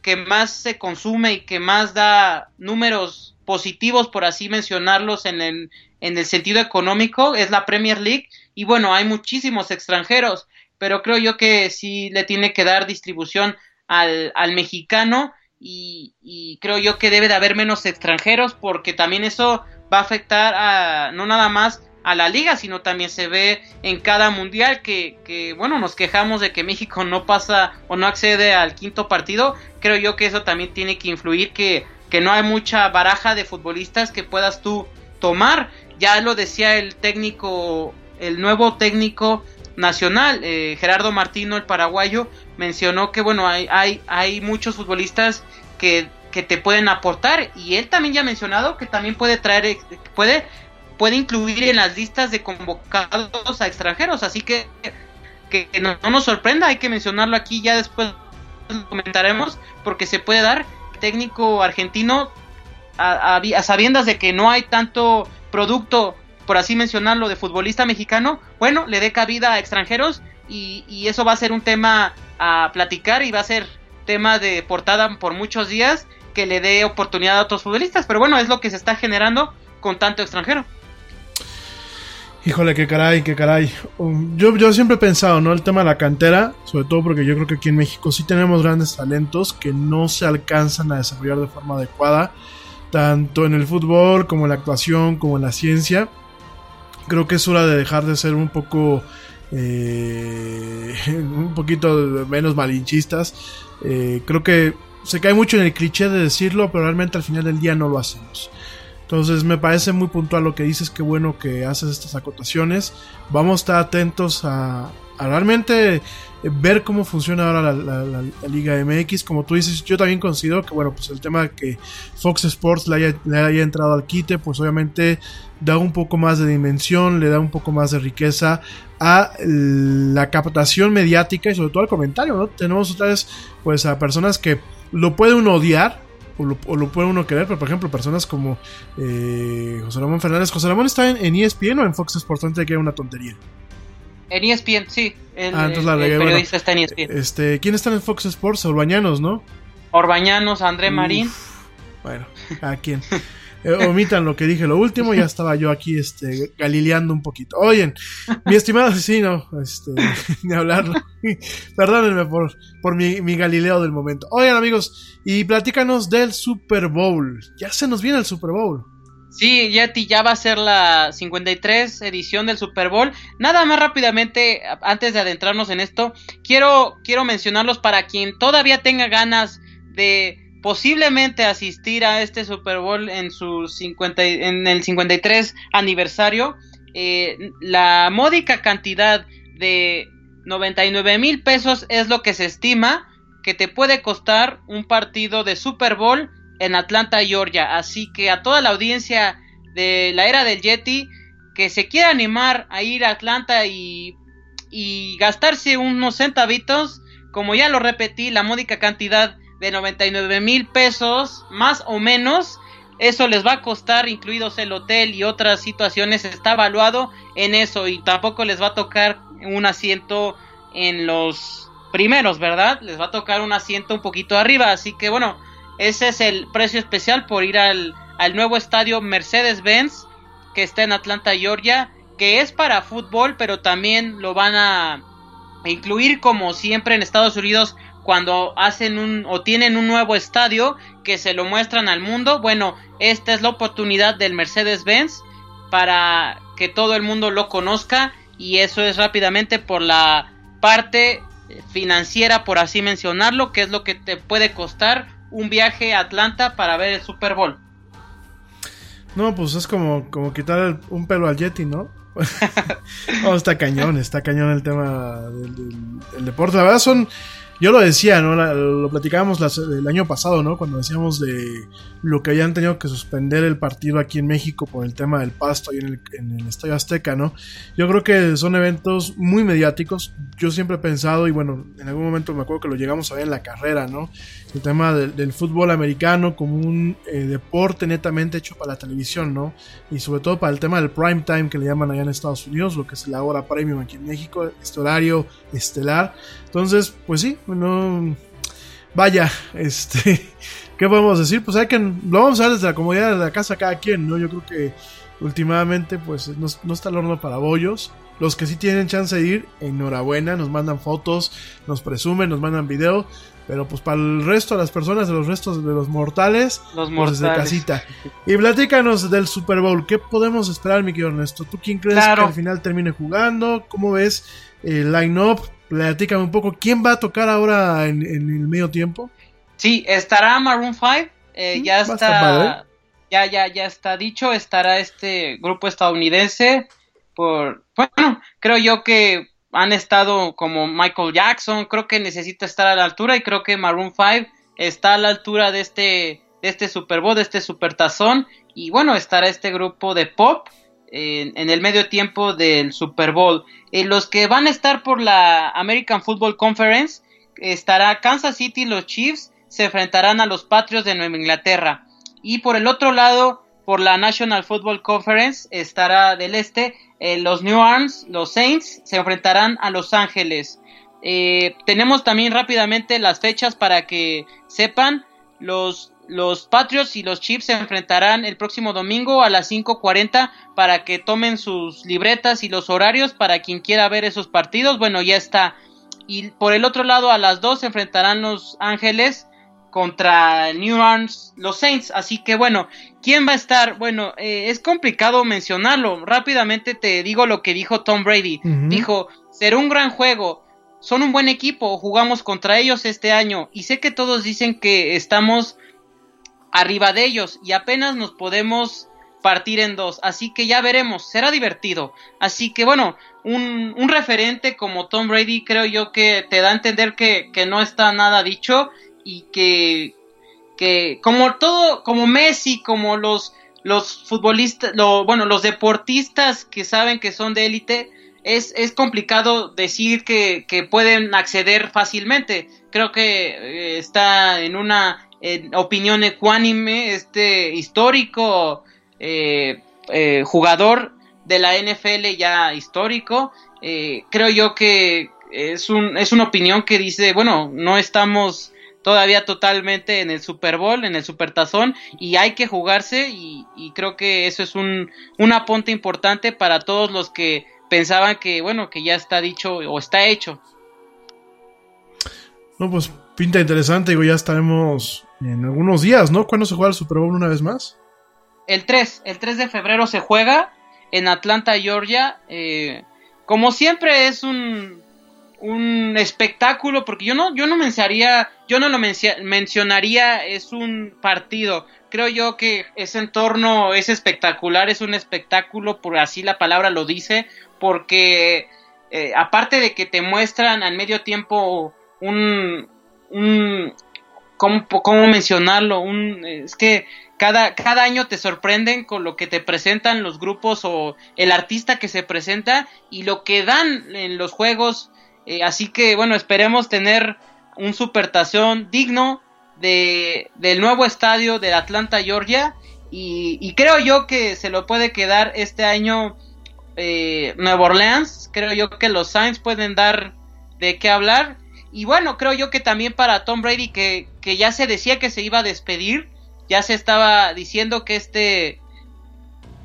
Speaker 7: que más se consume y que más da números positivos, por así mencionarlos, en el, en el sentido económico, es la Premier League. Y bueno, hay muchísimos extranjeros, pero creo yo que sí le tiene que dar distribución al, al mexicano y, creo yo que debe de haber menos extranjeros porque también eso va a afectar a no nada más a la liga, sino también se ve en cada mundial que, que, bueno, nos quejamos de que México no pasa o no accede al quinto partido. Creo yo que eso también tiene que influir, que, que no hay mucha baraja de futbolistas que puedas tú tomar. Ya lo decía el técnico, el nuevo técnico nacional, eh, Gerardo Martino, el paraguayo, mencionó que bueno, hay, hay, hay muchos futbolistas que, que te pueden aportar y él también ya ha mencionado que también puede traer, puede, puede incluir en las listas de convocados a extranjeros, así que que no, no nos sorprenda, hay que mencionarlo aquí, ya después lo comentaremos, porque se puede dar técnico argentino a, a, a, sabiendas de que no hay tanto producto, por así mencionarlo, de futbolista mexicano, bueno, le dé cabida a extranjeros y, eso va a ser un tema a platicar y va a ser tema de portada por muchos días que le dé oportunidad a otros futbolistas, pero bueno, es lo que se está generando con tanto extranjero.
Speaker 6: Híjole, qué caray, qué caray. Um, yo, yo siempre he pensado, ¿no? El tema de la cantera, sobre todo porque yo creo que aquí en México sí tenemos grandes talentos que no se alcanzan a desarrollar de forma adecuada, tanto en el fútbol como en la actuación, como en la ciencia. Creo que es hora de dejar de ser un poco, eh, un poquito menos malinchistas. Eh, creo que se cae mucho en el cliché de decirlo, pero realmente al final del día no lo hacemos. Entonces me parece muy puntual lo que dices, qué bueno que haces estas acotaciones. Vamos a estar atentos a, a realmente ver cómo funciona ahora la, Liga MX. Como tú dices, yo también considero que, bueno, pues el tema de que Fox Sports le haya, le haya entrado al quite, pues obviamente da un poco más de dimensión, le da un poco más de riqueza a la captación mediática y sobre todo al comentario, ¿no? Tenemos otra pues, a personas que lo pueden odiar, o lo, o puede uno querer, pero por ejemplo, personas como eh, José Ramón Fernández. José Ramón está en, en, ESPN o en Fox Sports, antes de que era una tontería.
Speaker 7: En ESPN, sí. El,
Speaker 6: ah, entonces la
Speaker 7: el,
Speaker 6: el
Speaker 7: periodista
Speaker 6: bueno,
Speaker 7: está en ESPN.
Speaker 6: Este, ¿Quién está en Fox Sports? Orbañanos, ¿no?
Speaker 7: Orbañanos, André Marín.
Speaker 6: Uf, bueno, ¿a quién? Eh, omitan lo que dije lo último, ya estaba yo aquí este, galileando un poquito. Oyen, mi estimado asesino, este, de hablarlo. Perdónenme por, por mi, mi, galileo del momento. Oigan, amigos, y platícanos del Super Bowl. Ya se nos viene el Super Bowl.
Speaker 7: Sí, Yeti, ya va a ser la 53 edición del Super Bowl. Nada más rápidamente, antes de adentrarnos en esto, quiero, quiero mencionarlos para quien todavía tenga ganas de posiblemente asistir a este Super Bowl en su 50, en el 53 aniversario. Eh, la módica cantidad de 99 mil pesos es lo que se estima que te puede costar un partido de Super Bowl en Atlanta, Georgia. Así que a toda la audiencia de la era del Yeti que se quiera animar a ir a Atlanta y, y gastarse unos centavitos, como ya lo repetí, la módica cantidad de 99 mil pesos, más o menos. Eso les va a costar, incluidos el hotel y otras situaciones, está evaluado en eso y tampoco les va a tocar un asiento en los primeros, ¿verdad? Les va a tocar un asiento un poquito arriba, así que bueno, ese es el precio especial por ir al, nuevo estadio Mercedes-Benz que está en Atlanta, Georgia, que es para fútbol, pero también lo van a incluir como siempre en Estados Unidos cuando hacen un o tienen un nuevo estadio que se lo muestran al mundo. Bueno, esta es la oportunidad del Mercedes-Benz para que todo el mundo lo conozca y eso es rápidamente por la parte financiera, por así mencionarlo, que es lo que te puede costar un viaje a Atlanta para ver el Super Bowl.
Speaker 6: No, pues es como, como quitar un pelo al Yeti, ¿no? oh, está cañón, está cañón el tema del, del, del, deporte. La verdad son yo lo decía, ¿no? lo platicábamos el año pasado, ¿no? Cuando decíamos de lo que hayan tenido que suspender el partido aquí en México por el tema del pasto y en el, en el Estadio Azteca, ¿no? Yo creo que son eventos muy mediáticos. Yo siempre he pensado, y bueno, en algún momento me acuerdo que lo llegamos a ver en la carrera, ¿no? El tema del, fútbol americano como un eh, deporte netamente hecho para la televisión, ¿no? Y sobre todo para el tema del prime time que le llaman allá en Estados Unidos, lo que es la hora premium aquí en México, este horario estelar. Entonces, pues sí, bueno, vaya, este, ¿qué podemos decir? Pues hay que, lo vamos a ver desde la comodidad de la casa cada quien, ¿no? Yo creo que últimamente, pues no, está el horno para bollos. Los que sí tienen chance de ir, enhorabuena, nos mandan fotos, nos presumen, nos mandan video. Pero pues para el resto de las personas, de los restos de los mortales,
Speaker 7: los
Speaker 6: pues desde casita. Y platícanos del Super Bowl. ¿Qué podemos esperar, mi querido Ernesto? ¿Tú quién crees que al final termine jugando? ¿Cómo ves el line-up? Platícame un poco, ¿quién va a tocar ahora en, el medio tiempo?
Speaker 7: Sí, estará Maroon 5, eh, mm, ya está, ya, ya, ya está dicho, estará este grupo estadounidense, por, bueno, creo yo que han estado como Michael Jackson, creo que necesita estar a la altura y creo que Maroon 5 está a la altura de este, de este Super Bowl, de este Super Tazón, y bueno, estará este grupo de pop en, el medio tiempo del Super Bowl. Eh, los que van a estar por la American Football Conference estará Kansas City, los Chiefs se enfrentarán a los Patriots de Nueva Inglaterra. Y por el otro lado, por la National Football Conference estará del este, eh, los New Arms, los Saints se enfrentarán a Los Ángeles. Eh, tenemos también rápidamente las fechas para que sepan. Los los Patriots y los Chiefs se enfrentarán el próximo domingo a las 5.40 para que tomen sus libretas y los horarios para quien quiera ver esos partidos. Bueno, ya está. Y por el otro lado, a las 2 se enfrentarán los Ángeles contra New Orleans, los Saints. Así que bueno, ¿quién va a estar? Bueno, eh, es complicado mencionarlo. Rápidamente te digo lo que dijo Tom Brady. Dijo, será un gran juego. Son un buen equipo, jugamos contra ellos este año y sé que todos dicen que estamos arriba de ellos y apenas nos podemos partir en dos. Así que ya veremos, será divertido. Así que bueno, un, un referente como Tom Brady creo yo que te da a entender que, que no está nada dicho y que, que como todo, como Messi, como los, los futbolistas, lo, bueno, los deportistas que saben que son de élite, es, es complicado decir que, que pueden acceder fácilmente. Creo que eh, está en una en opinión ecuánime, este histórico eh, eh, jugador de la NFL ya histórico, eh, creo yo que es, un, es una opinión que dice, bueno, no estamos todavía totalmente en el Super Bowl, en el Super Tazón, y hay que jugarse, y, y creo que eso es un, un apunte importante para todos los que pensaban que, bueno, que ya está dicho o está hecho.
Speaker 6: No, pues pinta interesante, digo, ya estaremos en algunos días, ¿no? ¿Cuándo se juega el Super Bowl una vez más?
Speaker 7: El 3, el 3 de febrero se juega en Atlanta, Georgia. Eh, como siempre es un, un espectáculo, porque yo no, yo no mencionaría, yo no lo mencionaría, es un partido. Creo yo que ese entorno es espectacular, es un espectáculo, por así la palabra lo dice, porque eh, aparte de que te muestran al medio tiempo un, un, ¿cómo, mencionarlo? Un, es que cada, cada año te sorprenden con lo que te presentan los grupos o el artista que se presenta y lo que dan en los juegos. Eh, así que bueno, esperemos tener un supertación digno de, del nuevo estadio de Atlanta, Georgia. Y, creo yo que se lo puede quedar este año eh, Nueva Orleans. Creo yo que los Saints pueden dar de qué hablar. Y bueno, creo yo que también para Tom Brady, que, que ya se decía que se iba a despedir, ya se estaba diciendo que este,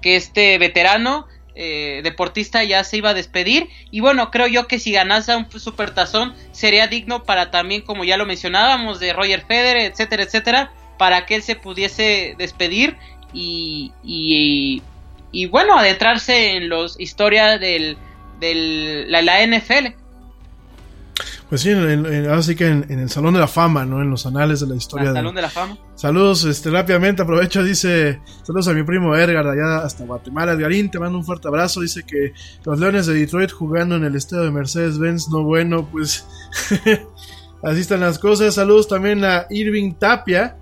Speaker 7: que este veterano eh, deportista ya se iba a despedir. Y bueno, creo yo que si ganase un supertazón sería digno para también, como ya lo mencionábamos, de Roger Federer, etcétera, etcétera, para que él se pudiese despedir y, y, y bueno, adentrarse en los historias del, del la, la NFL.
Speaker 6: Pues sí, así que en, el Salón de la Fama, ¿no? En los anales de la historia.
Speaker 7: El Salón de, la Fama.
Speaker 6: Saludos, este, rápidamente aprovecho, dice, saludos a mi primo Edgar, allá hasta Guatemala, Edgarín, te mando un fuerte abrazo, dice que los Leones de Detroit jugando en el estadio de Mercedes-Benz, no bueno, pues, Así están las cosas. Saludos también a Irving Tapia,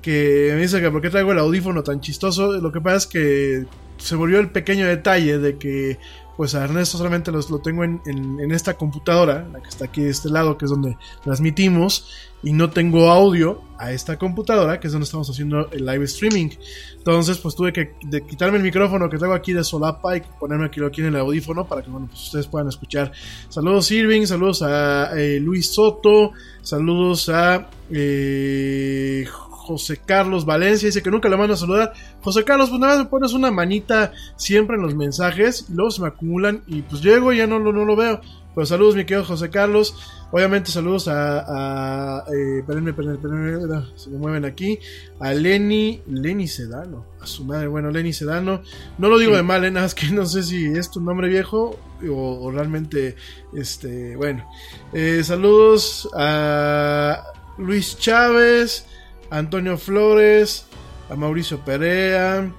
Speaker 6: que me dice que por qué traigo el audífono tan chistoso. Lo que pasa es que se volvió el pequeño detalle de que pues a Ernesto solamente los, lo tengo en, en, esta computadora, la que está aquí de este lado, que es donde transmitimos, y no tengo audio a esta computadora, que es donde estamos haciendo el live streaming. Entonces, pues tuve que quitarme el micrófono que tengo aquí de solapa y ponerme aquí, aquí en el audífono para que bueno, pues ustedes puedan escuchar. Saludos Irving, saludos a eh, Luis Soto, saludos a eh, José Carlos Valencia, dice que nunca le mando a saludar. José Carlos, pues nada más me pones una manita siempre en los mensajes y luego se me acumulan y pues llego y ya no, no, no lo veo. Pero saludos, mi querido José Carlos. Obviamente, saludos a. a eh, espérenme, espérenme, se me mueven aquí. A Lenny. Lenny Sedano. A su madre, bueno, Lenny Sedano. No lo digo de mal, eh, nada más que no sé si es tu nombre viejo o, realmente. Este, bueno. Eh, saludos a Luis Chávez. Antonio Flores, a Mauricio Perea,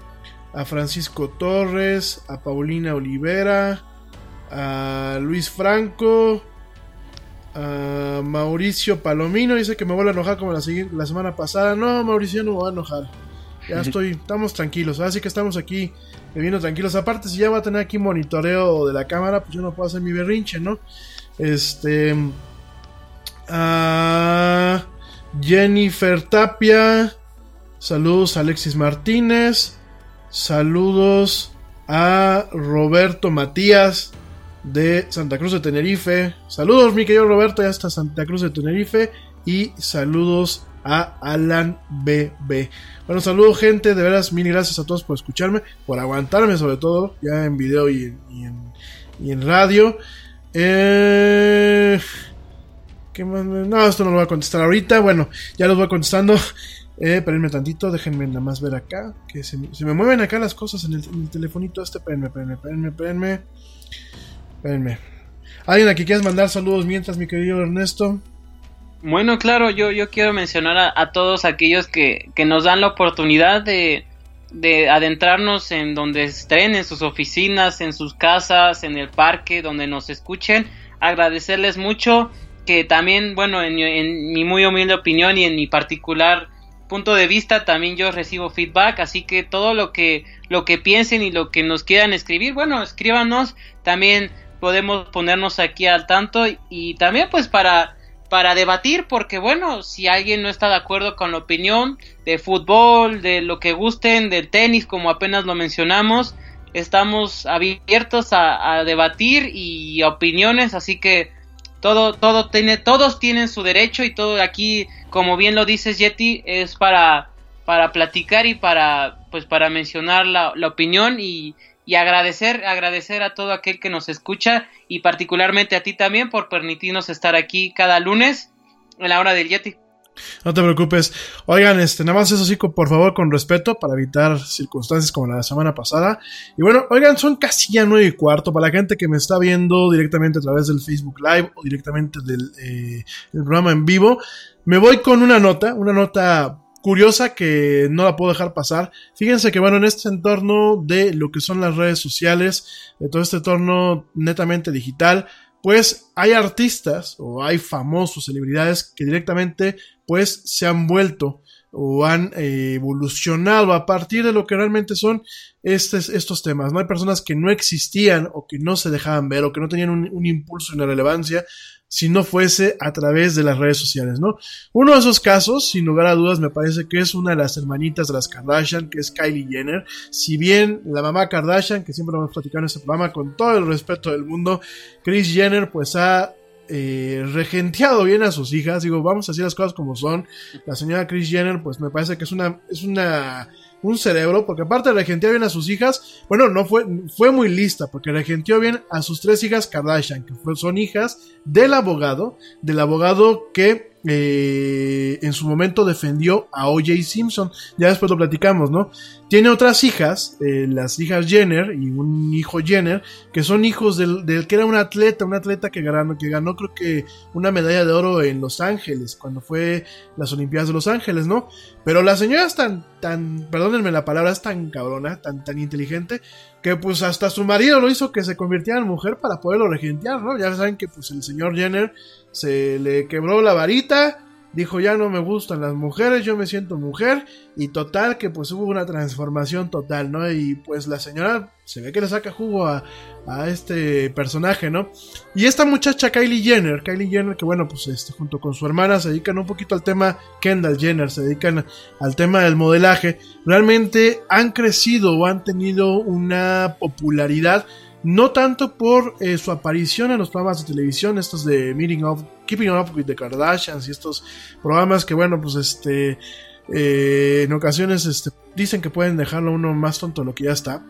Speaker 6: a Francisco Torres, a Paulina Olivera, a Luis Franco, a Mauricio Palomino, dice que me vuelve a enojar como la, la semana pasada. No, Mauricio no me va a enojar. Ya estoy, estamos tranquilos, así que estamos aquí bebiendo tranquilos. Aparte, si ya va a tener aquí monitoreo de la cámara, pues yo no puedo hacer mi berrinche, ¿no? Este. Ah. Jennifer Tapia. Saludos Alexis Martínez. Saludos a Roberto Matías de Santa Cruz de Tenerife. Saludos, mi querido Roberto, ya está Santa Cruz de Tenerife. Y saludos a Alan BB. Bueno, saludos, gente. De veras, mil gracias a todos por escucharme, por aguantarme, sobre todo, ya en video y en, y en radio. Eh. No, esto no lo voy a contestar ahorita. Bueno, ya los voy contestando. Eh, espérenme tantito, déjenme nada más ver acá. Que se, me mueven acá las cosas en el, telefonito este. Espérenme, espérenme, espérenme, espérenme. Espérenme. ¿Alguien aquí quieres mandar saludos mientras, mi querido Ernesto?
Speaker 7: Bueno, claro, yo, yo quiero mencionar a, todos aquellos que, que, nos dan la oportunidad de, de adentrarnos en donde estén, en sus oficinas, en sus casas, en el parque, donde nos escuchen. Agradecerles mucho que también, bueno, en, mi muy humilde opinión y en mi particular punto de vista, también yo recibo feedback, así que todo lo que, lo que piensen y lo que nos quieran escribir, bueno, escríbanos, también podemos ponernos aquí al tanto y, también pues para para debatir porque bueno si alguien no está de acuerdo con la opinión de fútbol de lo que gusten del tenis como apenas lo mencionamos estamos abiertos a, a debatir y opiniones así que todo, todo tiene, todos tienen su derecho y todo aquí, como bien lo dices Yeti, es para, para platicar y para, pues para mencionar la, la opinión y, y agradecer, agradecer a todo aquel que nos escucha y particularmente a ti también por permitirnos estar aquí cada lunes en la hora del Yeti.
Speaker 6: No te preocupes. Oigan, este, nada más eso sí, por favor, con respeto, para evitar circunstancias como la semana pasada. Y bueno, oigan, son casi ya nueve y cuarto. Para la gente que me está viendo directamente a través del Facebook Live o directamente del, eh, programa en vivo, me voy con una nota, una nota curiosa que no la puedo dejar pasar. Fíjense que bueno, en este entorno de lo que son las redes sociales, de todo este entorno netamente digital, pues hay artistas o hay famosos celebridades que directamente pues se han vuelto o han eh, evolucionado a partir de lo que realmente son estos, temas. No hay personas que no existían o que no se dejaban ver o que no tenían un, impulso y una relevancia si no fuese a través de las redes sociales, ¿no? Uno de esos casos, sin lugar a dudas, me parece que es una de las hermanitas de las Kardashian, que es Kylie Jenner. Si bien la mamá Kardashian, que siempre vamos a platicar en este programa con todo el respeto del mundo, Chris Jenner pues ha eh, regenteado bien a sus hijas. Digo, vamos a decir las cosas como son. La señora Chris Jenner, pues me parece que es una, es una un cerebro, porque aparte de regentear bien a sus hijas, bueno, no fue, fue muy lista, porque regenteó bien a sus tres hijas Kardashian, que son hijas del abogado, del abogado que eh, en su momento defendió a OJ Simpson. Ya después lo platicamos, ¿no? Tiene otras hijas, eh, las hijas Jenner y un hijo Jenner, que son hijos del, que era un atleta, un atleta que ganó, que ganó creo que una medalla de oro en Los Ángeles, cuando fue las Olimpiadas de Los Ángeles, ¿no? Pero la señora es tan, tan, perdónenme la palabra, es tan cabrona, tan, tan inteligente, que pues hasta su marido lo hizo que se convirtiera en mujer para poderlo regentear, ¿no? Ya saben que pues el señor Jenner se le quebró la varita dijo ya no me gustan las mujeres, yo me siento mujer y total que pues hubo una transformación total, ¿no? Y pues la señora se ve que le saca jugo a, a este personaje, ¿no? Y esta muchacha Kylie Jenner, Kylie Jenner que bueno pues este, junto con su hermana se dedican un poquito al tema Kendall Jenner, se dedican al tema del modelaje, realmente han crecido o han tenido una popularidad no tanto por eh, su aparición en los programas de televisión, estos de Meeting Up, Keeping Up with the Kardashians y estos programas que, bueno, pues este, eh, en ocasiones este, dicen que pueden dejarlo uno más tonto lo que ya está,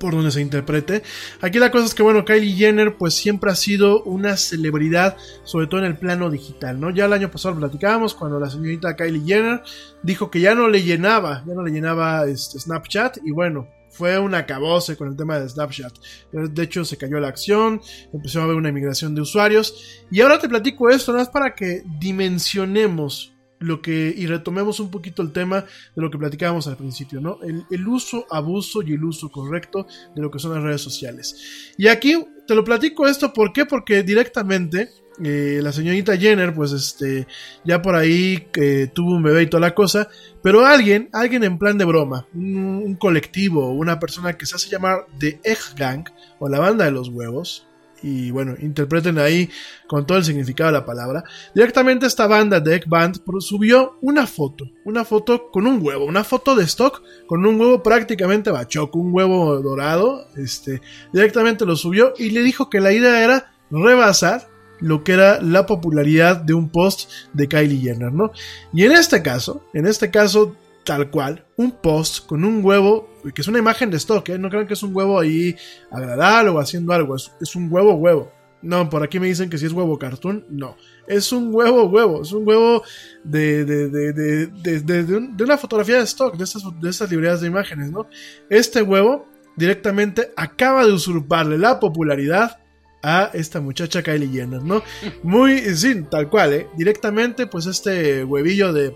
Speaker 6: por donde se interprete. Aquí la cosa es que, bueno, Kylie Jenner, pues siempre ha sido una celebridad, sobre todo en el plano digital, ¿no? Ya el año pasado platicábamos cuando la señorita Kylie Jenner dijo que ya no le llenaba, ya no le llenaba este, Snapchat, y bueno fue un acabose con el tema de Snapchat. De hecho, se cayó la acción, empezó a haber una inmigración de usuarios. Y ahora te platico esto, nada más para que dimensionemos lo que y retomemos un poquito el tema de lo que platicábamos al principio, ¿no? El, el, uso, abuso y el uso correcto de lo que son las redes sociales. Y aquí te lo platico esto, ¿por qué? Porque directamente eh, la señorita Jenner, pues este, ya por ahí eh, tuvo un bebé y toda la cosa, pero alguien, alguien en plan de broma, un, colectivo, una persona que se hace llamar The Egg Gang, o la banda de los huevos, y bueno, interpreten ahí con todo el significado de la palabra. Directamente esta banda de Egg Band subió una foto, una foto con un huevo, una foto de stock con un huevo prácticamente bachoco, un huevo dorado, este, directamente lo subió y le dijo que la idea era rebasar lo que era la popularidad de un post de Kylie Jenner, ¿no? Y en este caso, en este caso, tal cual, un post con un huevo, que es una imagen de stock, ¿eh? no crean que es un huevo ahí agradable o haciendo algo, es, un huevo huevo. No, por aquí me dicen que si es huevo cartoon, no. Es un huevo huevo, es un huevo de, de, de, de, de una fotografía de stock, de estas, de estas librerías de imágenes, ¿no? Este huevo directamente acaba de usurparle la popularidad a esta muchacha Kylie Jenner, ¿no? Muy, sí, tal cual, ¿eh? Directamente, pues este huevillo de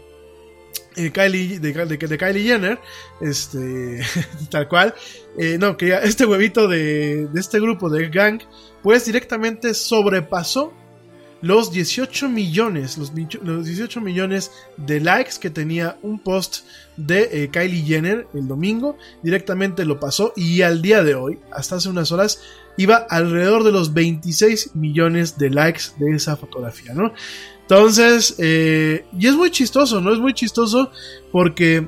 Speaker 6: eh, Kylie, de, de, Kylie Jenner, este, tal cual, eh, no, que este huevito de, de este grupo de gang, pues directamente sobrepasó los 18 millones, los, los 18 millones de likes que tenía un post de eh, Kylie Jenner el domingo, directamente lo pasó y al día de hoy, hasta hace unas horas, iba alrededor de los 26 millones de likes de esa fotografía, ¿no? Entonces, eh, y es muy chistoso, ¿no? Es muy chistoso porque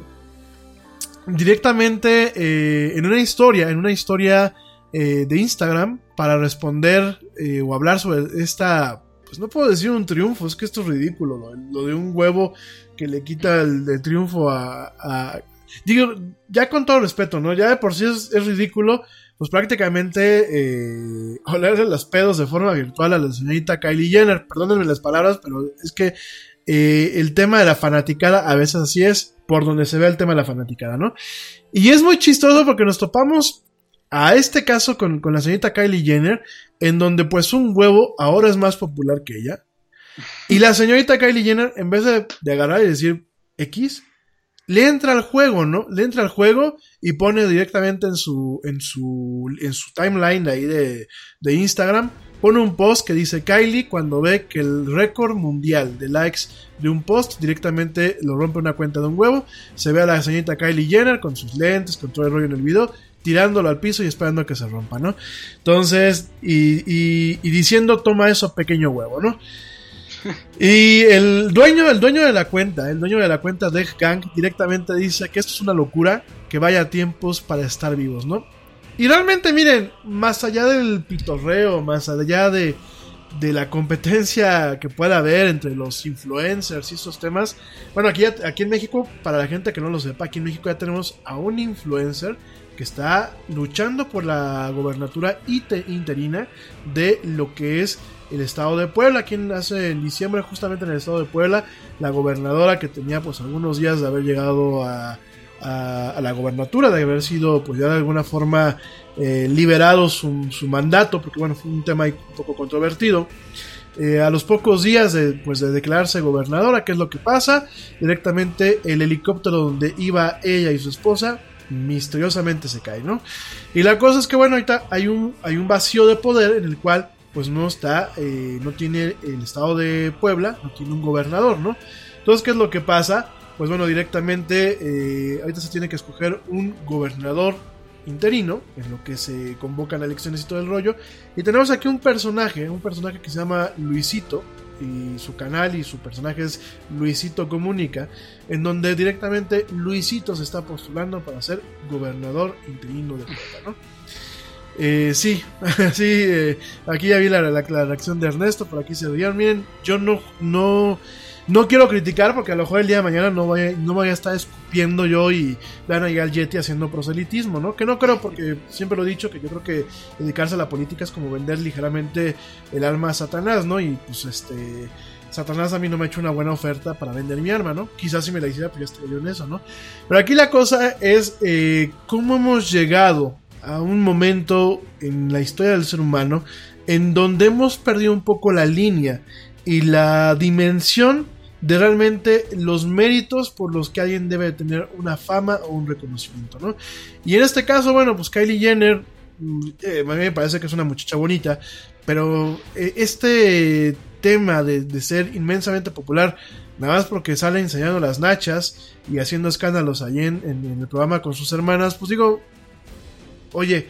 Speaker 6: directamente eh, en una historia, en una historia de Instagram, para responder o hablar sobre esta pues no puedo decir un triunfo, es que esto es ridículo, lo, de un huevo que le quita el, triunfo a, Digo, ya con todo respeto, ¿no? Ya de por sí es, ridículo, pues prácticamente eh, olerle los pedos de forma virtual a la señorita Kylie Jenner. Perdónenme las palabras, pero es que eh, el tema de la fanaticada a veces así es, por donde se ve el tema de la fanaticada, ¿no? Y es muy chistoso porque nos topamos a este caso con, con la señorita Kylie Jenner, en donde pues un huevo ahora es más popular que ella. Y la señorita Kylie Jenner, en vez de, agarrar y decir X, le entra al juego, ¿no? Le entra al juego y pone directamente en su, en su, en su timeline de ahí de, de Instagram, pone un post que dice Kylie cuando ve que el récord mundial de likes de un post directamente lo rompe una cuenta de un huevo. Se ve a la señorita Kylie Jenner con sus lentes, con todo el rollo en el video tirándolo al piso y esperando a que se rompa, ¿no? Entonces, y, diciendo, toma eso, pequeño huevo, ¿no? Y el dueño, el dueño de la cuenta, el dueño de la cuenta de Gang directamente dice que esto es una locura, que vaya tiempos para estar vivos, ¿no? Y realmente, miren, más allá del pitorreo, más allá de, de la competencia que pueda haber entre los influencers y esos temas, bueno, aquí, aquí en México, para la gente que no lo sepa, aquí en México ya tenemos a un influencer que está luchando por la gobernatura interina de lo que es el estado de Puebla, quien hace en diciembre justamente en el estado de Puebla, la gobernadora que tenía pues algunos días de haber llegado a, la gobernatura, de haber sido pues ya de alguna forma eh, liberado su, mandato, porque bueno, fue un tema un poco controvertido. Eh, a los pocos días de, pues, de declararse gobernadora, ¿qué es lo que pasa? Directamente el helicóptero donde iba ella y su esposa misteriosamente se cae, ¿no? Y la cosa es que, bueno, ahorita hay un, hay un vacío de poder en el cual pues no está, eh, no tiene el estado de Puebla, no tiene un gobernador, ¿no? Entonces, ¿qué es lo que pasa? Pues bueno, directamente eh, ahorita se tiene que escoger un gobernador interino, en lo que se convocan elecciones y todo el rollo. Y tenemos aquí un personaje, un personaje que se llama Luisito, y su canal y su personaje es Luisito Comunica, en donde directamente Luisito se está postulando para ser gobernador interino de Puebla, ¿no? Eh, sí, sí, eh, aquí ya vi la, reacción de Ernesto, por aquí se veían, miren, yo no, no, no quiero criticar porque a lo mejor el día de mañana no vaya, no vaya a estar escupiendo yo y van a ir al Yeti haciendo proselitismo, ¿no? Que no creo porque siempre lo he dicho que yo creo que dedicarse a la política es como vender ligeramente el alma a Satanás, ¿no? Y pues este... Satanás a mí no me ha hecho una buena oferta para vender mi arma, ¿no? Quizás si me la hiciera, pues ya estaría yo en eso, ¿no? Pero aquí la cosa es eh, cómo hemos llegado a un momento en la historia del ser humano en donde hemos perdido un poco la línea y la dimensión de realmente los méritos por los que alguien debe tener una fama o un reconocimiento, ¿no? Y en este caso, bueno, pues Kylie Jenner, mm, eh, a mí me parece que es una muchacha bonita, pero eh, este tema de, ser inmensamente popular, nada más porque sale enseñando las nachas y haciendo escándalos allí en, en, el programa con sus hermanas, pues digo, oye,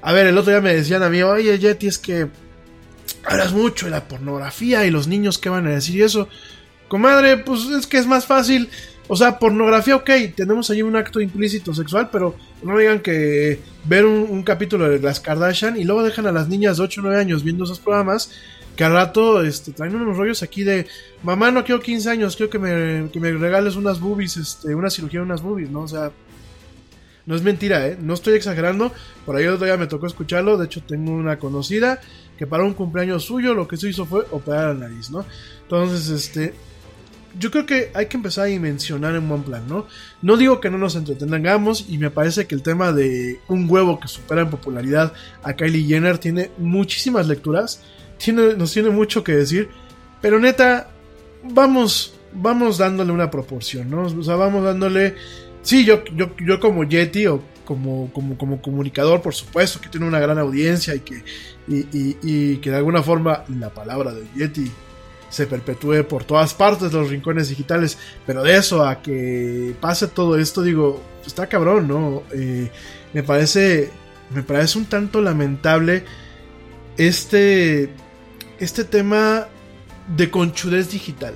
Speaker 6: a ver, el otro día me decían a mí, oye, Yeti, es que hablas mucho de la pornografía y los niños qué van a decir y eso. Comadre, pues es que es más fácil. O sea, pornografía, ok, tenemos ahí un acto implícito sexual, pero no digan que ver un, capítulo de las Kardashian y luego dejan a las niñas de 8 o 9 años viendo esos programas que al rato este, traen unos rollos aquí de mamá, no quiero 15 años, quiero que me, que me regales unas boobies, este, una cirugía de unas boobies, ¿no? O sea, no es mentira, ¿eh? No estoy exagerando. Por ahí otro día me tocó escucharlo. De hecho, tengo una conocida que para un cumpleaños suyo lo que se hizo fue operar la nariz, ¿no? Entonces, este, yo creo que hay que empezar a dimensionar en buen plan, ¿no? No digo que no nos entretengamos y me parece que el tema de un huevo que supera en popularidad a Kylie Jenner tiene muchísimas lecturas, tiene, nos tiene mucho que decir, pero neta, vamos, vamos dándole una proporción, ¿no? O sea, vamos dándole... Sí, yo, yo, yo como Yeti o como, como, como comunicador, por supuesto, que tiene una gran audiencia y que, y, que de alguna forma la palabra de Yeti se perpetúe por todas partes los rincones digitales. Pero de eso a que pase todo esto, digo, está cabrón, ¿no? Eh, me parece. Me parece un tanto lamentable este. Este tema de conchudez digital.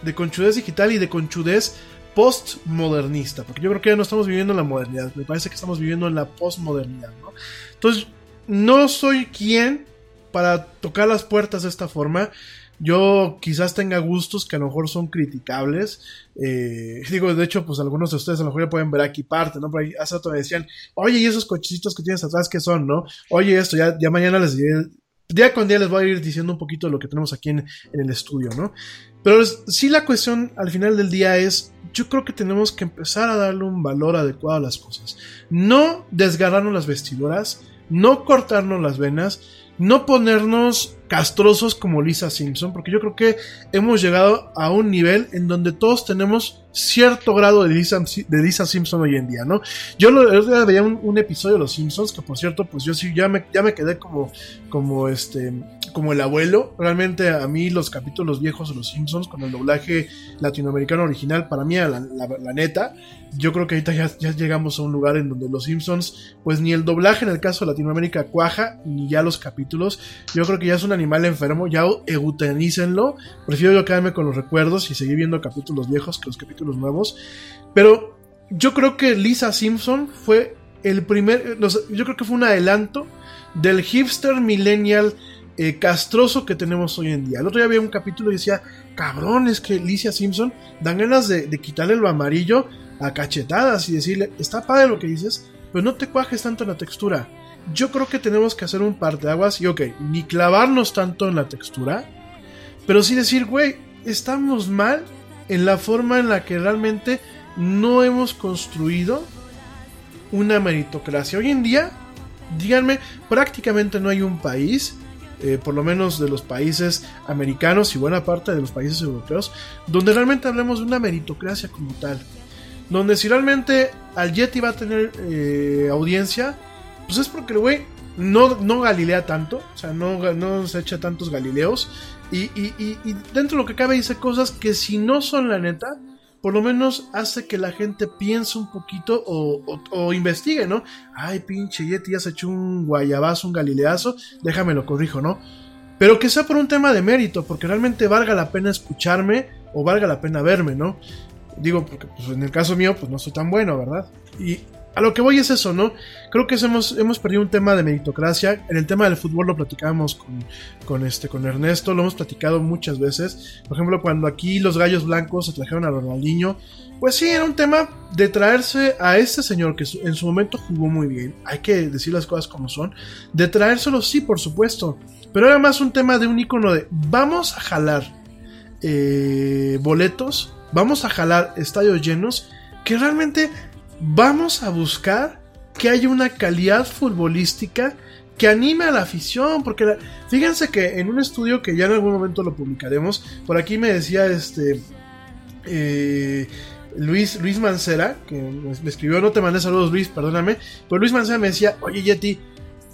Speaker 6: De conchudez digital y de conchudez postmodernista. Porque yo creo que ya no estamos viviendo en la modernidad. Me parece que estamos viviendo en la postmodernidad, ¿no? Entonces, no soy quien para tocar las puertas de esta forma. Yo quizás tenga gustos que a lo mejor son criticables. Eh, digo, de hecho, pues algunos de ustedes a lo mejor ya pueden ver aquí parte, ¿no? Pero ahí hace rato me decían, oye, ¿y esos cochecitos que tienes atrás qué son, no? Oye, esto, ya, ya mañana les diré, día con día les voy a ir diciendo un poquito de lo que tenemos aquí en, en el estudio, ¿no? Pero sí la cuestión al final del día es, yo creo que tenemos que empezar a darle un valor adecuado a las cosas. No desgarrarnos las vestiduras, no cortarnos las venas, no ponernos castrosos como Lisa Simpson, porque yo creo que hemos llegado a un nivel en donde todos tenemos cierto grado de Lisa, de Lisa Simpson hoy en día, ¿no? Yo lo, veía un, episodio de Los Simpsons, que por cierto, pues yo sí ya me, quedé como, como este, como el abuelo. Realmente a mí los capítulos viejos de Los Simpsons, con el doblaje latinoamericano original, para mí, la, la, neta, yo creo que ahorita ya, ya, llegamos a un lugar en donde Los Simpsons, pues ni el doblaje en el caso de Latinoamérica cuaja, ni ya los capítulos. Yo creo que ya es un animal enfermo, ya eutanícenlo. Prefiero yo quedarme con los recuerdos y seguir viendo capítulos viejos que los capítulos nuevos. Pero yo creo que Lisa Simpson fue el primer, yo creo que fue un adelanto del hipster millennial eh, castroso que tenemos hoy en día. El otro día había un capítulo y decía, cabrón, es que Lisa Simpson dan ganas de, de quitarle lo amarillo a cachetadas y decirle, está padre lo que dices, pero no te cuajes tanto en la textura yo creo que tenemos que hacer un par de aguas y, ok, ni clavarnos tanto en la textura, pero sí decir, güey, estamos mal en la forma en la que realmente no hemos construido una meritocracia. Hoy en día, díganme, prácticamente no hay un país, eh, por lo menos de los países americanos y buena parte de los países europeos, donde realmente hablemos de una meritocracia como tal. Donde si realmente al Yeti va a tener eh, audiencia, pues es porque el güey no, no galilea tanto, o sea, no, no se echa tantos galileos. Y, y, y, y dentro de lo que cabe dice cosas que si no son la neta, por lo menos hace que la gente piense un poquito o, o, o, investigue, ¿no? Ay, pinche Yeti, ya se echó un guayabazo, un galileazo, déjame lo corrijo, ¿no? Pero que sea por un tema de mérito, porque realmente valga la pena escucharme o valga la pena verme, ¿no? Digo, porque pues, en el caso mío, pues no soy tan bueno, ¿verdad? Y a lo que voy es eso, ¿no? Creo que hemos, hemos perdido un tema de meritocracia. En el tema del fútbol lo platicábamos con, con, este, con Ernesto, lo hemos platicado muchas veces. Por ejemplo, cuando aquí los gallos blancos se trajeron a Ronaldinho, pues sí, era un tema de traerse a este señor que en su momento jugó muy bien. Hay que decir las cosas como son. De traérselo, sí, por supuesto. Pero era más un tema de un icono de vamos a jalar eh, boletos, vamos a jalar estadios llenos, que realmente vamos a buscar que haya una calidad futbolística que anime a la afición, porque fíjense que en un estudio que ya en algún momento lo publicaremos, por aquí me decía este eh, Luis, Luis Mancera, que me escribió, no te mandé saludos Luis, perdóname, pero Luis Mancera me decía, oye Yeti,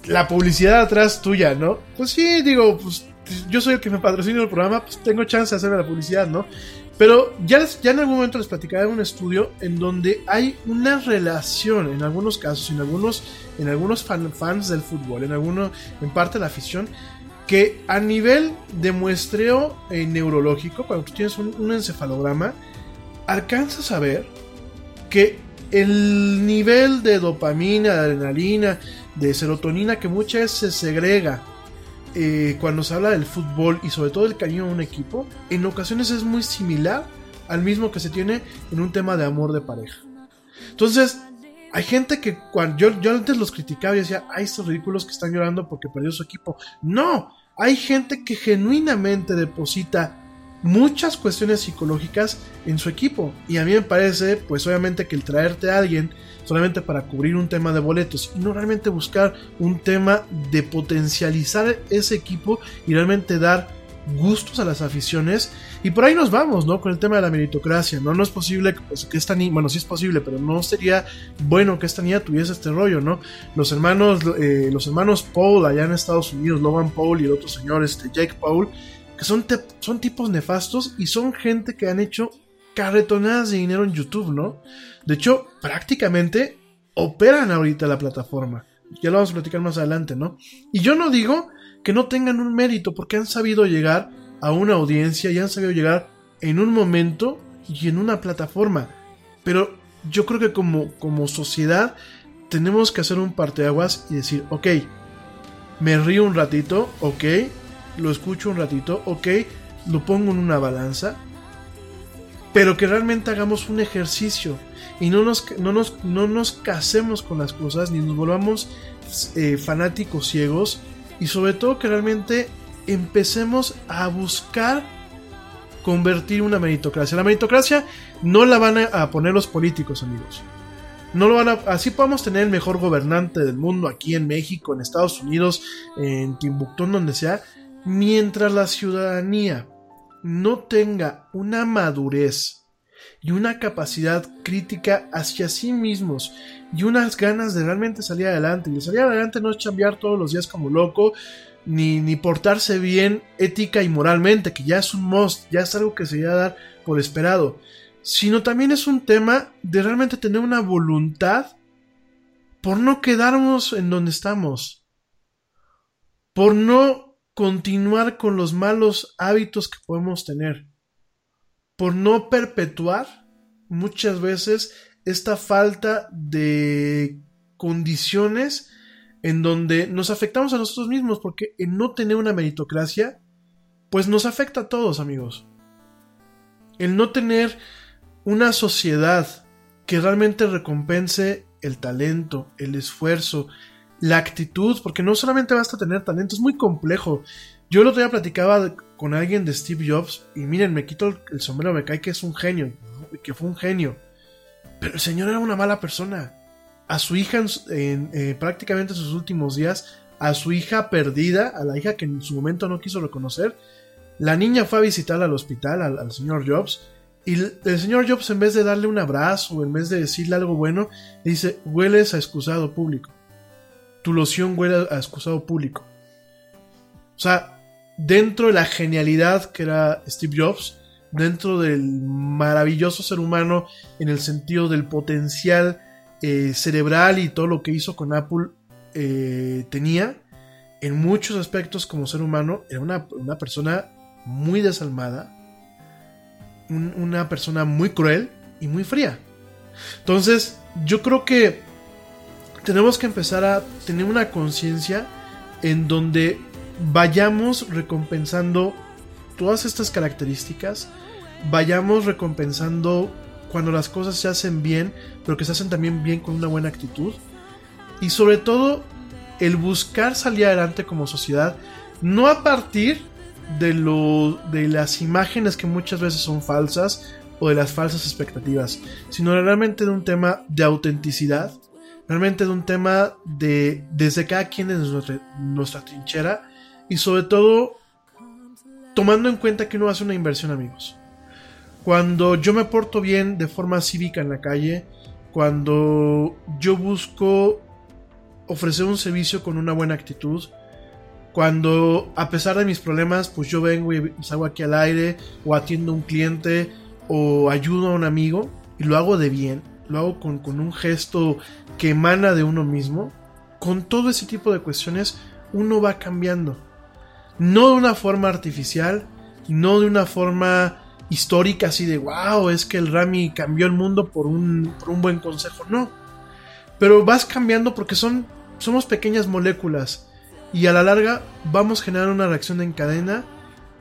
Speaker 6: la publicidad atrás tuya, ¿no? Pues sí, digo, pues yo soy el que me patrocina el programa, pues tengo chance de hacerme la publicidad, ¿no? Pero ya, ya en algún momento les platicaré de un estudio en donde hay una relación, en algunos casos, en algunos, en algunos fan, fans del fútbol, en alguno, en parte de la afición, que a nivel de muestreo eh, neurológico, cuando tú tienes un, un encefalograma, alcanzas a ver que el nivel de dopamina, de adrenalina, de serotonina que muchas veces se segrega eh, cuando se habla del fútbol y sobre todo el cariño a un equipo, en ocasiones es muy similar al mismo que se tiene en un tema de amor de pareja. Entonces, hay gente que cuando yo, yo antes los criticaba y decía, ay, estos ridículos que están llorando porque perdió su equipo. No, hay gente que genuinamente deposita muchas cuestiones psicológicas en su equipo. Y a mí me parece, pues obviamente que el traerte a alguien solamente para cubrir un tema de boletos y no realmente buscar un tema de potencializar ese equipo y realmente dar gustos a las aficiones y por ahí nos vamos, ¿no? Con el tema de la meritocracia, ¿no? No es posible que, pues, esta niña, bueno, sí es posible, pero no sería bueno que esta niña tuviese este rollo, ¿no? Los hermanos, eh, los hermanos Paul allá en Estados Unidos, Logan Paul y el otro señor, este Jake Paul, que son, son tipos nefastos y son gente que han hecho carretonadas de dinero en YouTube, ¿no? De hecho, prácticamente operan ahorita la plataforma. Ya lo vamos a platicar más adelante, ¿no? Y yo no digo que no tengan un mérito, porque han sabido llegar a una audiencia y han sabido llegar en un momento y en una plataforma. Pero yo creo que como, como sociedad tenemos que hacer un parteaguas y decir, ok, me río un ratito, ok, lo escucho un ratito, ok, lo pongo en una balanza, pero que realmente hagamos un ejercicio y no nos, no nos, no nos casemos con las cosas ni nos volvamos eh, fanáticos ciegos y sobre todo que realmente empecemos a buscar convertir una meritocracia. La meritocracia no la van a poner los políticos, amigos. No lo van a, así podemos tener el mejor gobernante del mundo aquí en México, en Estados Unidos, en Timbuktu, donde sea, mientras la ciudadanía no tenga una madurez y una capacidad crítica hacia sí mismos y unas ganas de realmente salir adelante. Y salir adelante no es cambiar todos los días como loco, ni, ni portarse bien ética y moralmente, que ya es un must, ya es algo que se va a dar por esperado, sino también es un tema de realmente tener una voluntad por no quedarnos en donde estamos, por no continuar con los malos hábitos que podemos tener, por no perpetuar muchas veces esta falta de condiciones en donde nos afectamos a nosotros mismos, porque en no tener una meritocracia, pues nos afecta a todos, amigos. El no tener una sociedad que realmente recompense el talento, el esfuerzo, la actitud, porque no solamente basta tener talento, es muy complejo. Yo el otro día platicaba con alguien de Steve Jobs y miren, me quito el sombrero, me cae que es un genio, que fue un genio. Pero el señor era una mala persona. A su hija en, eh, prácticamente sus últimos días, a su hija perdida, a la hija que en su momento no quiso reconocer, la niña fue a visitar al hospital, al, señor Jobs, y el señor Jobs en vez de darle un abrazo, en vez de decirle algo bueno, dice, hueles a excusado público tu loción huele a excusado público. O sea, dentro de la genialidad que era Steve Jobs, dentro del maravilloso ser humano en el sentido del potencial eh, cerebral y todo lo que hizo con Apple eh, tenía, en muchos aspectos como ser humano, era una, persona muy desalmada, una persona muy cruel y muy fría. Entonces, yo creo que tenemos que empezar a tener una conciencia en donde vayamos recompensando todas estas características, vayamos recompensando cuando las cosas se hacen bien, pero que se hacen también bien con una buena actitud. Y sobre todo, el buscar salir adelante como sociedad, no a partir de, lo, de las imágenes que muchas veces son falsas o de las falsas expectativas, sino realmente de un tema de autenticidad, realmente de un tema de desde cada quien en nuestra, nuestra trinchera y sobre todo tomando en cuenta que uno hace una inversión amigos. Cuando yo me porto bien de forma cívica en la calle, cuando yo busco ofrecer un servicio con una buena actitud, cuando a pesar de mis problemas, pues yo vengo y salgo aquí al aire, o atiendo a un cliente, o ayudo a un amigo, y lo hago de bien, lo hago con, con un gesto que emana de uno mismo, con todo ese tipo de cuestiones uno va cambiando. No de una forma artificial, no de una forma histórica así de wow, es que el Rami cambió el mundo por un, por un buen consejo, no. Pero vas cambiando porque son, somos pequeñas moléculas y a la larga vamos generando una reacción en cadena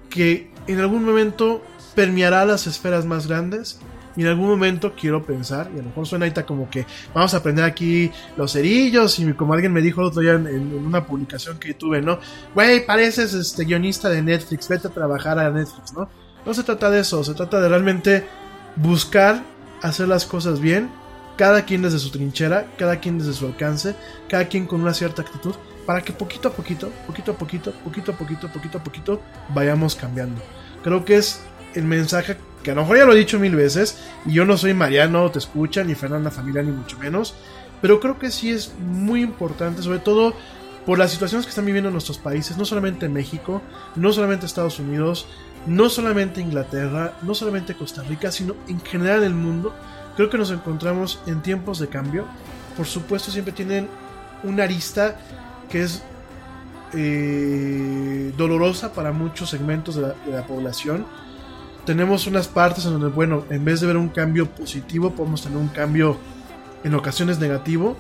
Speaker 6: que en algún momento permeará las esferas más grandes y en algún momento quiero pensar, y a lo mejor suena ahorita como que vamos a aprender aquí los cerillos, y como alguien me dijo el otro día en, una publicación que tuve, ¿no? Güey, pareces este guionista de Netflix, vete a trabajar a Netflix, ¿no? No se trata de eso, se trata de realmente buscar hacer las cosas bien, cada quien desde su trinchera, cada quien desde su alcance, cada quien con una cierta actitud, para que poquito a poquito, poquito a poquito, poquito a poquito, poquito a poquito, vayamos cambiando. Creo que es el mensaje que a lo mejor ya lo he dicho mil veces, y yo no soy Mariano, te escucha, ni Fernanda Familia, ni mucho menos, pero creo que sí es muy importante, sobre todo por las situaciones que están viviendo nuestros países, no solamente México, no solamente Estados Unidos, no solamente Inglaterra, no solamente Costa Rica, sino en general el mundo. Creo que nos encontramos en tiempos de cambio. Por supuesto, siempre tienen una arista que es eh, dolorosa para muchos segmentos de la población tenemos unas partes en donde, bueno, en vez de ver un cambio positivo, podemos tener un cambio en ocasiones negativo.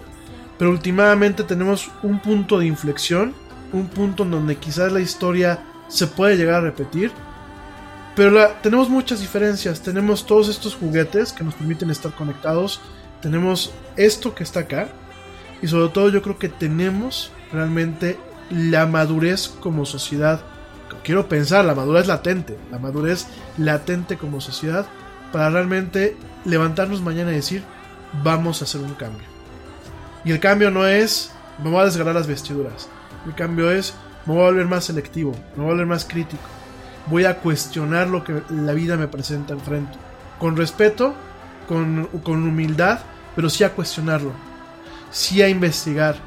Speaker 6: Pero últimamente tenemos un punto de inflexión, un punto en donde quizás la historia se puede llegar a repetir. Pero tenemos muchas diferencias. Tenemos todos estos juguetes que nos permiten estar conectados. Tenemos esto que está acá. Y sobre todo yo creo que tenemos realmente la madurez como sociedad quiero pensar, la madurez latente, la madurez latente como sociedad para realmente levantarnos mañana y decir, vamos a hacer un cambio. Y el cambio no es, me voy a desgarrar las vestiduras. El cambio es, me voy a volver más selectivo, me voy a volver más crítico. Voy a cuestionar lo que la vida me presenta enfrente. Con respeto, con, con humildad, pero sí a cuestionarlo. Sí a investigar.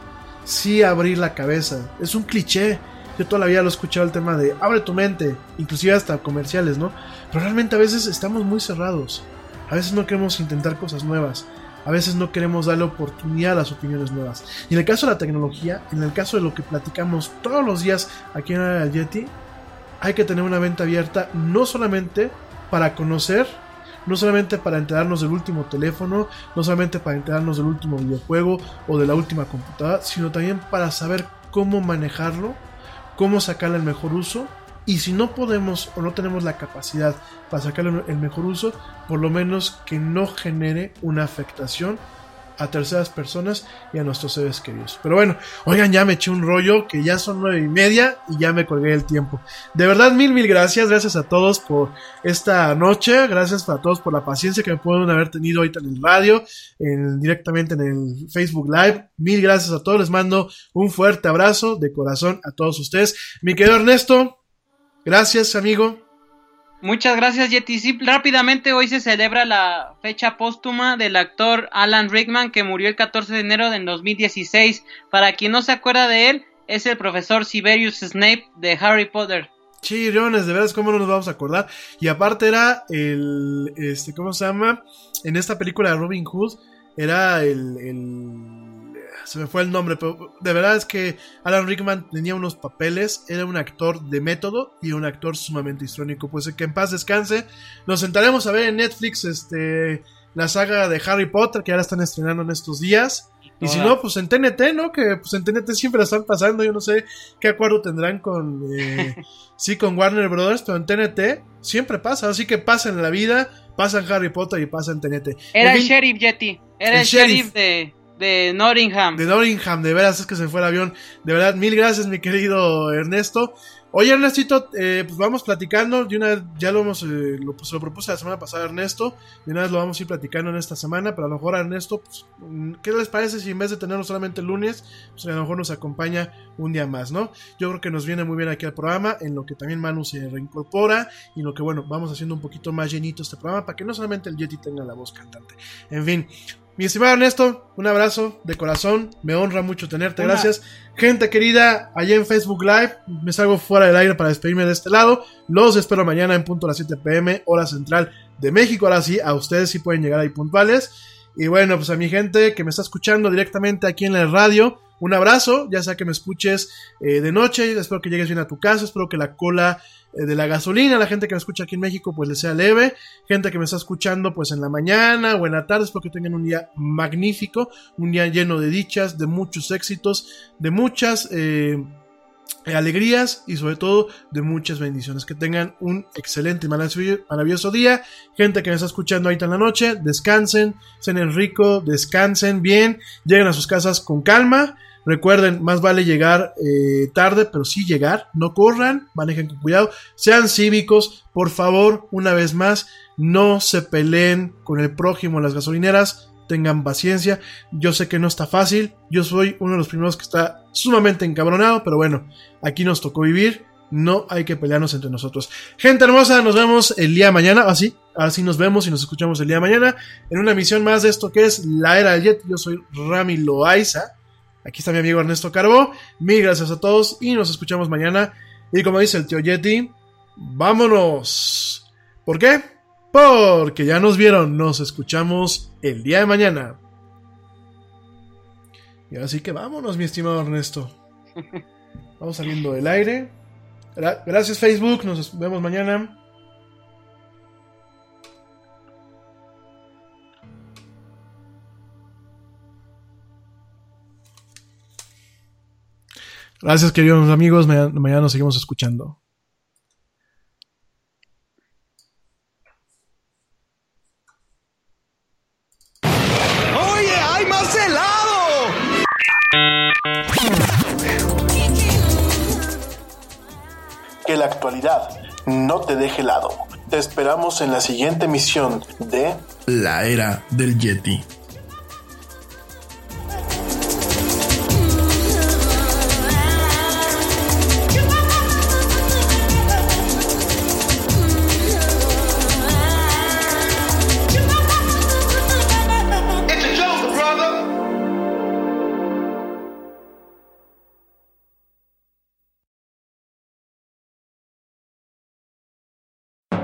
Speaker 6: Sí a abrir la cabeza. Es un cliché, yo toda la vida lo he escuchado el tema de abre tu mente, inclusive hasta comerciales, ¿no? Pero realmente a veces estamos muy cerrados. A veces no queremos intentar cosas nuevas. A veces no queremos darle oportunidad a las opiniones nuevas. Y en el caso de la tecnología, en el caso de lo que platicamos todos los días aquí en el Yeti, hay que tener una venta abierta no solamente para conocer, no solamente para enterarnos del último teléfono, no solamente para enterarnos del último videojuego o de la última computadora, sino también para saber cómo manejarlo cómo sacarle el mejor uso. Y si no podemos o no tenemos la capacidad para sacarle el mejor uso, por lo menos que no genere una afectación a terceras personas y a nuestros seres queridos. Pero bueno, oigan, ya me eché un rollo que ya son nueve y media y ya me colgué el tiempo. De verdad, mil, mil gracias. Gracias a todos por esta noche. Gracias a todos por la paciencia que me pueden haber tenido ahorita en el radio, en, directamente en el Facebook Live. Mil gracias a todos. Les mando un fuerte abrazo de corazón a todos ustedes. Mi querido Ernesto, gracias, amigo.
Speaker 7: Muchas gracias, Yeti. Sí, rápidamente hoy se celebra la fecha póstuma del actor Alan Rickman que murió el 14 de enero del 2016. Para quien no se acuerda de él, es el profesor Siberius Snape de Harry Potter.
Speaker 6: Chirriones, de veras, ¿cómo no nos vamos a acordar? Y aparte era el, este, ¿cómo se llama? En esta película de Robin Hood, era el, el, se me fue el nombre, pero de verdad es que Alan Rickman tenía unos papeles, era un actor de método y un actor sumamente histrónico, pues que en paz descanse. Nos sentaremos a ver en Netflix, este, la saga de Harry Potter, que ahora están estrenando en estos días. Y si no, pues en TNT, ¿no? Que pues en TNT siempre la están pasando. Yo no sé qué acuerdo tendrán con. Eh, sí, con Warner Brothers, pero en TNT siempre pasa. Así que pasa en la vida, pasa en Harry Potter y pasa en TNT.
Speaker 7: Era
Speaker 6: En
Speaker 7: el sheriff, Yeti. Era
Speaker 6: El
Speaker 7: el,
Speaker 6: sheriff.
Speaker 7: sheriff, de, de Nottingham.
Speaker 6: De Nottingham, de veras es que se fue el avión. De verdad, mil gracias, mi querido Ernesto. Oye, Ernestito, eh, pues vamos platicando. De una vez, ya lo hemos, eh, lo, pues, lo propuse la semana pasada, Ernesto. De una vez lo vamos a ir platicando en esta semana. Pero a lo mejor, Ernesto, pues, mm, ¿qué les parece si en vez de tenerlo solamente el lunes, pues a lo mejor nos acompaña un día más, ¿no? Yo creo que nos viene muy bien aquí al programa, en lo que también Manu se reincorpora y en lo que, bueno, vamos haciendo un poquito más llenito este programa para que no solamente el Yeti tenga la voz cantante. En fin, mi estimado Ernesto, un abrazo de corazón. Me honra mucho tenerte.
Speaker 7: Una-
Speaker 6: Gracias. Gente querida, allá en Facebook Live, me salgo fuera del aire para despedirme de este lado. Los espero mañana en punto a las 7 pm, hora central de México. Ahora sí, a ustedes sí pueden llegar ahí puntuales. Y bueno, pues a mi gente que me está escuchando directamente aquí en la radio, un abrazo, ya sea que me escuches eh, de noche, espero que llegues bien a tu casa, espero que la cola de la gasolina, la gente que me escucha aquí en México, pues les sea leve, gente que me está escuchando pues en la mañana o en la tarde, espero que tengan un día magnífico, un día lleno de dichas, de muchos éxitos, de muchas... eh, eh, alegrías y sobre todo de muchas bendiciones. Que tengan un excelente y maravilloso día. Gente que me está escuchando ahorita en la noche, descansen, cenen rico, descansen bien, lleguen a sus casas con calma. Recuerden, más vale llegar eh, tarde, pero sí llegar. No corran, manejen con cuidado, sean cívicos. Por favor, una vez más, no se peleen con el prójimo en las gasolineras tengan paciencia. Yo sé que no está fácil. Yo soy uno de los primeros que está sumamente encabronado, pero bueno, aquí nos tocó vivir. No hay que pelearnos entre nosotros. Gente hermosa, nos vemos el día de mañana. Así, así nos vemos y nos escuchamos el día de mañana en una emisión más de esto que es La Era del Jet. Yo soy Rami Loaiza. Aquí está mi amigo Ernesto Carbo. Mil gracias a todos y nos escuchamos mañana. Y como dice el tío Yeti, vámonos. ¿Por qué? Porque ya nos vieron, nos escuchamos el día de mañana. Y así que vámonos, mi estimado Ernesto. Vamos saliendo del aire. Gra- Gracias Facebook, nos vemos mañana. Gracias, queridos amigos. Mañana, mañana nos seguimos escuchando.
Speaker 5: ¡Oye, hay más helado!
Speaker 12: Que la actualidad no te deje helado. Te esperamos en la siguiente emisión de La Era del Yeti.